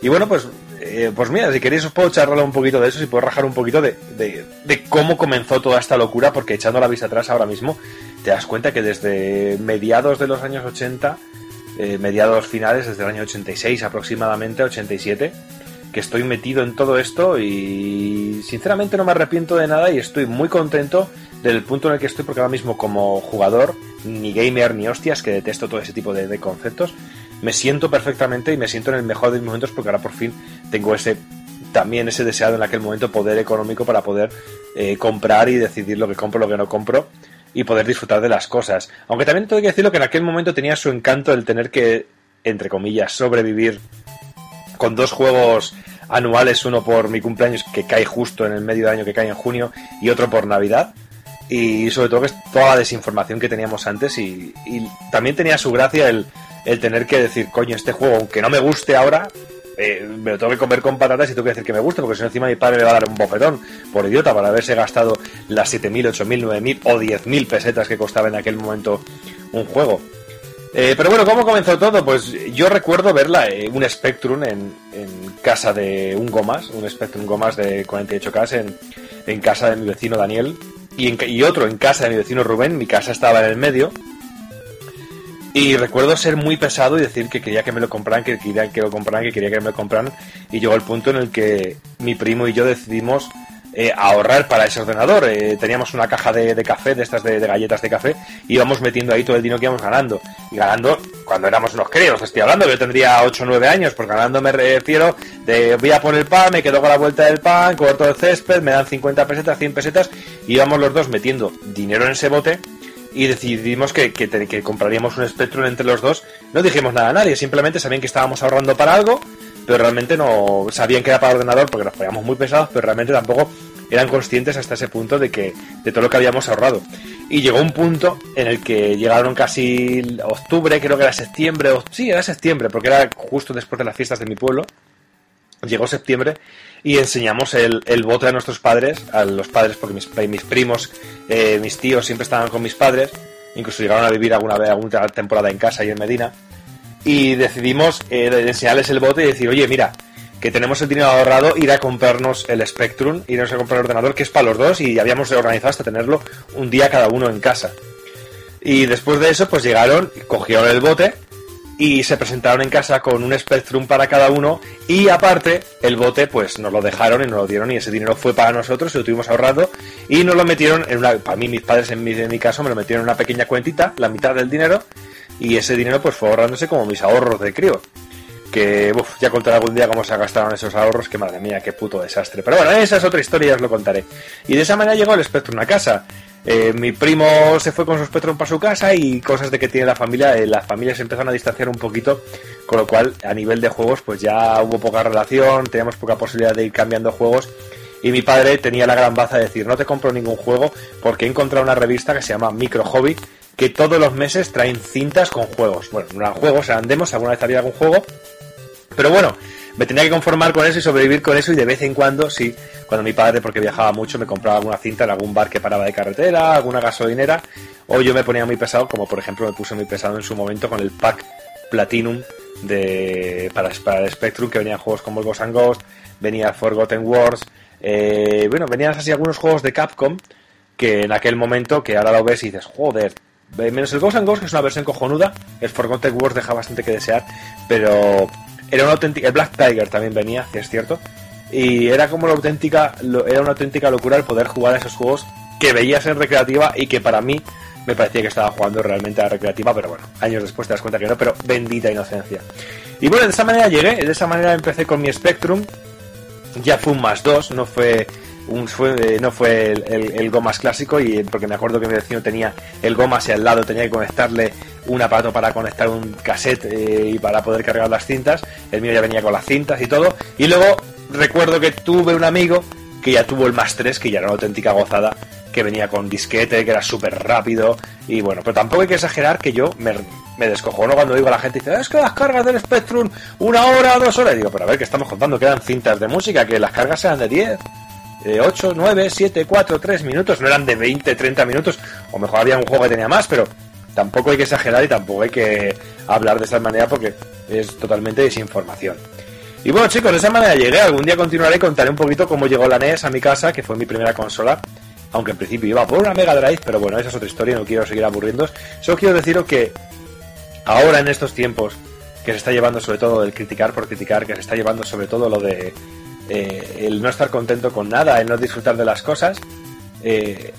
Y bueno, pues, eh, pues mira, si queréis os puedo charlar un poquito de eso, si puedo rajar un poquito de, de, cómo comenzó toda esta locura, porque echando la vista atrás ahora mismo, te das cuenta que desde mediados de los años 80, eh, mediados finales, desde el año 86 aproximadamente, 87, que estoy metido en todo esto y sinceramente no me arrepiento de nada y estoy muy contento del punto en el que estoy porque ahora mismo como jugador, ni gamer ni hostias, que detesto todo ese tipo de, conceptos, me siento perfectamente y me siento en el mejor de mis momentos porque ahora por fin tengo ese también ese deseado en aquel momento poder económico para poder eh, comprar y decidir lo que compro, lo que no compro y poder disfrutar de las cosas. Aunque también tengo que decirlo que en aquel momento tenía su encanto el tener que, entre comillas, sobrevivir con dos juegos anuales, uno por mi cumpleaños que cae justo en el medio de año que cae en junio y otro por Navidad. Y sobre todo que es toda la desinformación que teníamos antes y, también tenía su gracia el, el tener que decir, coño, este juego, aunque no me guste ahora, eh, me lo tengo que comer con patatas y tengo que decir que me guste, porque si no encima mi padre me va a dar un bofetón por idiota para haberse gastado las 7.000, 8.000, 9.000 o 10.000 pesetas que costaba en aquel momento un juego. Eh, pero bueno, ¿cómo comenzó todo? Pues yo recuerdo verla, eh, un Spectrum en, en casa de un Gomas, un Spectrum Gomas de 48K en, en casa de mi vecino Daniel y, en y otro en casa de mi vecino Rubén, mi casa estaba en el medio. Y recuerdo ser muy pesado y decir que quería que me lo compraran, que quería que lo compraran, que quería que me lo compraran. Y llegó el punto en el que mi primo y yo decidimos eh, ahorrar para ese ordenador. Eh, teníamos una caja de, de café, de estas de, galletas de café, y íbamos metiendo ahí todo el dinero que íbamos ganando. Y ganando cuando éramos unos críos, estoy hablando, yo tendría 8 o 9 años, porque ganando me refiero de voy a por el pan, me quedo con la vuelta del pan, corto el césped, me dan 50 pesetas, 100 pesetas, y íbamos los dos metiendo dinero en ese bote y decidimos que, que, compraríamos un Spectrum entre los dos. No dijimos nada a nadie, simplemente sabían que estábamos ahorrando para algo, pero realmente no sabían que era para ordenador porque nos poníamos muy pesados, pero realmente tampoco eran conscientes hasta ese punto de que de todo lo que habíamos ahorrado. Y llegó un punto en el que llegaron casi octubre, creo que era septiembre, o, sí, era septiembre, porque era justo después de las fiestas de mi pueblo. Llegó septiembre y enseñamos el, el bote a nuestros padres, a los padres, porque mis, mis primos, eh, mis tíos siempre estaban con mis padres, incluso llegaron a vivir alguna vez, alguna temporada en casa y en Medina, y decidimos eh, enseñarles el bote y decir, oye, mira, que tenemos el dinero ahorrado, ir a comprarnos el Spectrum, irnos a comprar el ordenador, que es para los dos, y habíamos organizado hasta tenerlo un día cada uno en casa. Y después de eso, pues llegaron, cogieron el bote y se presentaron en casa con un Spectrum para cada uno y aparte el bote pues nos lo dejaron y nos lo dieron y ese dinero fue para nosotros lo tuvimos ahorrado y nos lo metieron en una, para mí mis padres en mi, en mi caso me lo metieron en una pequeña cuentita, la mitad del dinero y ese dinero pues fue ahorrándose como mis ahorros de crío que uf, ya contaré algún día cómo se gastaron esos ahorros, que madre mía, qué puto desastre. Pero bueno, esa es otra historia, ya os lo contaré. Y de esa manera llegó el Spectrum a casa. Eh, mi primo se fue con su Spectrum para su casa y cosas de que tiene la familia, eh, las familias se empezaron a distanciar un poquito, con lo cual a nivel de juegos pues ya hubo poca relación, teníamos poca posibilidad de ir cambiando juegos. Y mi padre tenía la gran baza de decir, no te compro ningún juego porque he encontrado una revista que se llama Micro Hobby, que todos los meses traen cintas con juegos. Bueno, no eran juegos, eran demos, alguna vez había algún juego, pero bueno, me tenía que conformar con eso y sobrevivir con eso y de vez en cuando, sí, cuando mi padre, porque viajaba mucho, me compraba alguna cinta en algún bar que paraba de carretera, alguna gasolinera, o yo me ponía muy pesado, como por ejemplo me puse muy pesado en su momento con el pack Platinum de para, para el Spectrum, que venían juegos como Ghost and Ghost, venía Forgotten Wars, eh, bueno, venían así algunos juegos de Capcom que en aquel momento, que ahora lo ves y dices, joder, menos el Ghost and Ghost, que es una versión cojonuda, el Forgotten Wars deja bastante que desear, pero era una auténtica, el Black Tiger también venía, que es cierto, y era como la auténtica, era una auténtica locura el poder jugar a esos juegos que veías en recreativa y que para mí me parecía que estaba jugando realmente a recreativa, pero bueno, años después te das cuenta que no, pero bendita inocencia. Y bueno, de esa manera llegué, de esa manera empecé con mi Spectrum, ya fue un más dos, no fue un eh, no fue el, el, el Gomas clásico y porque me acuerdo que mi vecino tenía el Gomas y al lado tenía que conectarle un aparato para conectar un cassette eh, y para poder cargar las cintas. El mío ya venía con las cintas y todo. Y luego recuerdo que tuve un amigo que ya tuvo el más 3 que ya era una auténtica gozada que venía con disquete, que era súper rápido. Y bueno, pero tampoco hay que exagerar que yo me, me descojono cuando digo a la gente dice, es que las cargas del Spectrum una hora, dos horas, y digo, pero a ver, que estamos contando? Quedan cintas de música, que las cargas sean de 10 de 8, 9, 7, 4, 3 minutos, no eran de 20, 30 minutos, o mejor había un juego que tenía más, pero tampoco hay que exagerar y tampoco hay que hablar de esa manera porque es totalmente desinformación. Y bueno chicos, de esa manera llegué, algún día continuaré y contaré un poquito cómo llegó la NES a mi casa, que fue mi primera consola, aunque en principio iba por una Mega Drive, pero bueno, esa es otra historia, no quiero seguir aburriendo. Solo quiero deciros que ahora en estos tiempos que se está llevando sobre todo el criticar por criticar, que se está llevando sobre todo lo de eh, el no estar contento con nada, el no disfrutar de las cosas, eh,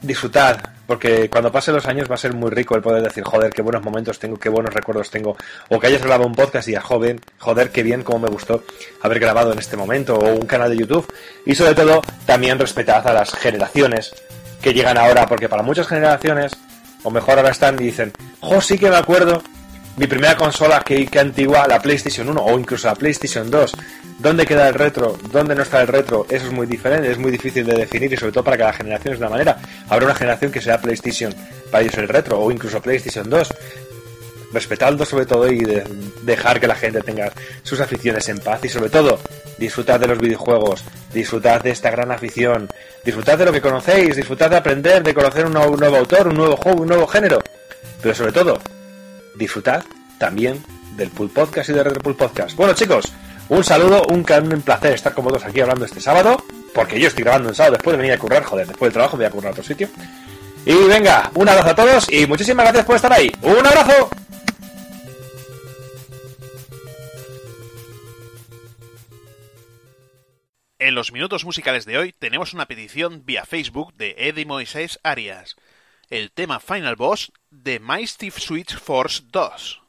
disfrutar, porque cuando pasen los años va a ser muy rico el poder decir, joder, qué buenos momentos tengo, qué buenos recuerdos tengo, o que hayas grabado un podcast y digas, joven, joder, qué bien, cómo me gustó haber grabado en este momento, o un canal de YouTube, y sobre todo también respetad a las generaciones que llegan ahora, porque para muchas generaciones, o mejor ahora están y dicen, jo, sí que me acuerdo mi primera consola que, que antigua, la PlayStation 1 o incluso la PlayStation 2. ¿Dónde queda el retro? ¿Dónde no está el retro? Eso es muy diferente, es muy difícil de definir y sobre todo para cada generación es de una manera. Habrá una generación que sea PlayStation, para ellos el retro o incluso PlayStation 2. Respetando sobre todo y de- dejar que la gente tenga sus aficiones en paz y sobre todo disfrutad de los videojuegos, disfrutad de esta gran afición, disfrutad de lo que conocéis, disfrutad de aprender, de conocer un nuevo autor, un nuevo juego, un nuevo género. Pero sobre todo, disfrutad también del Pool Podcast y de Retro Pool Podcast. Bueno, chicos, un saludo, un, un placer estar con vosotros aquí hablando este sábado, porque yo estoy grabando un sábado después de venir a currar, joder, después del trabajo voy a currar a otro sitio. Y venga, un abrazo a todos y muchísimas gracias por estar ahí. ¡Un abrazo!
En los minutos musicales de hoy tenemos una petición vía Facebook de Eddie Moisés Arias. El tema Final Boss de Mighty Switch Force 2.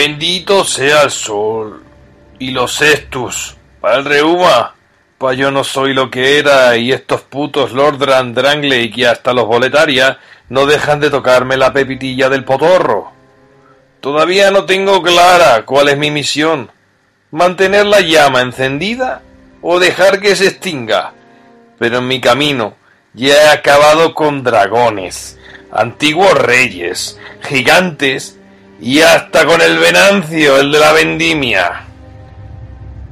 Bendito sea el sol y los cestus. Para el reuma, pa yo no soy lo que era y estos putos Lord Drangley que hasta los boletarias no dejan de tocarme la pepitilla del potorro. Todavía no tengo clara cuál es mi misión. Mantener la llama encendida o dejar que se extinga. Pero en mi camino ya he acabado con dragones, antiguos reyes, gigantes y hasta con el Venancio, el de la vendimia.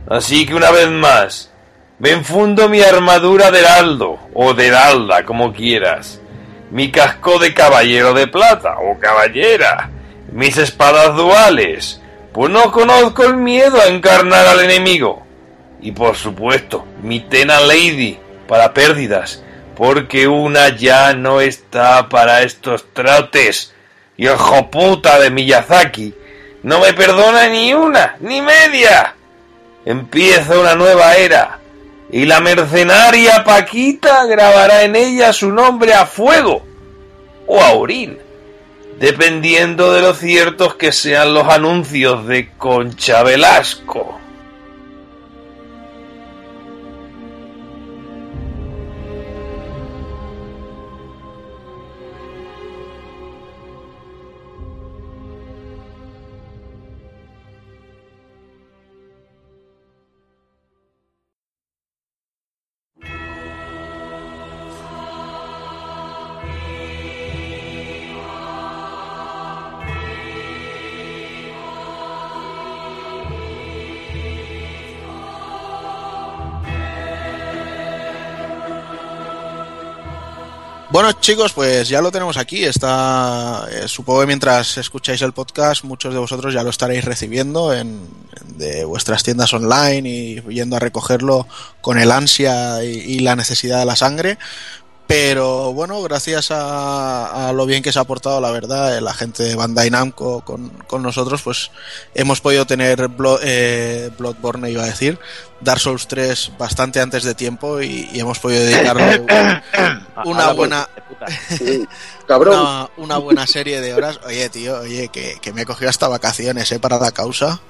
Así que una vez más, me enfundo mi armadura de heraldo, o de heralda, como quieras, mi casco de caballero de plata, o caballera, mis espadas duales, pues no conozco el miedo a encarnar al enemigo. Y por supuesto, mi Tena Lady, para pérdidas, porque una ya no está para estos trotes, y el joputa de Miyazaki no me perdona ni una, ni media. Empieza una nueva era y la mercenaria Paquita grabará en ella su nombre a fuego o a orín, dependiendo de lo ciertos que sean los anuncios de Concha Velasco.
Bueno, chicos, pues ya lo tenemos aquí. Está, eh, supongo que mientras escucháis el podcast, muchos de vosotros ya lo estaréis recibiendo en, de vuestras tiendas online y yendo a recogerlo con el ansia y la necesidad de la sangre. Pero bueno, gracias a, a lo bien que se ha portado, la verdad, eh, la gente de Bandai Namco con, con nosotros, pues hemos podido tener Blo- eh, Bloodborne, iba a decir, Dark Souls 3 bastante antes de tiempo y, y hemos podido dedicarle un- una buena una, una buena serie de horas. Oye, tío, oye, que, que me he cogido hasta vacaciones, ¿eh? Para la causa.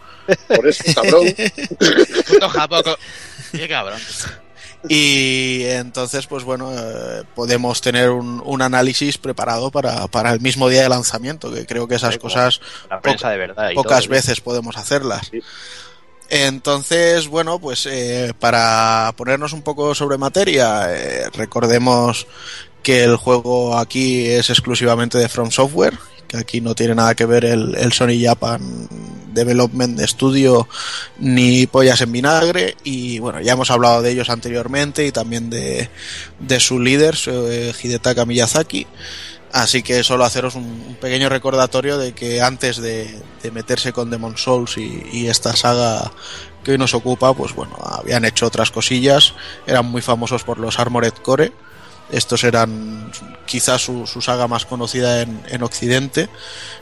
Por eso, cabrón.
Puto Japón. co- Qué cabrón.
Y entonces, pues bueno, eh, podemos tener un, un análisis preparado para, para el mismo día de lanzamiento, que creo que esas
Sí,
cosas
La prensa de verdad.
pocas
todo,
veces podemos hacerlas.
Sí.
Entonces, bueno, pues eh, para ponernos un poco sobre materia, eh, recordemos que el juego aquí es exclusivamente de From Software, que aquí no tiene nada que ver el, el Sony Japan Development Studio ni pollas en vinagre. Y bueno, ya hemos hablado de ellos anteriormente y también de, de su líder, eh, Hidetaka Miyazaki. Así que solo haceros un, pequeño recordatorio de que antes de, de meterse con Demon Souls y, y esta saga que hoy nos ocupa, pues bueno, habían hecho otras cosillas, eran muy famosos por los Armored Core, estos eran quizás su, su saga más conocida en, en Occidente.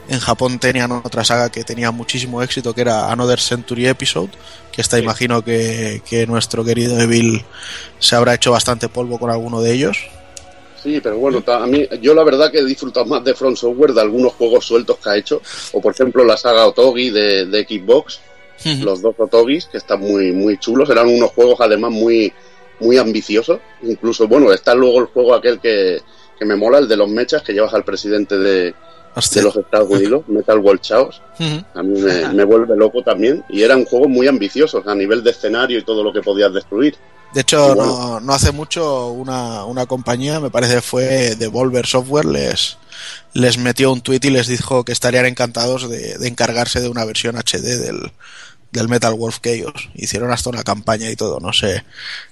En Japón tenían otra saga que tenía muchísimo éxito, que era Another Century Episode, que esta
Sí.
imagino que, que nuestro querido Evil se habrá hecho bastante polvo con alguno de ellos.
Sí, pero bueno, a mí, yo la verdad que he disfrutado más de Front Software de algunos juegos sueltos que ha hecho, o por ejemplo la saga Otogi de, de Xbox, los dos Otogis, que están muy, muy chulos, eran unos juegos además muy, muy ambiciosos, incluso, bueno, está luego el juego aquel que, que me mola, el de los mechas, que llevas al presidente de, de los Estados Unidos, Metal World Chaos, a mí me, me vuelve loco también, y eran juegos muy ambiciosos a nivel de escenario y todo lo que podías destruir.
De hecho,
bueno.
no, no hace mucho una, una compañía, me parece fue Devolver Software, les, les metió un tweet y les dijo que estarían encantados de, de encargarse de una versión HD del, del Metal Wolf Chaos. Hicieron hasta una campaña y todo, no sé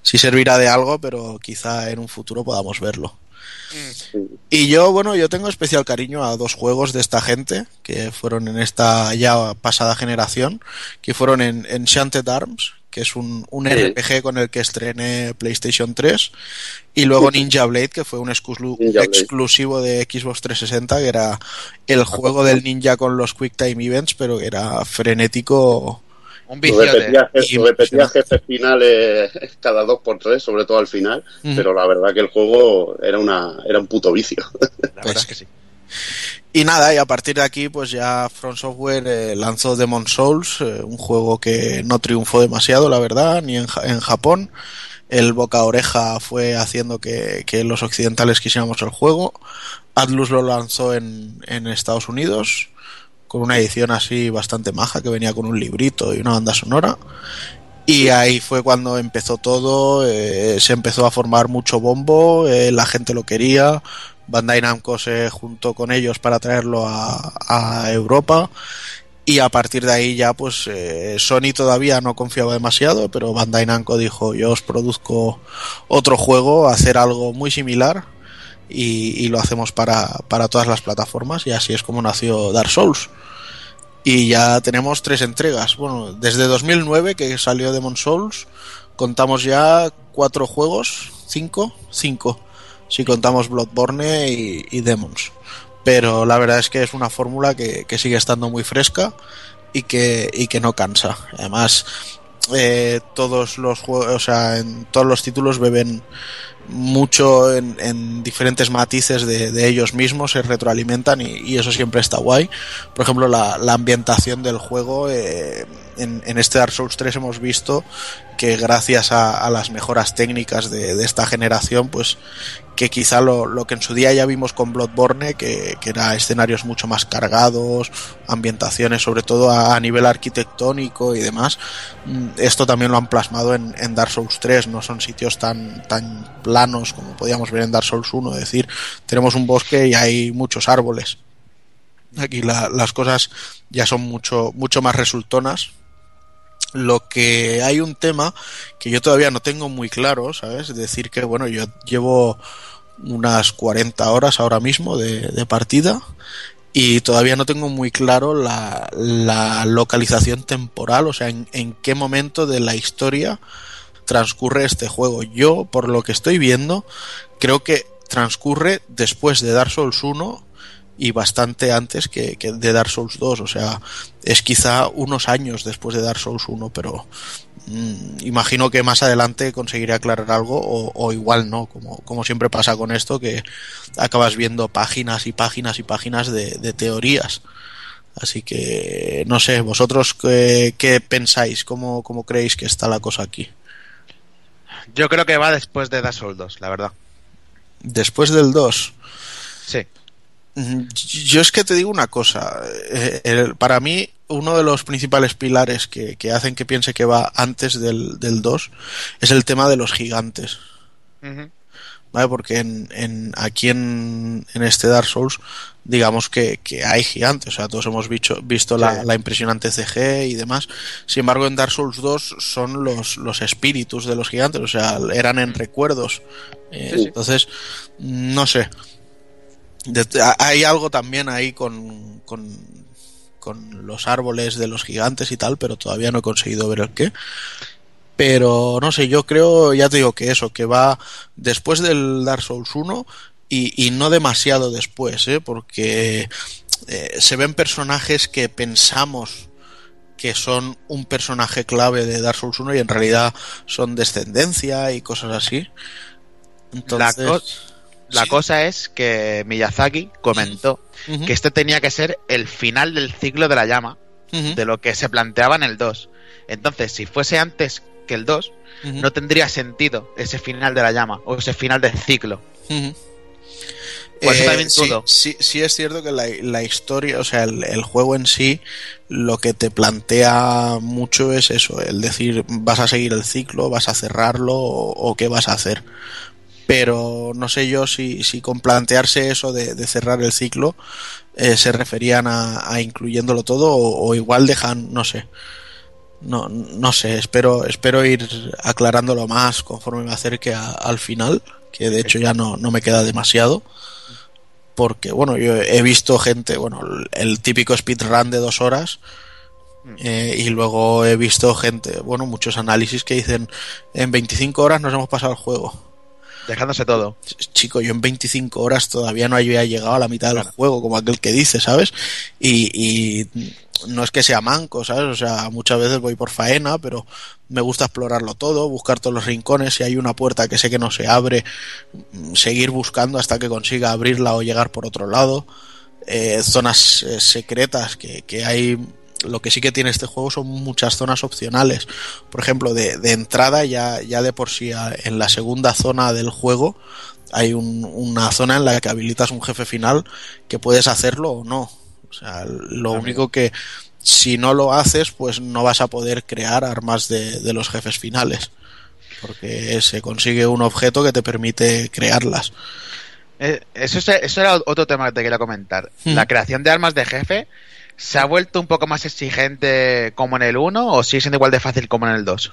si servirá de algo, pero quizá en un futuro podamos verlo. Y yo, bueno, yo tengo especial cariño a dos juegos de esta gente que fueron en esta ya pasada generación, que fueron en Enchanted Arms, que es un, un
Sí.
RPG con el que estrené PlayStation 3, y luego Ninja Blade, que fue un exclu-
Ninja Blade.
exclusivo de Xbox 360, que era el juego del ninja con los Quick Time Events, pero que era frenético.
Un
Lo
viciote.
repetía,
Y
lo repetía
impresionante.
jefes finales cada dos por tres, sobre todo al final, pero la verdad que el juego era una era un puto vicio.
La
Pues
verdad es que sí.
Y nada, y a partir de aquí, pues ya From Software eh, lanzó Demon Souls, eh, un juego que no triunfó demasiado, la verdad, ni en, en Japón. El boca a oreja fue haciendo que, que los occidentales quisiéramos el juego. Atlus lo lanzó en, en Estados Unidos, con una edición así bastante maja, que venía con un librito y una banda sonora. Y ahí fue cuando empezó todo, eh, se empezó a formar mucho bombo, eh, la gente lo quería, Bandai Namco se juntó con ellos para traerlo a, Europa. Y a partir de ahí ya pues eh, Sony todavía no confiaba demasiado, pero Bandai Namco dijo yo os produzco otro juego, hacer algo muy similar y, lo hacemos para, para todas las plataformas y así es como nació Dark Souls. Y ya tenemos tres entregas. Bueno, desde 2009 que salió Demon Souls, contamos ya cuatro juegos, cinco, cinco, si contamos Bloodborne y, y Demons. Pero la verdad es que es una fórmula que, que sigue estando muy fresca y que, y que no cansa. Además, eh, todos los juegos, o sea, en todos los títulos beben mucho en, en diferentes matices de, de ellos mismos, se retroalimentan y, y eso siempre está guay. Por ejemplo, la, la ambientación del juego, eh, en, este Dark Souls 3 hemos visto que gracias a, las mejoras técnicas de, esta generación, pues que quizá lo, lo que en su día ya vimos con Bloodborne, que, que era escenarios mucho más cargados, ambientaciones sobre todo a, nivel arquitectónico y demás, mm, esto también lo han plasmado en, Dark Souls 3, no son sitios tan, tan planos como podíamos ver en Dark Souls 1, es decir, tenemos un bosque y hay muchos árboles. Aquí la- las cosas ya son mucho, mucho más resultonas. Lo que hay un tema que yo todavía no tengo muy claro, ¿sabes? Es decir, que bueno, yo llevo unas 40 horas ahora mismo de, de partida y todavía no tengo muy claro la, la localización temporal, o sea, en, en qué momento de la historia transcurre este juego. Yo, por lo que estoy viendo, creo que transcurre después de Dark Souls 1 y bastante antes que, que de Dark Souls 2. O sea, es quizá unos años después de Dark Souls 1, pero mm, imagino que más adelante conseguiré aclarar algo o, o igual no, como, como siempre pasa con esto, que acabas viendo páginas y páginas y páginas de, de teorías. Así que no sé, vosotros qué, qué pensáis, ¿Cómo, cómo creéis que está la cosa aquí.
Yo creo que va después de Dark Souls 2, la verdad.
Después del 2.
Sí.
Mm, Yo es que te digo una cosa. eh, el- para mí, uno de los principales pilares que, que hacen que piense que va antes del, del 2 es el tema de los gigantes. ¿Vale? Porque en, en- aquí en, en este Dark Souls, digamos que, que hay gigantes. O sea, todos hemos visto, visto la,
Sí.
la impresionante CG y demás. Sin embargo, en Dark Souls 2 son los, los espíritus de los gigantes. O sea, eran en recuerdos. Eh,
Sí, sí.
Entonces, no sé. De- hay algo también ahí con, con, con los árboles de los gigantes y tal, pero todavía no he conseguido ver el qué. Pero no sé, yo creo, ya te digo que eso, que va después del Dark Souls 1 y, y no demasiado después, ¿eh? porque eh, se ven personajes que pensamos que son un personaje clave de Dark Souls 1 y en realidad son descendencia y cosas así. Entonces,
la, co- la
sí.
cosa es que Miyazaki comentó que este tenía que ser el final del ciclo de la llama, de lo que se planteaba en el 2. Entonces, si fuese antes que el 2,
ujú,
no tendría sentido ese final de la llama o ese final del ciclo. Pues
Eh,
también
sí, sí, sí es cierto que la, la historia, o sea, el, el juego en sí, lo que te plantea mucho es eso, el decir, vas a seguir el ciclo, vas a cerrarlo o, o qué vas a hacer. Pero no sé yo si, si con plantearse eso de, de cerrar el ciclo eh, se referían a, a incluyéndolo todo o, o igual dejan, no sé. No, no sé, espero, espero ir aclarándolo más conforme me acerque a- al final, que de hecho ya no, no me queda demasiado. Porque bueno yo he visto gente bueno el, típico speedrun de dos horas eh, y luego he visto gente bueno muchos análisis que dicen en 25 horas nos hemos pasado el juego
Dejándose todo.
chico yo en 25 horas todavía no había llegado a la mitad del juego como aquel que dice sabes y, y no es que sea manco sabes o sea muchas veces voy por faena pero me gusta explorarlo todo buscar todos los rincones si hay una puerta que sé que no se abre mm, seguir buscando hasta que consiga abrirla o llegar por otro lado. Eh, zonas eh, secretas que, que hay lo que sí que tiene este juego son muchas zonas opcionales por ejemplo de, de entrada ya, ya de por sí en la segunda zona del juego hay un- una zona en la que habilitas un jefe final que puedes hacerlo o no o sea lo único que si no lo haces pues no vas a poder crear armas de, de los jefes finales porque se consigue un objeto que te permite crearlas
Eh, Eso, es- eso era otro tema que te quería comentar.
Hmm.
La creación de armas de jefe se ha vuelto un poco más exigente como en el 1 o sigue siendo igual de fácil como en el 2.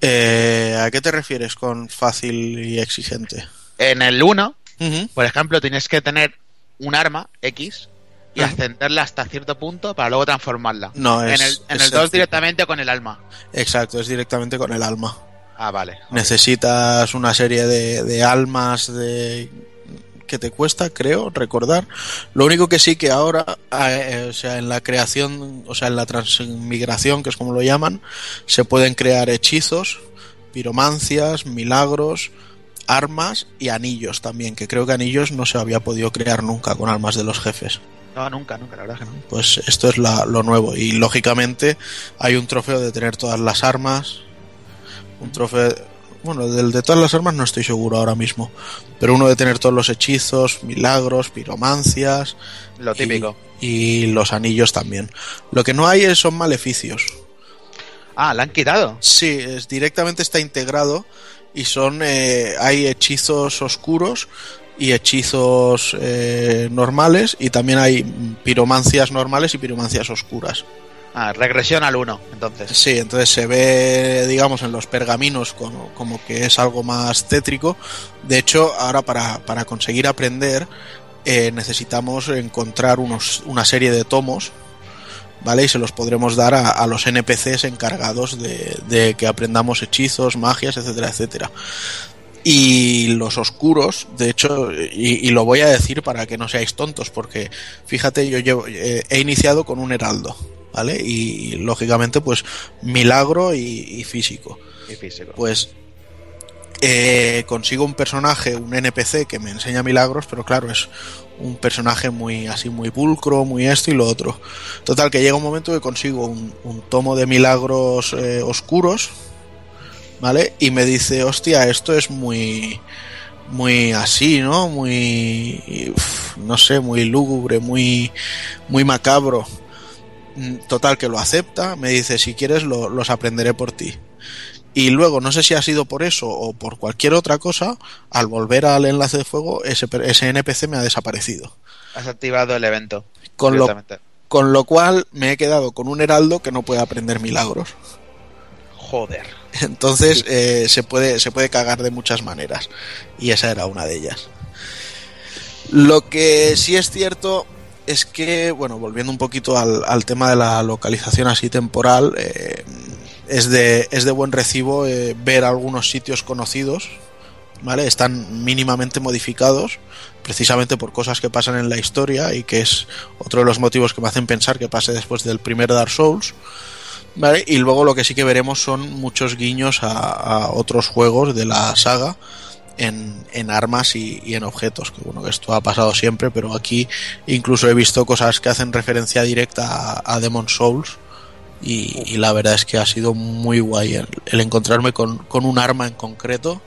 Eh, ¿A qué te refieres con fácil y exigente?
En el 1,
Ujú.
por ejemplo, tienes que tener un arma X y ascenderla hasta cierto punto para luego transformarla.
No, es-
en el, en
es
el 2
sencillo.
directamente con el alma.
Exacto, es directamente con el alma.
Ah, vale.
Necesitas una serie de, de almas de que te cuesta, creo, recordar. Lo único que sí que ahora, eh, o sea, en la creación, o sea, en la transmigración, que es como lo llaman, se pueden crear hechizos, piromancias, milagros, armas y anillos también, que creo que anillos no se había podido crear nunca con armas de los jefes.
No, nunca, nunca, la verdad que no.
Pues esto es la- lo nuevo. Y lógicamente hay un trofeo de tener todas las armas. Un trofeo. Bueno, del de todas las armas no estoy seguro ahora mismo. Pero uno de tener todos los hechizos, milagros, piromancias.
Lo
y-
típico.
Y, los anillos también. Lo que no hay es- son maleficios.
Ah, la han quitado.
Sí, es, directamente está integrado. Y son. eh, hay hechizos oscuros y hechizos eh, normales. Y también hay piromancias normales y piromancias oscuras.
Ah, regresión al 1, entonces.
Sí, entonces se ve, digamos, en los pergaminos como, como que es algo más tétrico. De hecho, ahora para, para conseguir aprender eh, necesitamos encontrar unos, una serie de tomos, ¿vale? Y se los podremos dar a, los NPCs encargados de, que aprendamos hechizos, magias, etcétera, etcétera. Y los oscuros, de hecho, y, y lo voy a decir para que no seáis tontos, porque fíjate, yo llevo, eh, he iniciado con un heraldo, ¿vale? Y, lógicamente, pues milagro y, y físico.
Y físico.
Pues eh, consigo un personaje, un NPC que me enseña milagros, pero claro, es un personaje muy así, muy pulcro, muy esto y lo otro. Total, que llega un momento que consigo un, un tomo de milagros eh, oscuros, ¿vale? Y me dice, hostia, esto es muy, muy así, ¿no? Muy, uf, no sé, muy lúgubre, muy, muy macabro. Mm, Total, que lo acepta, me dice, si quieres lo- los aprenderé por ti. Y luego, no sé si ha sido por eso o por cualquier otra cosa, al volver al enlace de fuego, ese, ese NPC me ha desaparecido.
Has activado el evento.
Con lo, con lo cual me he quedado con un heraldo que no puede aprender milagros.
Joder.
Entonces eh, se, puede, se puede cagar de muchas maneras. Y esa era una de ellas. Lo que sí es cierto es que, bueno, volviendo un poquito al, al tema de la localización así temporal, eh, es, de, es de buen recibo eh, ver algunos sitios conocidos, ¿vale? Están mínimamente modificados, precisamente por cosas que pasan en la historia y que es otro de los motivos que me hacen pensar que pase después del primer Dark Souls. ¿Vale? Y luego lo que sí que veremos son muchos guiños a, a otros juegos de la saga en, en armas y, y en objetos. Que bueno, que esto ha pasado siempre, pero aquí incluso he visto cosas que hacen referencia directa a, a Demon Souls. Y, y la verdad es que ha sido muy guay el, el encontrarme con, con un arma en concreto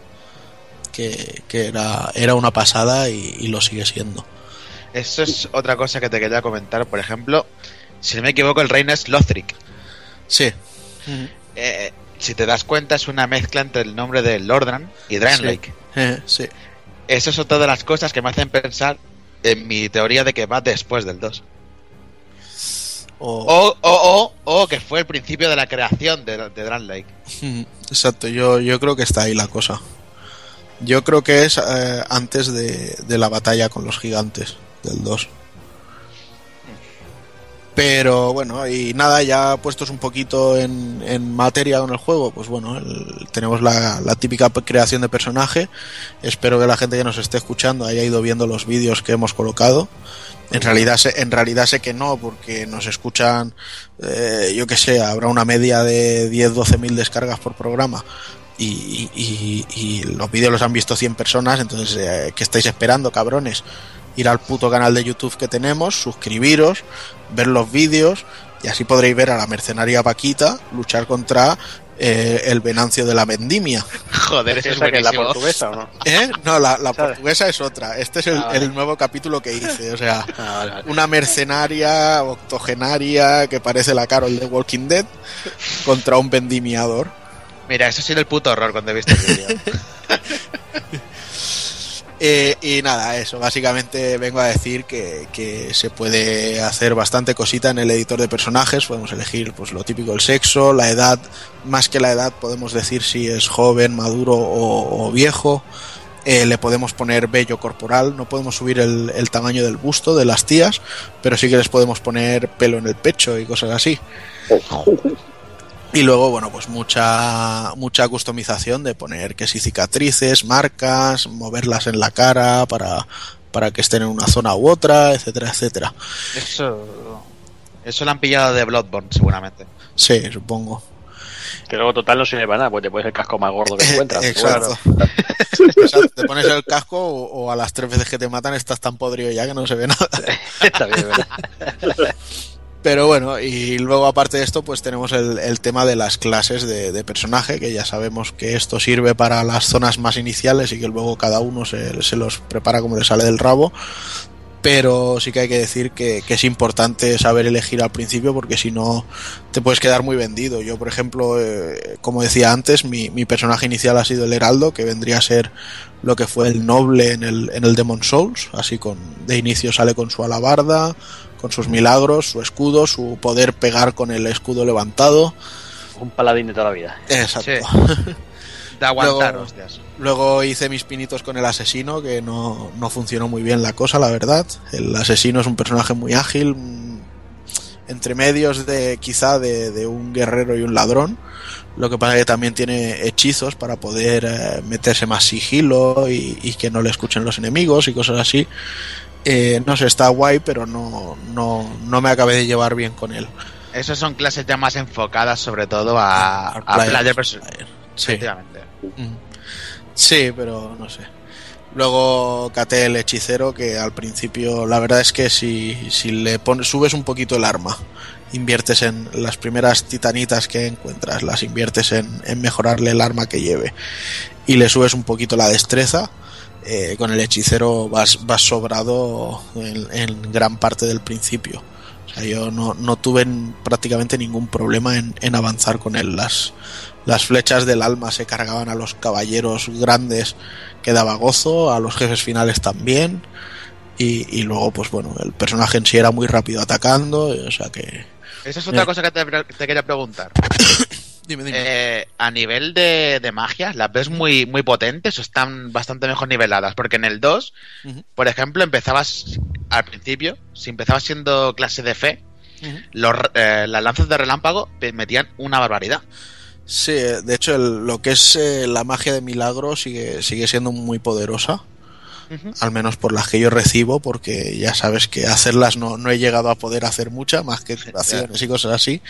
que, que era, era una pasada y, y lo sigue siendo.
Eso es otra cosa que te quería comentar. Por ejemplo, si no me equivoco, el reino es Lothric.
Sí.
Eh, si te das cuenta, es una mezcla entre el nombre de Lordran y Draenlake.
Eh, sí.
Eso es otra de las cosas que me hacen pensar en mi teoría de que va después del 2.
O-
O, o, o, que fue el principio de la creación de, de.
Mm, Exacto, yo, yo creo que está ahí la cosa. Yo creo que es eh, antes de, de la batalla con los gigantes del 2. Pero bueno, y nada, ya puestos un poquito en, en materia con el juego, pues bueno, el- tenemos la, típica creación de personaje. Espero que la gente que nos esté escuchando haya ido viendo los vídeos que hemos colocado. En realidad, sé, en realidad sé que no, porque nos escuchan, eh, yo que sé, habrá una media de 10-12 mil descargas por programa. Y los vídeos los han visto 100 personas, entonces, eh, ¿qué estáis esperando, cabrones? Ir al puto canal de YouTube que tenemos, suscribiros, ver los vídeos, y así podréis ver a la mercenaria Paquita luchar contra eh, el venancio de la vendimia.
Joder,
¿Es esa que es la portuguesa o no?
¿Eh? No, la, portuguesa es otra. Este es el,
Ah, vale.
el nuevo capítulo que hice. O sea,
Ah, vale, vale.
una mercenaria octogenaria que parece la Carol de Walking Dead contra un vendimiador.
Mira, eso ha sido el puto horror cuando he visto el vídeo.
Eh, y nada, eso, básicamente vengo a decir que, que se puede hacer bastante cosita en el editor de personajes, podemos elegir pues lo típico, el sexo, la edad, más que la edad podemos decir si es joven, maduro o, viejo, Eh, le podemos poner vello corporal, no podemos subir el tamaño del busto de las tías, pero sí que les podemos poner pelo en el pecho y cosas así. Y luego, bueno, pues mucha, mucha customización de poner que si cicatrices, marcas, moverlas en la cara para, para que estén en una zona u otra, etcétera, etcétera.
Eso. Eso lo han pillado de Bloodborne, seguramente.
Sí, supongo.
Que luego total no sirve para nada, pues te pones el casco más gordo que encuentras. pero
Exacto.
bueno.
Exacto, Te pones el casco o, o a las tres veces que te matan estás tan podrido ya que no se ve nada.
Está bien, ¿verdad?
Pero bueno, y luego aparte de esto, pues tenemos el, tema de las clases de, personaje, que ya sabemos que esto sirve para las zonas más iniciales y que luego cada uno se, los prepara como le sale del rabo. Pero sí que hay que decir que, que es importante saber elegir al principio porque si no te puedes quedar muy vendido. Yo, por ejemplo, eh, como decía antes, mi, mi personaje inicial ha sido el Heraldo, que vendría a ser lo que fue el noble en el, en el Demon Souls. Así con de inicio sale con su alabarda, con sus milagros, su escudo, su poder pegar con el escudo levantado.
Un paladín de toda la vida.
Exacto.
Sí. De aguantar,
Luego-
hostias.
Luego hice mis pinitos con el asesino, que no, no funcionó muy bien la cosa, la verdad. El asesino es un personaje muy ágil, mm, entre medios de quizá de, de un guerrero y un ladrón. Lo que pasa es que también tiene hechizos para poder eh, meterse más sigilo y, y que no le escuchen los enemigos y cosas así. Eh, no sé, está guay, pero no, no, no me acabé de llevar bien con él.
Esas son clases ya más enfocadas sobre todo a,
Al
a
player versus. Sí. Mm. Sí, pero no sé. Luego caté el hechicero que al principio la verdad es que si, si le pones, subes un poquito el arma, inviertes en las primeras titanitas que encuentras, las inviertes en, en mejorarle el arma que lleve y le subes un poquito la destreza, eh, con el hechicero vas, vas sobrado en, en gran parte del principio. O sea, yo no, no tuve prácticamente ningún problema en, en avanzar con él. Las, las flechas del alma se cargaban a los caballeros grandes que daba gozo, a los jefes finales también. Y, y luego, pues bueno, el personaje en sí era muy rápido atacando, o sea que...
Esa es otra
Eh.
cosa que te, te quería preguntar.
Dime, dime.
Eh, a nivel de, de magia, ¿las ves muy, muy potentes o están bastante mejor niveladas? Porque en el 2,
Ujú.
por ejemplo, empezabas al principio, si empezabas siendo clase de fe, los, eh, las lanzas de relámpago te metían una barbaridad.
Sí, de hecho el- lo que es eh, la magia de milagro sigue, sigue siendo muy poderosa, al menos por las que yo recibo, porque ya sabes que hacerlas no, no he llegado a poder hacer mucha, más que curaciones y cosas así.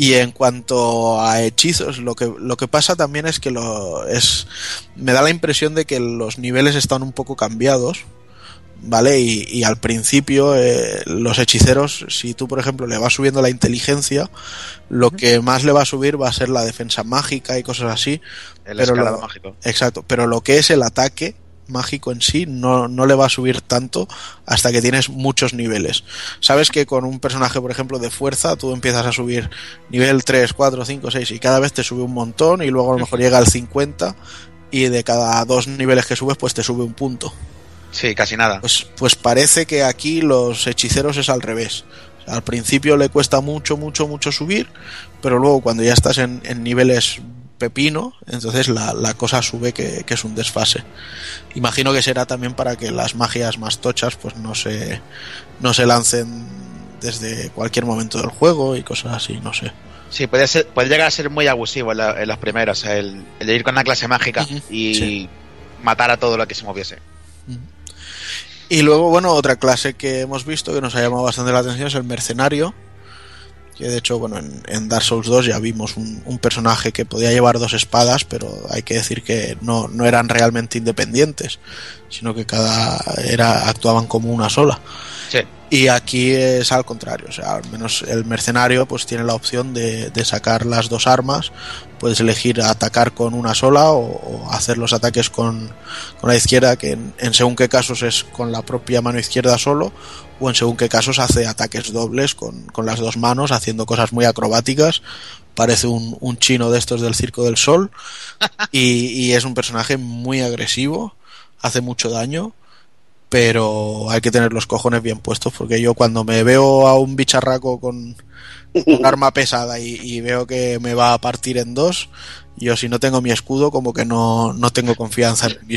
Y en cuanto a hechizos, lo que, lo que pasa también es que lo es. Me da la impresión de que los niveles están un poco cambiados. ¿Vale? Y, y al principio, eh, los hechiceros, si tú, por ejemplo, le vas subiendo la inteligencia, lo que más le va a subir va a ser la defensa mágica y cosas así.
El
Pero
escalado
lo-
mágico.
Exacto, pero lo que es el ataque mágico en sí no, no le va a subir tanto hasta que tienes muchos niveles. Sabes que con un personaje, por ejemplo, de fuerza, tú empiezas a subir nivel 3, 4, 5, 6 y cada vez te sube un montón y luego a lo mejor llega al 50 y de cada dos niveles que subes pues te sube un punto.
Sí, casi nada.
Pues, pues parece que aquí los hechiceros es al revés. O sea, al principio le cuesta mucho, mucho, mucho subir, pero luego cuando ya estás en, en niveles pepino, entonces la, la cosa sube que, que es un desfase. Imagino que será también para que las magias más tochas pues no se, no se lancen desde cualquier momento del juego y cosas así, no sé.
Sí, puede, ser, puede llegar a ser muy abusivo en, la- en los primeros, el, el ir con una clase mágica y
sí.
matar a todo lo que se moviese.
Y luego, bueno, otra clase que hemos visto que nos ha llamado bastante la atención es el mercenario. Que de hecho, bueno, en, en Dark Souls 2 ya vimos un, un personaje que podía llevar dos espadas, pero hay que decir que no, no eran realmente independientes, sino que cada era actuaban como una sola.
Sí.
Y aquí es al contrario, o sea, al menos el mercenario pues tiene la opción de, de sacar las dos armas, puedes elegir atacar con una sola o, o hacer los ataques con, con la izquierda, que en, en según qué casos es con la propia mano izquierda solo, o en según qué casos hace ataques dobles con, con las dos manos, haciendo cosas muy acrobáticas, parece un, un chino de estos del Circo del Sol, y, y es un personaje muy agresivo, hace mucho daño, pero hay que tener los cojones bien puestos porque yo cuando me veo a un bicharraco con un arma pesada y, y veo que me va a partir en dos, yo si no tengo mi escudo como que no, no tentengo confianza en mí.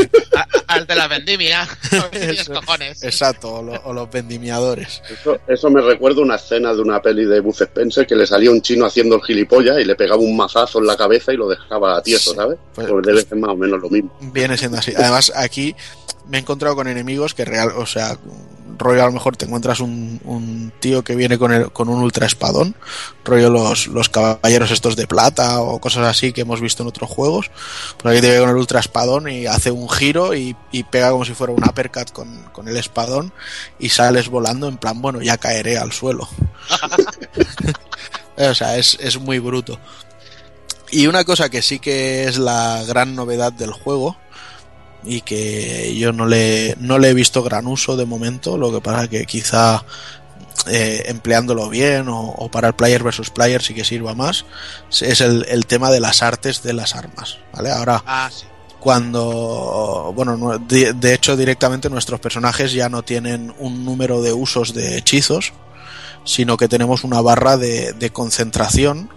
Al de la vendimia.
Eso.
cojones.
Exacto, o, lo- o los vendimiadores.
Eso, eso me recuerda una escena de una peli de Buzz Spencer que le salía un chino haciendo el gilipollas y le pegaba un mazazo en la cabeza y lo dejaba tieso,
Sí,
¿sabes?
pues-
Pues debe ser más o menos lo mismo.
Viene siendo así. Además, aquí me he encontrado con enemigos que real, o sea, rollo a lo mejor te encuentras un, tío que viene con, el, con un ultra espadón, rollo los, caballeros estos de plata o cosas así que hemos visto en otros juegos. Pues aquí te ve con el ultra espadón y hace un giro y, pega como si fuera un uppercut con, el espadón y sales volando en plan, bueno, ya caeré al suelo. o sea, es muy bruto. Y una cosa que sí que es la gran novedad del juego y que yo no le, no le he visto gran uso de momento, lo que pasa que quizá eh, empleándolo bien o, o para el player versus player sí que sirva más, es el, el tema de las artes de las armas. ¿vale? Ahora,
Ah, sí.
cuando, bueno, no- de, de hecho directamente nuestros personajes ya no tienen un número de usos de hechizos, sino que tenemos una barra de, de concentración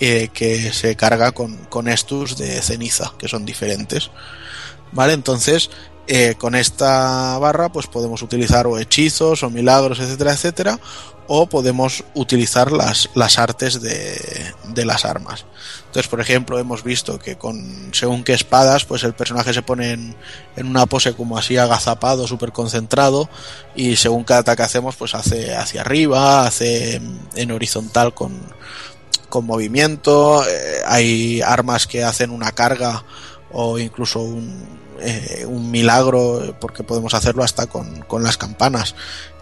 eh, que se carga con, con estus de ceniza, que son diferentes. ¿Vale? Entonces, eh, con esta barra, pues podemos utilizar o hechizos o milagros, etcétera, etcétera, o podemos utilizar las, las artes de, de las armas. Entonces, por ejemplo, hemos visto que con según qué espadas, pues el personaje se pone en, en una pose como así agazapado, súper concentrado, y según cada ataque hacemos, pues hace hacia arriba, hace en- horizontal con, con movimiento, eh, hay armas que hacen una carga o incluso un, eh, un milagro, porque podemos hacerlo hasta con, con las campanas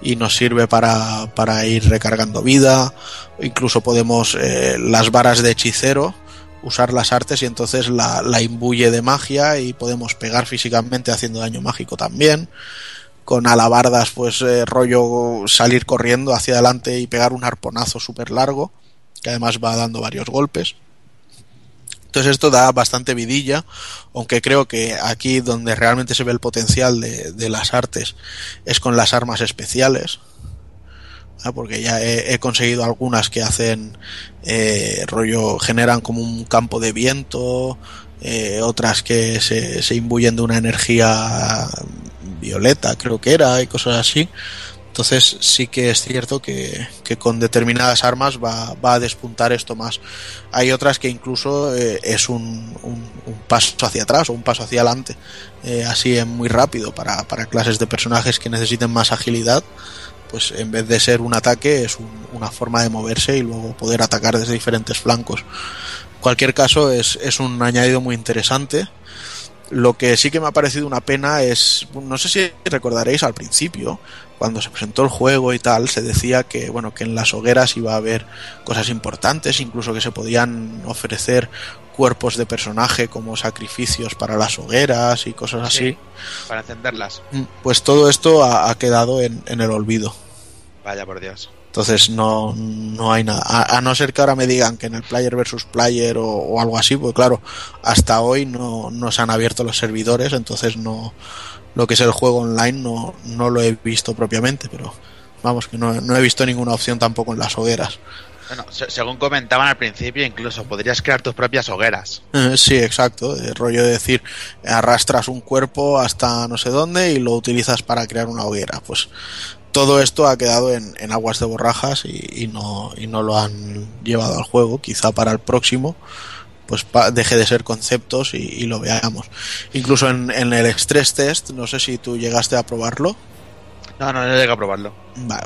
y nos sirve para, para ir recargando vida, incluso podemos eh, las varas de hechicero usar las artes y entonces la, la imbuye de magia y podemos pegar físicamente haciendo daño mágico también. Con alabardas pues rollo salir corriendo hacia adelante y pegar un arponazo súper largo que además va dando varios golpes entonces esto da bastante vidilla, aunque creo que aquí donde realmente se ve el potencial de, de las artes es con las armas especiales, porque ya he, he conseguido algunas que hacen eh, rollo, generan como un campo de viento, eh, otras que se, se imbuyen de una energía violeta, creo que era, y cosas así. Entonces sí que es cierto que, que con determinadas armas va, va a despuntar esto más. Hay otras que incluso eh, es un, un- paso hacia atrás o un paso hacia adelante, eh, así en muy rápido para, para clases de personajes que necesiten más agilidad. Pues en vez de ser un ataque es un- una forma de moverse y luego poder atacar desde diferentes flancos. En cualquier caso es, es un añadido muy interesante. Lo que sí que me ha parecido una pena es, no sé si recordaréis al principio, cuando se presentó el juego y tal, se decía que bueno, que en las hogueras iba a haber cosas importantes, incluso que se podían ofrecer cuerpos de personaje como sacrificios para las hogueras y cosas así.
Sí, para encenderlas.
Mm, Pues todo esto ha, ha quedado en, en el olvido.
Vaya por Dios.
Entonces no, no hay nada. A, a no ser que ahora me digan que en el player versus player o, o algo así, pues claro, hasta hoy no, no se han abierto los servidores, entonces no lo que es el juego online no, no lo he visto propiamente, pero vamos, que no, no he visto ninguna opción tampoco en las hogueras.
Bueno, se- según comentaban al principio, incluso podrías crear tus propias hogueras.
Eh, Sí, exacto. El rollo de decir, arrastras un cuerpo hasta no sé dónde y lo utilizas para crear una hoguera. Pues todo esto ha quedado en, en aguas de borrajas y, y no, y no lo han llevado al juego. Quizá para el próximo pues pa- deje de ser conceptos y, y lo veamos. Incluso en, en el Stress Test, no sé si tú llegaste a probarlo.
No, no, no llegué a probarlo.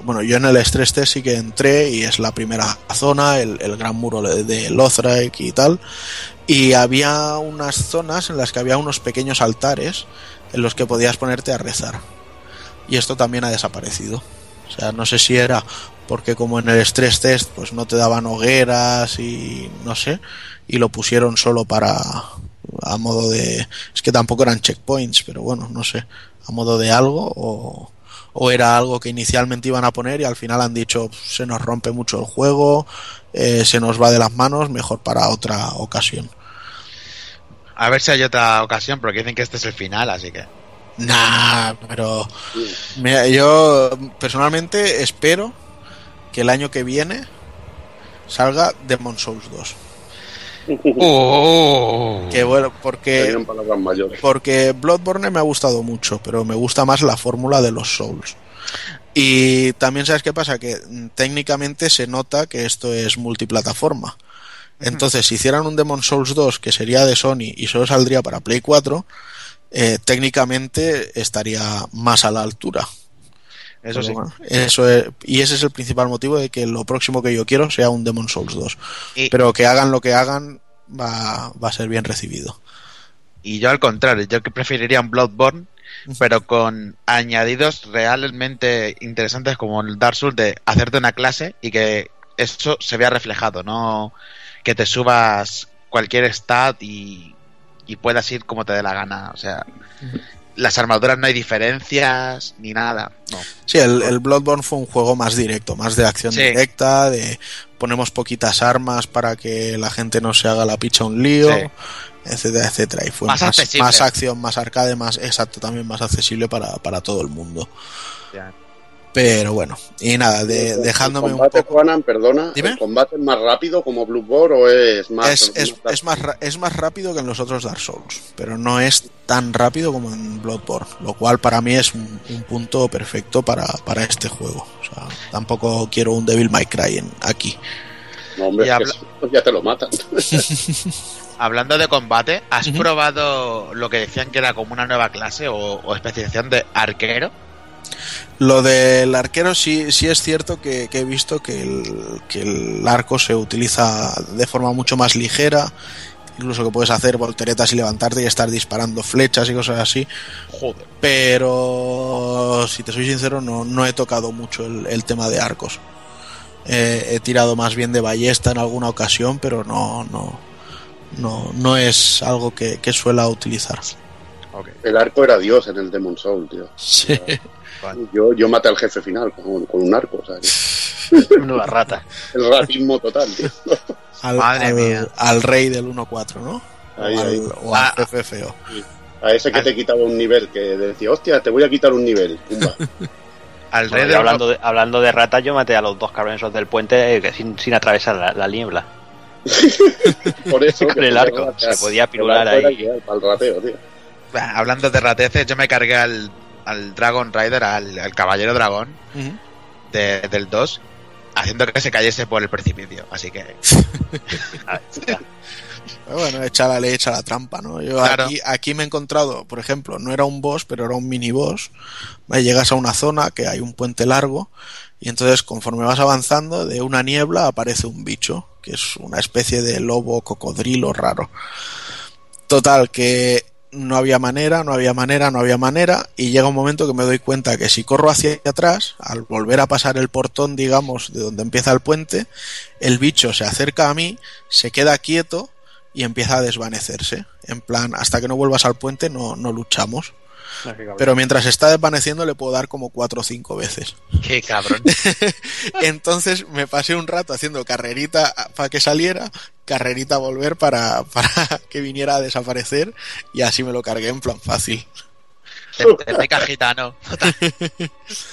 Bueno, yo en el Stress Test sí que entré y es la primera zona, el, el gran muro de- de Lothric y tal. Y había unas zonas en las que había unos pequeños altares en los que podías ponerte a rezar. Y esto también ha desaparecido. O sea, no sé si era porque como en el Stress Test pues no te daban hogueras y no sé, y lo pusieron solo para a modo de es que tampoco eran checkpoints, pero bueno, no sé, a modo de algo o o era algo que inicialmente iban a poner y al final han dicho se nos rompe mucho el juego, eh, se nos va de las manos, mejor para otra ocasión.
A ver si hay otra ocasión, porque dicen que este es el final, así que.
Nah, pero mira, yo personalmente espero que el año que viene salga Demon Souls 2.
¡Oh!
Que bueno, porque
Serían palabras mayores.
porque Bloodborne me ha gustado mucho, pero me gusta más la fórmula de los Souls. Y también sabes qué pasa, que técnicamente se nota que esto es multiplataforma. Entonces, si hicieran un Demon Souls 2 que sería de Sony y solo saldría para Play 4, eh, técnicamente estaría más a la altura.
Eso sí.
bueno, eso es- y ese es el principal motivo de que lo próximo que yo quiero sea un Demon Souls 2.
Y,
Pero que hagan lo que hagan, va, va a ser bien recibido.
y yo al contrario, yo que preferiría un Bloodborne, pero con añadidos realmente interesantes como el Dark Souls de hacerte una clase y que eso se vea reflejado, no que te subas cualquier stat y, y puedas ir como te dé la gana. O sea, las armaduras no hay diferencias ni nada. No.
Sí, el, el Bloodborne fue un juego más directo, más de acción
Sí.
directa, de ponemos poquitas armas para que la gente no se haga la picha un lío.
Sí.
etcétera, etcétera. Y fue
Más
más, más acción, más arcade, más exacto, también más accesible para, para todo el mundo.
Ya.
Pero bueno, y nada, de- dejándome
¿El
un
combate,
poco.
Juanan, perdona,
Dime.
¿el combate es más rápido como Bloodborne o es más...
Es, es, es más, es más rápido que en los otros Dark Souls, pero no es tan rápido como en Bloodborne, lo cual para mí es un, un punto perfecto para, para este juego. O sea, tampoco quiero un Devil May Cry en, aquí.
No, hombre, es
habla-
ya te lo matan.
Hablando de combate, ¿has probado lo que decían que era como una nueva clase o, o especialización de arquero?
Lo del arquero sí, sí es cierto que, que he visto que el, que el arco se utiliza de forma mucho más ligera, incluso que puedes hacer volteretas y levantarte y estar disparando flechas y cosas así,
Joder.
pero si te soy sincero no, no he tocado mucho el, el tema de arcos. Eh, he tirado más bien de ballesta en alguna ocasión, pero no, no, no, no es algo que, que suela utilizar.
El arco era Dios en el Demon Soul, tío.
Sí.
Yo, yo maté al jefe final con, con un arco, o sea, que-
Nueva rata.
el racismo total, tío.
Al,
Madre
al-
mía.
al rey del 1-4, ¿no?
Ahí,
o al,
ahí.
o al
Ah.
jefe feo.
A ese que te quitaba un nivel, que decía, hostia, te voy a quitar un nivel. Pumba.
Al
Bueno, hablando, de, hablando de ratas, yo maté a los dos cabrones del puente eh, sin, sin atravesar la, la niebla.
Por eso.
Con el arco, se podía pirular ahí.
el rateo, tío.
Bah, Hablando de rateces, yo me cargué al, al Dragon Rider, al, al Caballero Dragón de- del 2, haciendo que se cayese por el precipicio. Así que
Ah,
bueno, echa la ley, echa la trampa, ¿no? Yo
Claro.
aquí, aquí me he encontrado, por ejemplo, no era un boss, pero era un mini boss. Llegas a una zona que hay un puente largo y entonces conforme vas avanzando de una niebla aparece un bicho, que es una especie de lobo cocodrilo raro. Total, que no había manera, no había manera, no había manera, y llega un momento que me doy cuenta que si corro hacia atrás, al volver a pasar el portón, digamos, de donde empieza el puente, el bicho se acerca a mí, se queda quieto y empieza a desvanecerse. En plan, hasta que no vuelvas al puente no, no luchamos. Pero mientras está desvaneciendo le puedo dar como cuatro o cinco veces.
qué cabrón.
Entonces me pasé un rato haciendo carrerita para que saliera, carrerita a volver para, para que viniera a desaparecer y así me lo cargué en plan fácil.
Técnica gitano.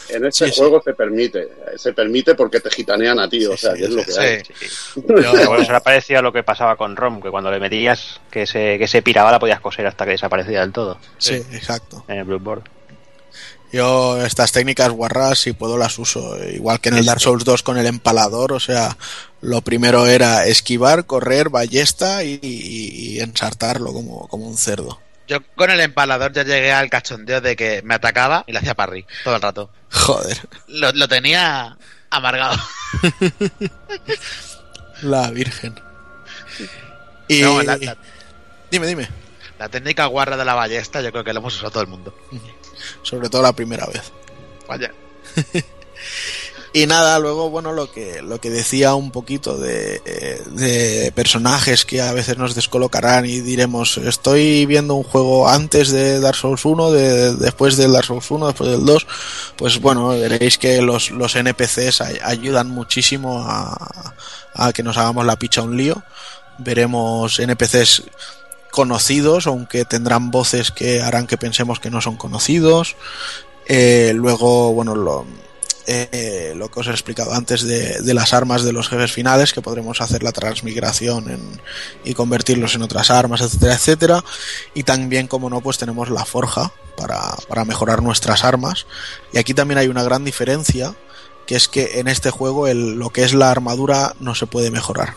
En este
Sí, sí.
juego se permite. Se permite porque te gitanean a ti, o sea,
sí,
que es lo
sí,
que hay.
Sí.
Pero bueno, eso era parecido a lo que pasaba con Rom, que cuando le metías que se, que se piraba la podías coser hasta que desaparecía del todo
Sí, exacto.
en el Bloodborne.
Yo estas técnicas guarras si puedo las uso, igual que en el Dark Souls 2 con el empalador, o sea, lo primero era esquivar, correr, ballesta y, y- y ensartarlo como, como un cerdo.
Yo con el empalador ya llegué al cachondeo de que me atacaba y le hacía parry todo el rato.
Joder,
Lo, lo tenía amargado.
la virgen. Y...
No, la, la-
Dime, dime.
la técnica guarra de la ballesta yo creo que la hemos usado todo el mundo.
Sobre todo la primera vez.
Vaya.
Y nada, luego, bueno, lo que, lo que decía un poquito de, eh, de personajes que a veces nos descolocarán y diremos, estoy viendo un juego antes de Dark Souls 1, de, después del Dark Souls 1, después del 2, pues bueno, veréis que los, los NPCs ay- ayudan muchísimo a, a que nos hagamos la picha un lío. Veremos NPCs conocidos, aunque tendrán voces que harán que pensemos que no son conocidos. Eh, luego, bueno, lo, eh, lo que os he explicado antes de, de las armas de los jefes finales, que podremos hacer la transmigración en- y convertirlos en otras armas, etcétera, etcétera. Y también, como no, pues tenemos la forja para, para mejorar nuestras armas. Y aquí también hay una gran diferencia, que es que en este juego el- lo que es la armadura no se puede mejorar.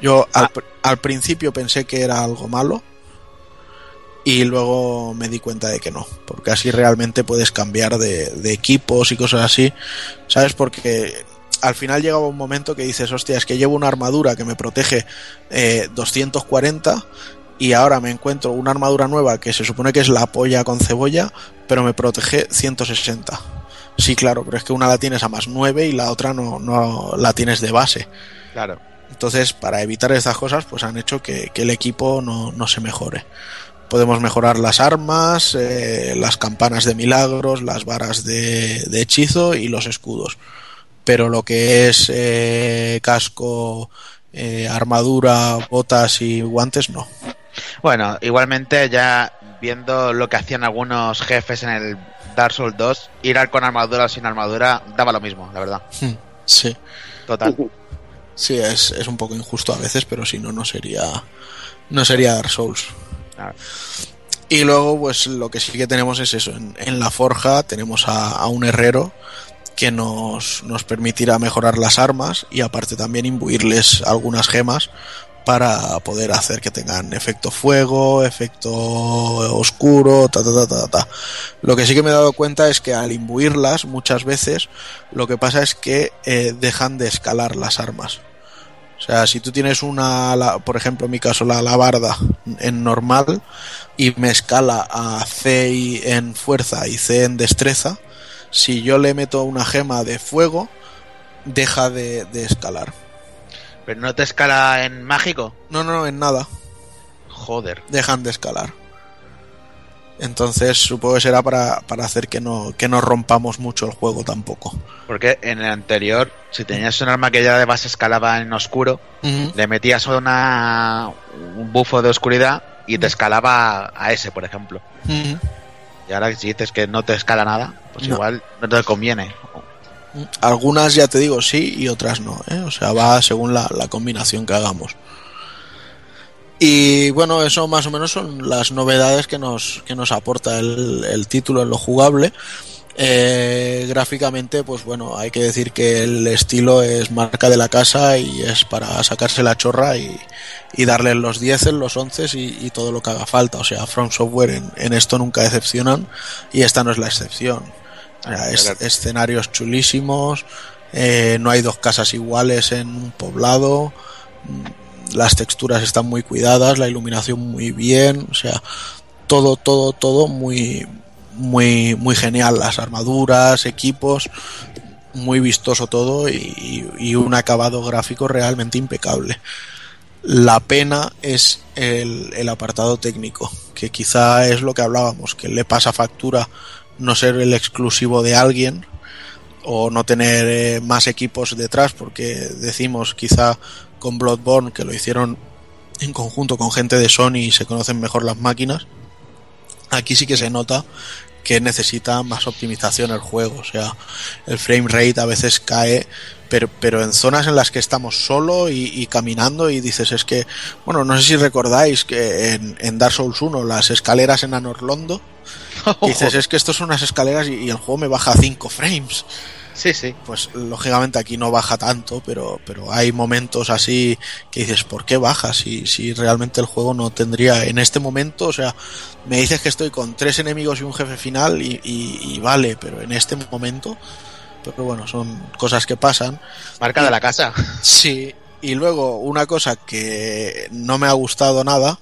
Yo al, pr- al principio pensé que era algo malo, y luego me di cuenta de que no, porque así realmente puedes cambiar de, de equipos y cosas así, ¿sabes? Porque al final llegaba un momento que dices, hostia, es que llevo una armadura que me protege eh, 240 y ahora me encuentro una armadura nueva que se supone que es la polla con cebolla, pero me protege 160. Sí, claro, pero es que una la tienes a más 9 y la otra no, no la tienes de base.
Claro.
Entonces, para evitar estas cosas, pues han hecho que, que el equipo no, no se mejore. Podemos mejorar las armas, eh, las campanas de milagros, las varas de, de hechizo y los escudos. Pero lo que es eh, casco, eh, armadura, botas y guantes, no.
Bueno, igualmente ya viendo lo que hacían algunos jefes en el Dark Souls 2, ir con armadura o sin armadura daba lo mismo, la verdad.
Hmm, Sí,
Total.
sí, es, es un poco injusto a veces, pero si no, no sería, no sería Dark Souls. Y luego, pues lo que sí que tenemos es eso. En, la forja tenemos a, a un herrero que nos, nos permitirá mejorar las armas y aparte también imbuirles algunas gemas para poder hacer que tengan efecto fuego, efecto oscuro, ta ta ta ta ta. Lo que sí que me he dado cuenta es que al imbuirlas muchas veces lo que pasa es que eh, dejan de escalar las armas. O sea, si tú tienes una, la- por ejemplo, en mi caso, la alabarda en normal y me escala a C y- en fuerza y C en destreza, si yo le meto una gema de fuego, deja de, de escalar.
Pero no te escala en mágico.
No, no, en nada,
Joder.
dejan de escalar. Entonces supongo que será para, para hacer que no, que no rompamos mucho el juego tampoco.
Porque en el anterior, si tenías un arma que ya de base escalaba en oscuro, le metías una un bufo de oscuridad y te escalaba a ese, por ejemplo.
Ujú.
Y ahora si dices que no te escala nada, pues
No.
igual no te conviene.
Algunas ya te digo sí y otras no, ¿eh? o sea, va según la, la combinación que hagamos. Y bueno, eso más o menos son las novedades que nos, que nos aporta el, el título en lo jugable. Eh, gráficamente, pues bueno, hay que decir que el estilo es marca de la casa y es para sacarse la chorra y, y darle los 10, los 11 y, y todo lo que haga falta. O sea, From Software en, en esto nunca decepcionan y esta no es la excepción. O sea, es- escenarios chulísimos, eh, no hay dos casas iguales en un poblado, las texturas están muy cuidadas, la iluminación muy bien, o sea, todo, todo, todo muy, muy, muy genial, las armaduras, equipos, muy vistoso todo y, un acabado gráfico realmente impecable. La pena es el, el apartado técnico, que quizá es lo que hablábamos, que le pasa factura no ser el exclusivo de alguien o no tener eh, más equipos detrás, porque decimos quizá con Bloodborne que lo hicieron en conjunto con gente de Sony y se conocen mejor las máquinas. Aquí sí que se nota que necesita más optimización el juego, o sea, el frame rate a veces cae, pero, pero en zonas en las que estamos solo y, y caminando y dices es que, bueno, no sé si recordáis que en, en Dark Souls 1 las escaleras en Anorlondo, dices es que esto son unas escaleras y, y el juego me baja 5 frames
Sí, sí.
pues lógicamente aquí no baja tanto, pero, pero hay momentos así que dices, ¿por qué baja? Si, si realmente el juego no tendría en este momento, o sea, me dices que estoy con tres enemigos y un jefe final y, y- y vale, pero en este momento, pero bueno, son cosas que pasan.
Marca de la casa.
Sí, y luego una cosa que no me ha gustado nada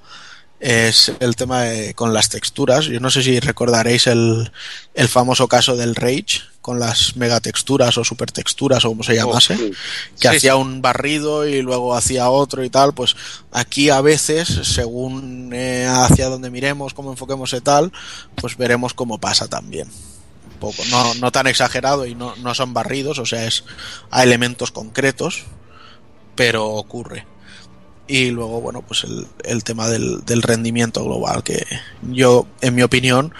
es el tema de- con las texturas. Yo no sé si recordaréis el, el famoso caso del Rage con las megatexturas o supertexturas o como se llamase,
sí.
que
Sí,
hacía un barrido y luego hacía otro y tal. Pues aquí a veces, según eh, hacia donde miremos, cómo enfoquemos y tal, pues veremos cómo pasa también. Un poco, no, no tan exagerado y no, no son barridos, o sea, es a elementos concretos, pero ocurre. Y luego, bueno, pues el, el tema del, del rendimiento global, que yo, en mi opinión,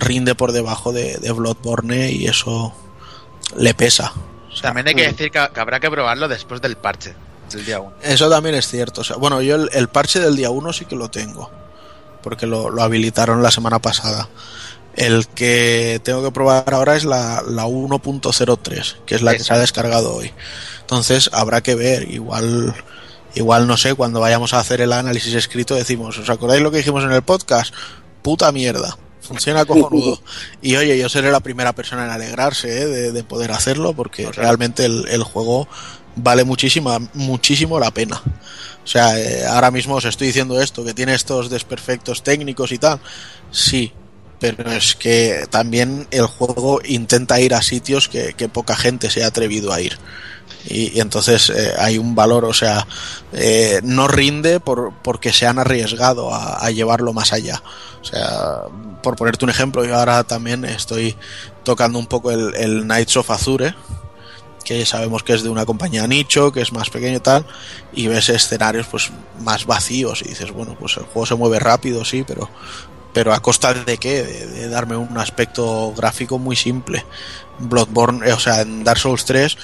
rinde por debajo de, de Bloodborne y eso le pesa. O sea,
También hay que decir que, que habrá que probarlo después del parche del día 1.
Eso también es cierto. O sea, bueno, yo el, el parche del día 1 sí que lo tengo. Porque lo, lo habilitaron la semana pasada. El que tengo que probar ahora es la, la 1.03, que es la que se ha descargado hoy. Entonces habrá que ver. Igual, igual no sé, cuando vayamos a hacer el análisis escrito decimos, ¿os acordáis lo que dijimos en el podcast? Puta mierda. Funciona cojonudo. Y oye, yo seré la primera persona en alegrarse ¿eh? de, de poder hacerlo porque realmente el, el juego vale muchísima, muchísimo la pena. O sea, eh, ahora mismo os estoy diciendo esto, que tiene estos desperfectos técnicos y tal. Sí, pero es que también el juego intenta ir a sitios que, que poca gente se ha atrevido a ir. Y, entonces eh, hay un valor, o sea, eh, no rinde por, porque se han arriesgado a, llevarlo más allá. O sea, por ponerte un ejemplo, yo ahora también estoy tocando un poco el, el Knights of Azure, que sabemos que es de una compañía nicho, que es más pequeño y tal, y ves escenarios pues más vacíos y dices, bueno, pues el juego se mueve rápido, sí, pero pero a costa de qué? De darme un aspecto gráfico muy simple. Bloodborne, eh, o sea, en Dark Souls 3,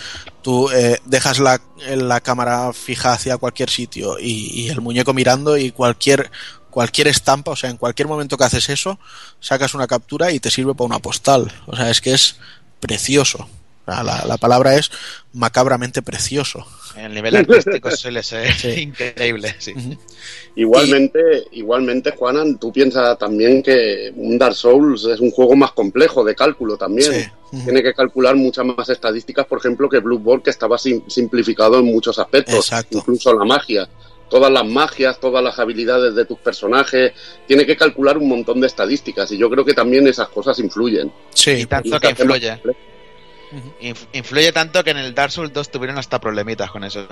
tú eh, dejas la, la cámara fija hacia cualquier sitio y, y el muñeco mirando y cualquier cualquier estampa, o sea, en cualquier momento que haces eso, sacas una captura y te sirve para una postal. O sea, es que es precioso. Sea, La, la palabra es macabramente precioso.
El nivel artístico suele ser increíble, sí.
Igualmente, igualmente, Juanan, tú piensas también que un Dark Souls es un juego más complejo de cálculo también.
Sí.
Tiene que calcular muchas más estadísticas, por ejemplo, que Bloodborne, que estaba sim- simplificado en muchos aspectos.
Exacto.
Incluso la magia. Todas las magias, todas las habilidades de tus personajes. Tiene que calcular un montón de estadísticas. Y yo creo que también esas cosas influyen.
Sí,
Y tanto
Y
que
hace
influye.
complejo.
Inf- influye tanto que en el Dark Souls 2 tuvieron hasta problemitas con eso.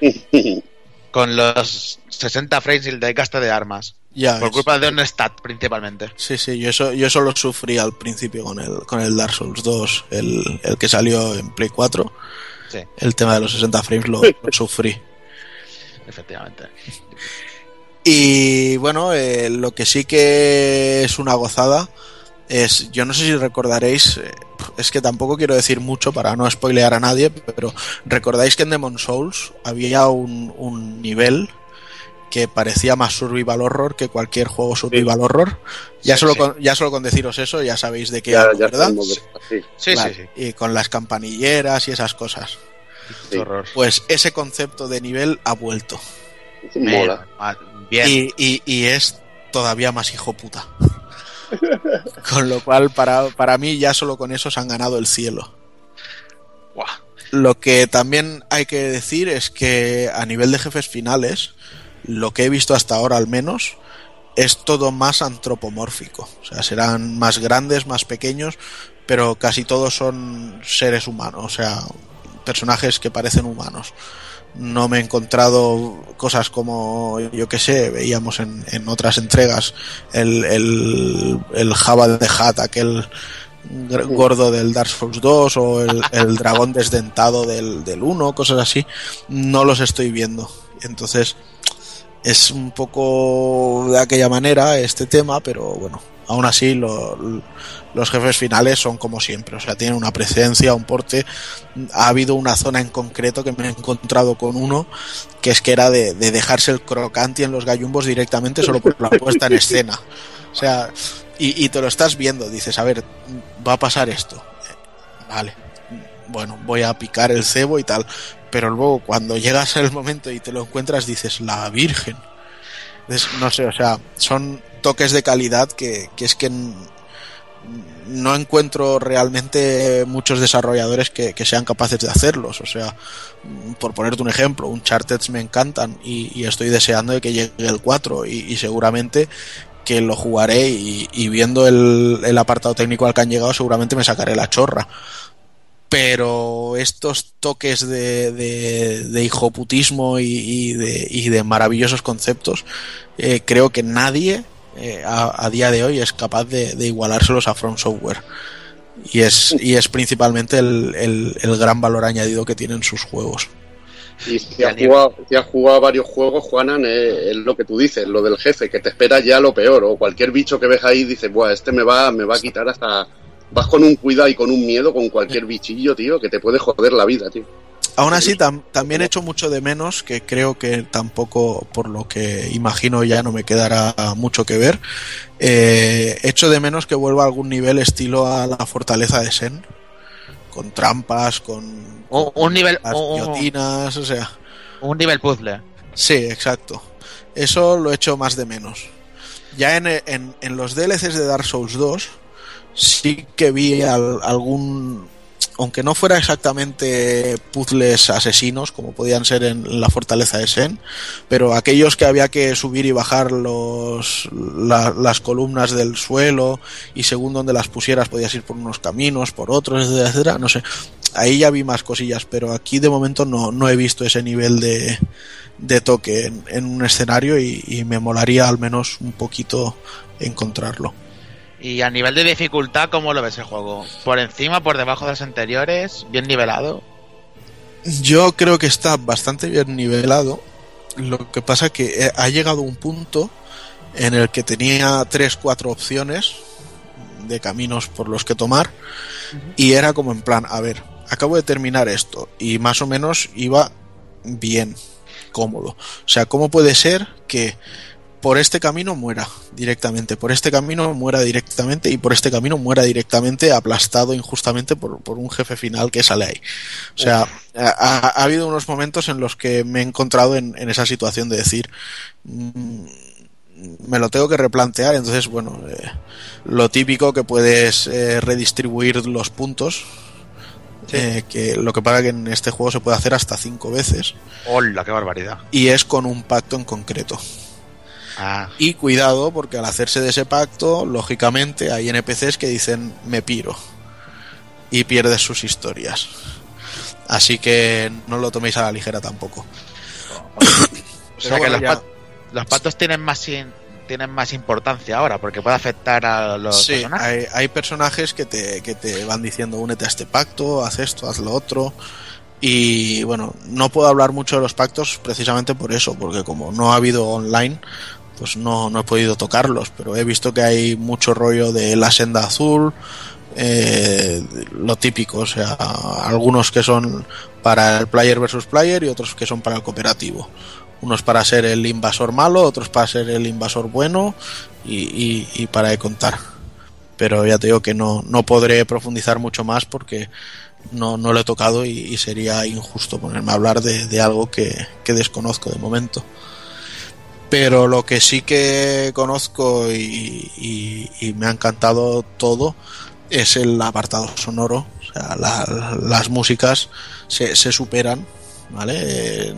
Con los 60 frames y el desgaste de armas.
ya
Por
ves.
culpa de un stat, principalmente.
Sí, sí, yo eso, yo eso lo sufrí al principio con el, con el Dark Souls 2, el, el que salió en Play 4.
Sí,
El tema de los 60 frames lo, lo sufrí.
efectivamente.
Y bueno, eh, lo que sí que es una gozada es, yo no sé si recordaréis, eh, es que tampoco quiero decir mucho para no spoilear a nadie, pero recordáis que en Demon Souls había un, un nivel que parecía más survival horror que cualquier juego survival horror. Ya,
Sí,
solo
sí.
Con, ya solo con deciros eso ya sabéis de qué
ya,
hablo,
ya
¿verdad?
sí.
Sí,
Y con las campanilleras y esas cosas. Pues ese concepto de nivel ha vuelto.
Mola.
Bien.
Y, y- y es todavía más hijo puta. con lo cual, para, para mí, ya solo con eso se han ganado el cielo. Lo que también hay que decir es que a nivel de jefes finales, lo que he visto hasta ahora al menos, es todo más antropomórfico. O sea, serán más grandes, más pequeños, pero casi todos son seres humanos, o sea, personajes que parecen humanos. No me he encontrado cosas como, yo que sé, veíamos en, en otras entregas el, el, el Java de Hat, aquel gordo del Dark Souls 2 o el, el dragón desdentado del, del 1, cosas así, no los estoy viendo. Entonces, es un poco de aquella manera este tema, pero bueno, aún así lo- los jefes finales son como siempre, o sea, tienen una presencia, un porte. Ha habido una zona en concreto que me he encontrado con uno que es que era de, de dejarse el crocante en los gallumbos directamente solo por la puesta en escena. O sea, y, te lo estás viendo, dices, a ver, va a pasar esto. Vale, bueno, voy a picar el cebo y tal. Pero luego cuando llegas al momento y te lo encuentras, dices, la Virgen. No sé, o sea, son toques de calidad que, que es que no encuentro realmente muchos desarrolladores que, que sean capaces de hacerlos. O sea, por ponerte un ejemplo, un me encantan y, estoy deseando de que llegue el 4 y, seguramente que lo jugaré y, viendo el, el apartado técnico al que han llegado seguramente me sacaré la chorra pero estos toques de, de, hijoputismo y, de, de maravillosos conceptos, eh, creo que nadie eh, a, a día de hoy es capaz de, de igualárselos a From Software. Y es, y es principalmente el, el, el gran valor añadido que tienen sus juegos.
Y si has jugado, si has jugado varios juegos, Juanan, es, es lo que tú dices, lo del jefe, que te espera ya lo peor, o cualquier bicho que ves ahí dices, Buah, este me va, me va a quitar hasta... Vas con un cuidado y con un miedo con cualquier bichillo, tío, que te puede joder la vida, tío.
Aún así, tam- también echo mucho de menos, que creo que tampoco, por lo que imagino, ya no me quedará mucho que ver. Eh, echo de menos que vuelva a algún nivel estilo a la fortaleza de Sen, con trampas, con,
Un, un nivel.
las
Un,
guillotinas, o sea.
un nivel puzzle.
Sí, exacto. Eso lo echo más de menos. Ya en, en, en los DLCs de Dark Souls 2 sí que vi al- algún, aunque no fuera exactamente puzzles asesinos como podían ser en la fortaleza de Sen, pero aquellos que había que subir y bajar los, la- las columnas del suelo y según donde las pusieras podías ir por unos caminos, por otros, etcétera, etcétera, no sé. Ahí ya vi más cosillas, pero aquí de momento no, no he visto ese nivel de, de toque en, en un escenario y, y me molaría al menos un poquito encontrarlo.
Y a nivel de dificultad, ¿cómo lo ves el juego? ¿Por encima, por debajo de los anteriores? ¿Bien nivelado?
Yo creo que está bastante bien nivelado. Lo que pasa que eh, ha llegado un punto en el que tenía tres, cuatro opciones de caminos por los que tomar y era como en plan, a ver, acabo de terminar esto y más o menos iba bien, cómodo. O sea, ¿cómo puede ser que por este camino muera directamente, por este camino muera directamente y por este camino muera directamente aplastado injustamente por, por un jefe final que sale ahí. O sea, ha, ha- ha habido unos momentos en los que me he encontrado en, en esa situación de decir, mm, me lo tengo que replantear, entonces, bueno, eh, lo típico que puedes eh, redistribuir los puntos. eh, que lo que pasa que en este juego se puede hacer hasta cinco veces
¡Hola, qué barbaridad!
y es con un pacto en concreto.
Ah,
Y cuidado, porque al hacerse de ese pacto, lógicamente hay NPCs que dicen me piro. Y pierdes sus historias. Así que no lo toméis a la ligera tampoco.
o sea que
bueno,
los,
ya-
pat- los patos tienen más, in- tienen más importancia ahora porque puede afectar a los
Sí,
personajes.
hay, hay personajes que te, que te van diciendo únete a este pacto, haz esto, haz lo otro. Y bueno, no puedo hablar mucho de los pactos precisamente por eso, porque como no ha habido online, pues no, no he podido tocarlos, pero he visto que hay mucho rollo de la senda azul, eh, lo típico, o sea, algunos que son para el player versus player y otros que son para el cooperativo. Unos para ser el invasor malo, otros para ser el invasor bueno y, para de contar. Pero ya te digo que no, no podré profundizar mucho más porque no, no lo he tocado y, y sería injusto ponerme a hablar de, de algo que, que desconozco de momento. Pero lo que sí que conozco y, y- y me ha encantado todo es el apartado sonoro. O sea, la- las músicas se, se superan. ¿vale? Eh,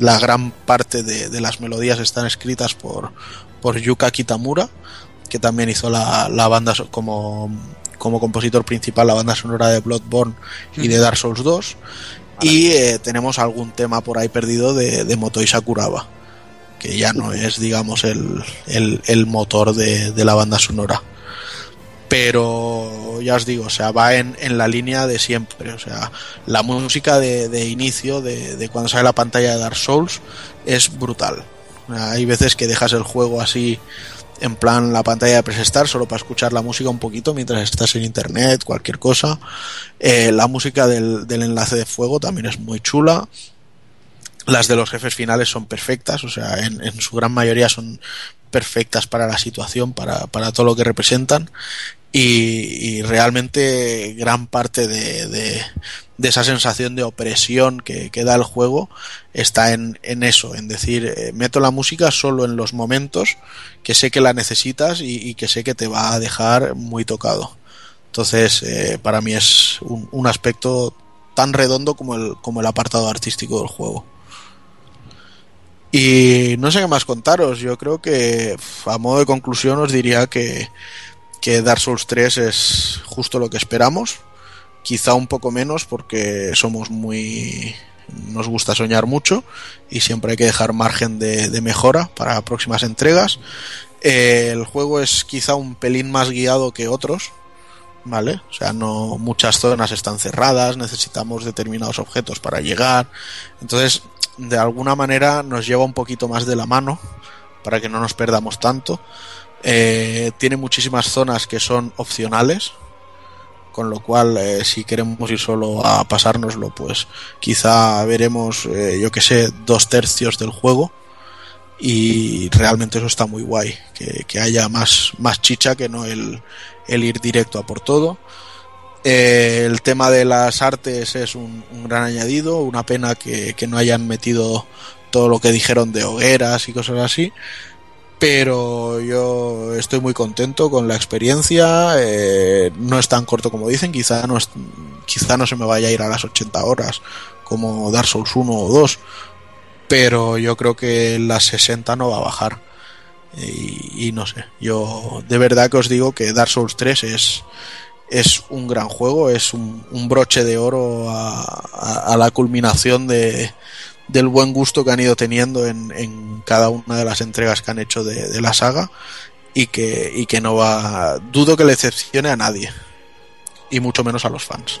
La gran parte de, de las melodías están escritas por, por Yuka Kitamura, que también hizo la, la banda como, como compositor principal la banda sonora de Bloodborne y de Dark Souls 2. Y eh, tenemos algún tema por ahí perdido de, de Motoi Sakuraba, que ya no es, digamos, el, el, motor de, de la banda sonora. Pero ya os digo, o sea, va en, en la línea de siempre. O sea, la música de, de inicio, de, de cuando sale la pantalla de Dark Souls, es brutal. Hay veces que dejas el juego así en plan la pantalla de presestar solo para escuchar la música un poquito mientras estás en internet, cualquier cosa. Eh, la música del, del enlace de fuego también es muy chula. Las de los jefes finales son perfectas, o sea, en, en su gran mayoría son perfectas para la situación, para, para todo lo que representan. Y, realmente gran parte de, de- esa sensación de opresión que, da el juego está en, en eso, en decir, eh, meto la música solo en los momentos que sé que la necesitas y, y que sé que te va a dejar muy tocado. Entonces, eh, para mí es un, un aspecto tan redondo como el, como el apartado artístico del juego. Y no sé qué más contaros. Yo creo que a modo de conclusión os diría que, que Dark Souls 3 es justo lo que esperamos. Quizá un poco menos porque somos muy... nos gusta soñar mucho y siempre hay que dejar margen de, de mejora para próximas entregas. Eh, el juego es quizá un pelín más guiado que otros, ¿vale? O sea, no muchas zonas están cerradas, necesitamos determinados objetos para llegar. Entonces, de alguna manera nos lleva un poquito más de la mano para que no nos perdamos tanto. Eh, tiene muchísimas zonas que son opcionales, con lo cual eh, si queremos ir solo a pasárnoslo, pues quizá veremos, eh, yo que sé, dos tercios del juego y realmente eso está muy guay, que, que haya más, más chicha que no el, el ir directo a por todo. Eh, el tema de las artes es un, gran añadido, una pena que, que no hayan metido todo lo que dijeron de hogueras y cosas así, pero yo estoy muy contento con la experiencia, eh, no es tan corto como dicen, quizá no, es- quizá no se me vaya a ir a las 80 horas como Dark Souls 1 o 2, pero yo creo que las 60 no va a bajar. Y, y no sé, yo de verdad que os digo que Dark Souls 3 es, es un gran juego, es un, broche de oro a, la culminación de, del buen gusto que han ido teniendo en, en cada una de las entregas que han hecho de, la saga y que, y que no va, dudo que le decepcione a nadie y mucho menos a los fans.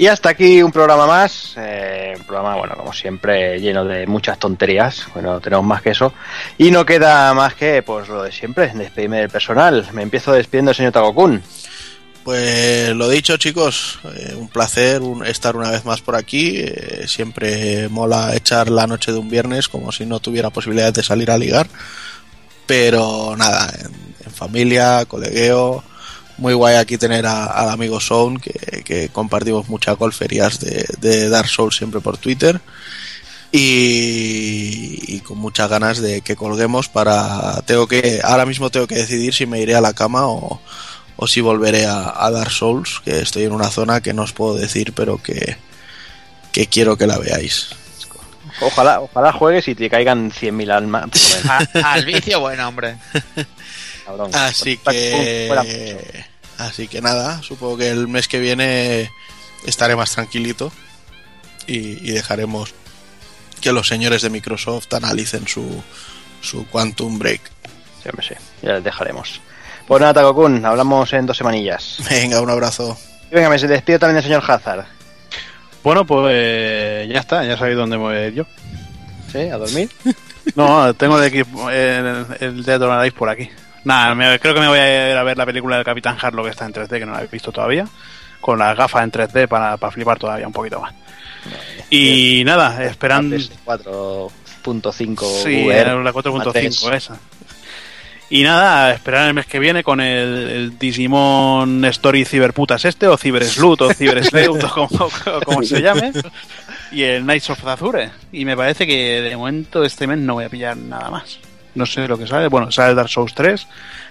Y hasta aquí un programa más. eh, un programa, bueno, como siempre, lleno de muchas tonterías. Bueno, tenemos más que eso. Y no queda más que, pues, lo de siempre, despedirme del personal. Me empiezo despidiendo, señor Tagokun.
Pues lo dicho, chicos, eh, un placer estar una vez más por aquí. eh, siempre mola echar la noche de un viernes como si no tuviera posibilidad de salir a ligar. Pero nada, en, en familia, colegueo. Muy guay aquí tener a- al amigo Sound, que, que compartimos muchas golferías de, de Dark Souls siempre por Twitter. Y, y con muchas ganas de que colguemos para... Tengo que... Ahora mismo tengo que decidir si me iré a la cama o, o si volveré a, a Dark Souls, que estoy en una zona que no os puedo decir, pero que, que quiero que la veáis.
Ojalá, ojalá juegues y te caigan 100.000 almas.
Al vicio, bueno, hombre.
Cabrón.
Así que,
Fuera mucho.
Así que nada, supongo que el mes que viene estaré más tranquilito y, y dejaremos que los señores de Microsoft analicen su, su Quantum Break.
Sí, hombre, sí. Ya les dejaremos. Pues nada, Tagokun, hablamos en dos semanillas.
Venga, un abrazo.
Y venga, me despido también del señor Hazard.
Bueno, pues ya está, ya sabéis dónde voy a ir yo.
¿Sí? ¿A dormir?
No, tengo el equipo, el, el or Alive por aquí. Nada, me- creo que me voy a ir a ver la película del Capitán Harlow que está en 3D, que no la he visto todavía. Con las gafas en 3D para, para flipar todavía un poquito más. Y nada, esperando.
4.5
Sí,
VR,
la 4.5
Matrix.
esa. Y nada, esperar el mes que viene con el, el Digimon Story Cyberputas este, o Cyberslut, o Cybersleut, o como, como se llame. Y el Knights of Azure. Y me parece que de momento este mes no voy a pillar nada más. No sé lo que sale. Bueno, sale Dark Souls 3.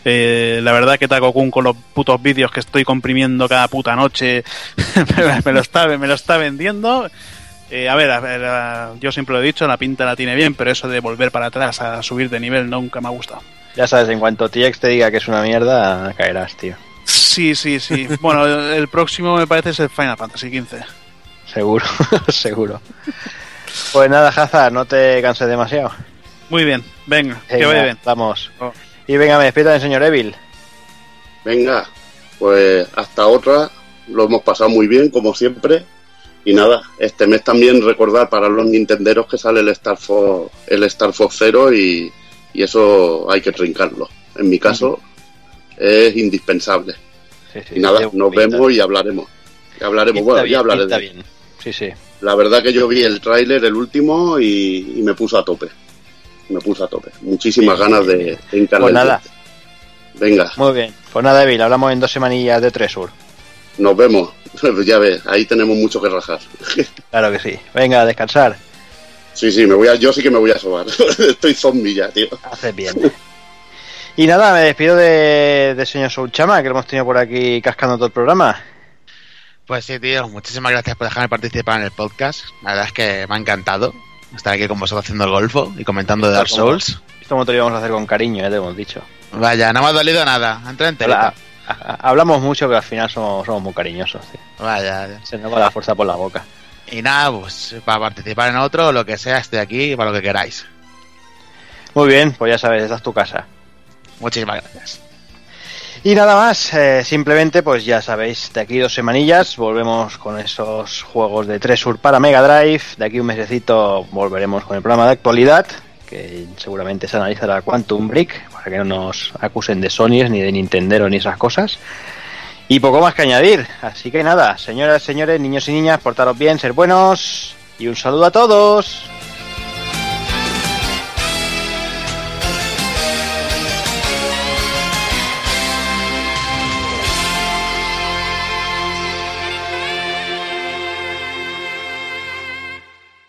Eh, la verdad que Takokun con los putos vídeos que estoy comprimiendo cada puta noche me, me lo está, me lo está vendiendo. Eh, a ver, a ver, a- yo siempre lo he dicho, la pinta la tiene bien, pero eso de volver para atrás a subir de nivel nunca me ha gustado.
Ya sabes, en cuanto TX te diga que es una mierda, caerás, tío.
Sí, sí, sí. Bueno, el, próximo me parece es el Final Fantasy XV.
Seguro, seguro. Pues nada, Hazard, no te canses demasiado.
Muy bien, venga, que
Venga,
vaya bien.
Vamos.
Oh.
Y venga, me despido del señor Evil.
Venga, pues hasta otra. Lo hemos pasado muy bien, como siempre. Y nada, este mes también recordar para los nintenderos que sale el Star Fox, el Star Fox Zero y, y eso hay que trincarlo. En mi caso, es indispensable.
Sí, sí,
Y nada, nos
pinta.
vemos y hablaremos. Y hablaremos,
Pinta
bueno,
bien,
ya hablaré
pinta
de
bien. Sí, sí.
La verdad que yo vi el tráiler, el último, y, y me puso a tope. Me puso a tope. Muchísimas ganas de, de
Pues nada.
Venga,
Muy bien. Pues nada, Evil, hablamos en dos semanillas de Tresur.
nos vemos. ya ves, ahí tenemos mucho que rajar.
Claro que sí. Venga, a descansar.
Sí, sí, me voy a, yo sí que me voy a sobar. Estoy zombie ya, tío.
Haces bien. Y nada, me despido de, de señor Souchama, que lo hemos tenido por aquí cascando todo el programa.
Pues sí, tío, muchísimas gracias por dejarme participar en el podcast. La verdad es que me ha encantado estar aquí con vosotros haciendo el golfo y comentando de Dark
como-
Souls.
Esto como te lo íbamos a hacer con cariño, ya te hemos dicho.
Vaya, no me ha dolido nada. Entra en
Habla- a- a- hablamos mucho, pero al final somos, somos muy cariñosos. tío.
Vaya.
Se nos va la fuerza por la boca.
Y nada, pues para participar en otro lo que sea, estoy aquí para lo que queráis.
Muy bien, pues ya sabes, esta es tu casa.
Muchísimas gracias.
Y nada más, eh, simplemente pues ya sabéis, de aquí dos semanillas volvemos con esos juegos de Tresur para Mega Drive. De aquí un mesecito volveremos con el programa de actualidad, que seguramente se analizará Quantum Break, para que no nos acusen de Sony ni de Nintendo ni esas cosas. Y poco más que añadir. Así que nada, señoras, señores, niños y niñas, portaros bien, ser buenos. Y un saludo a todos.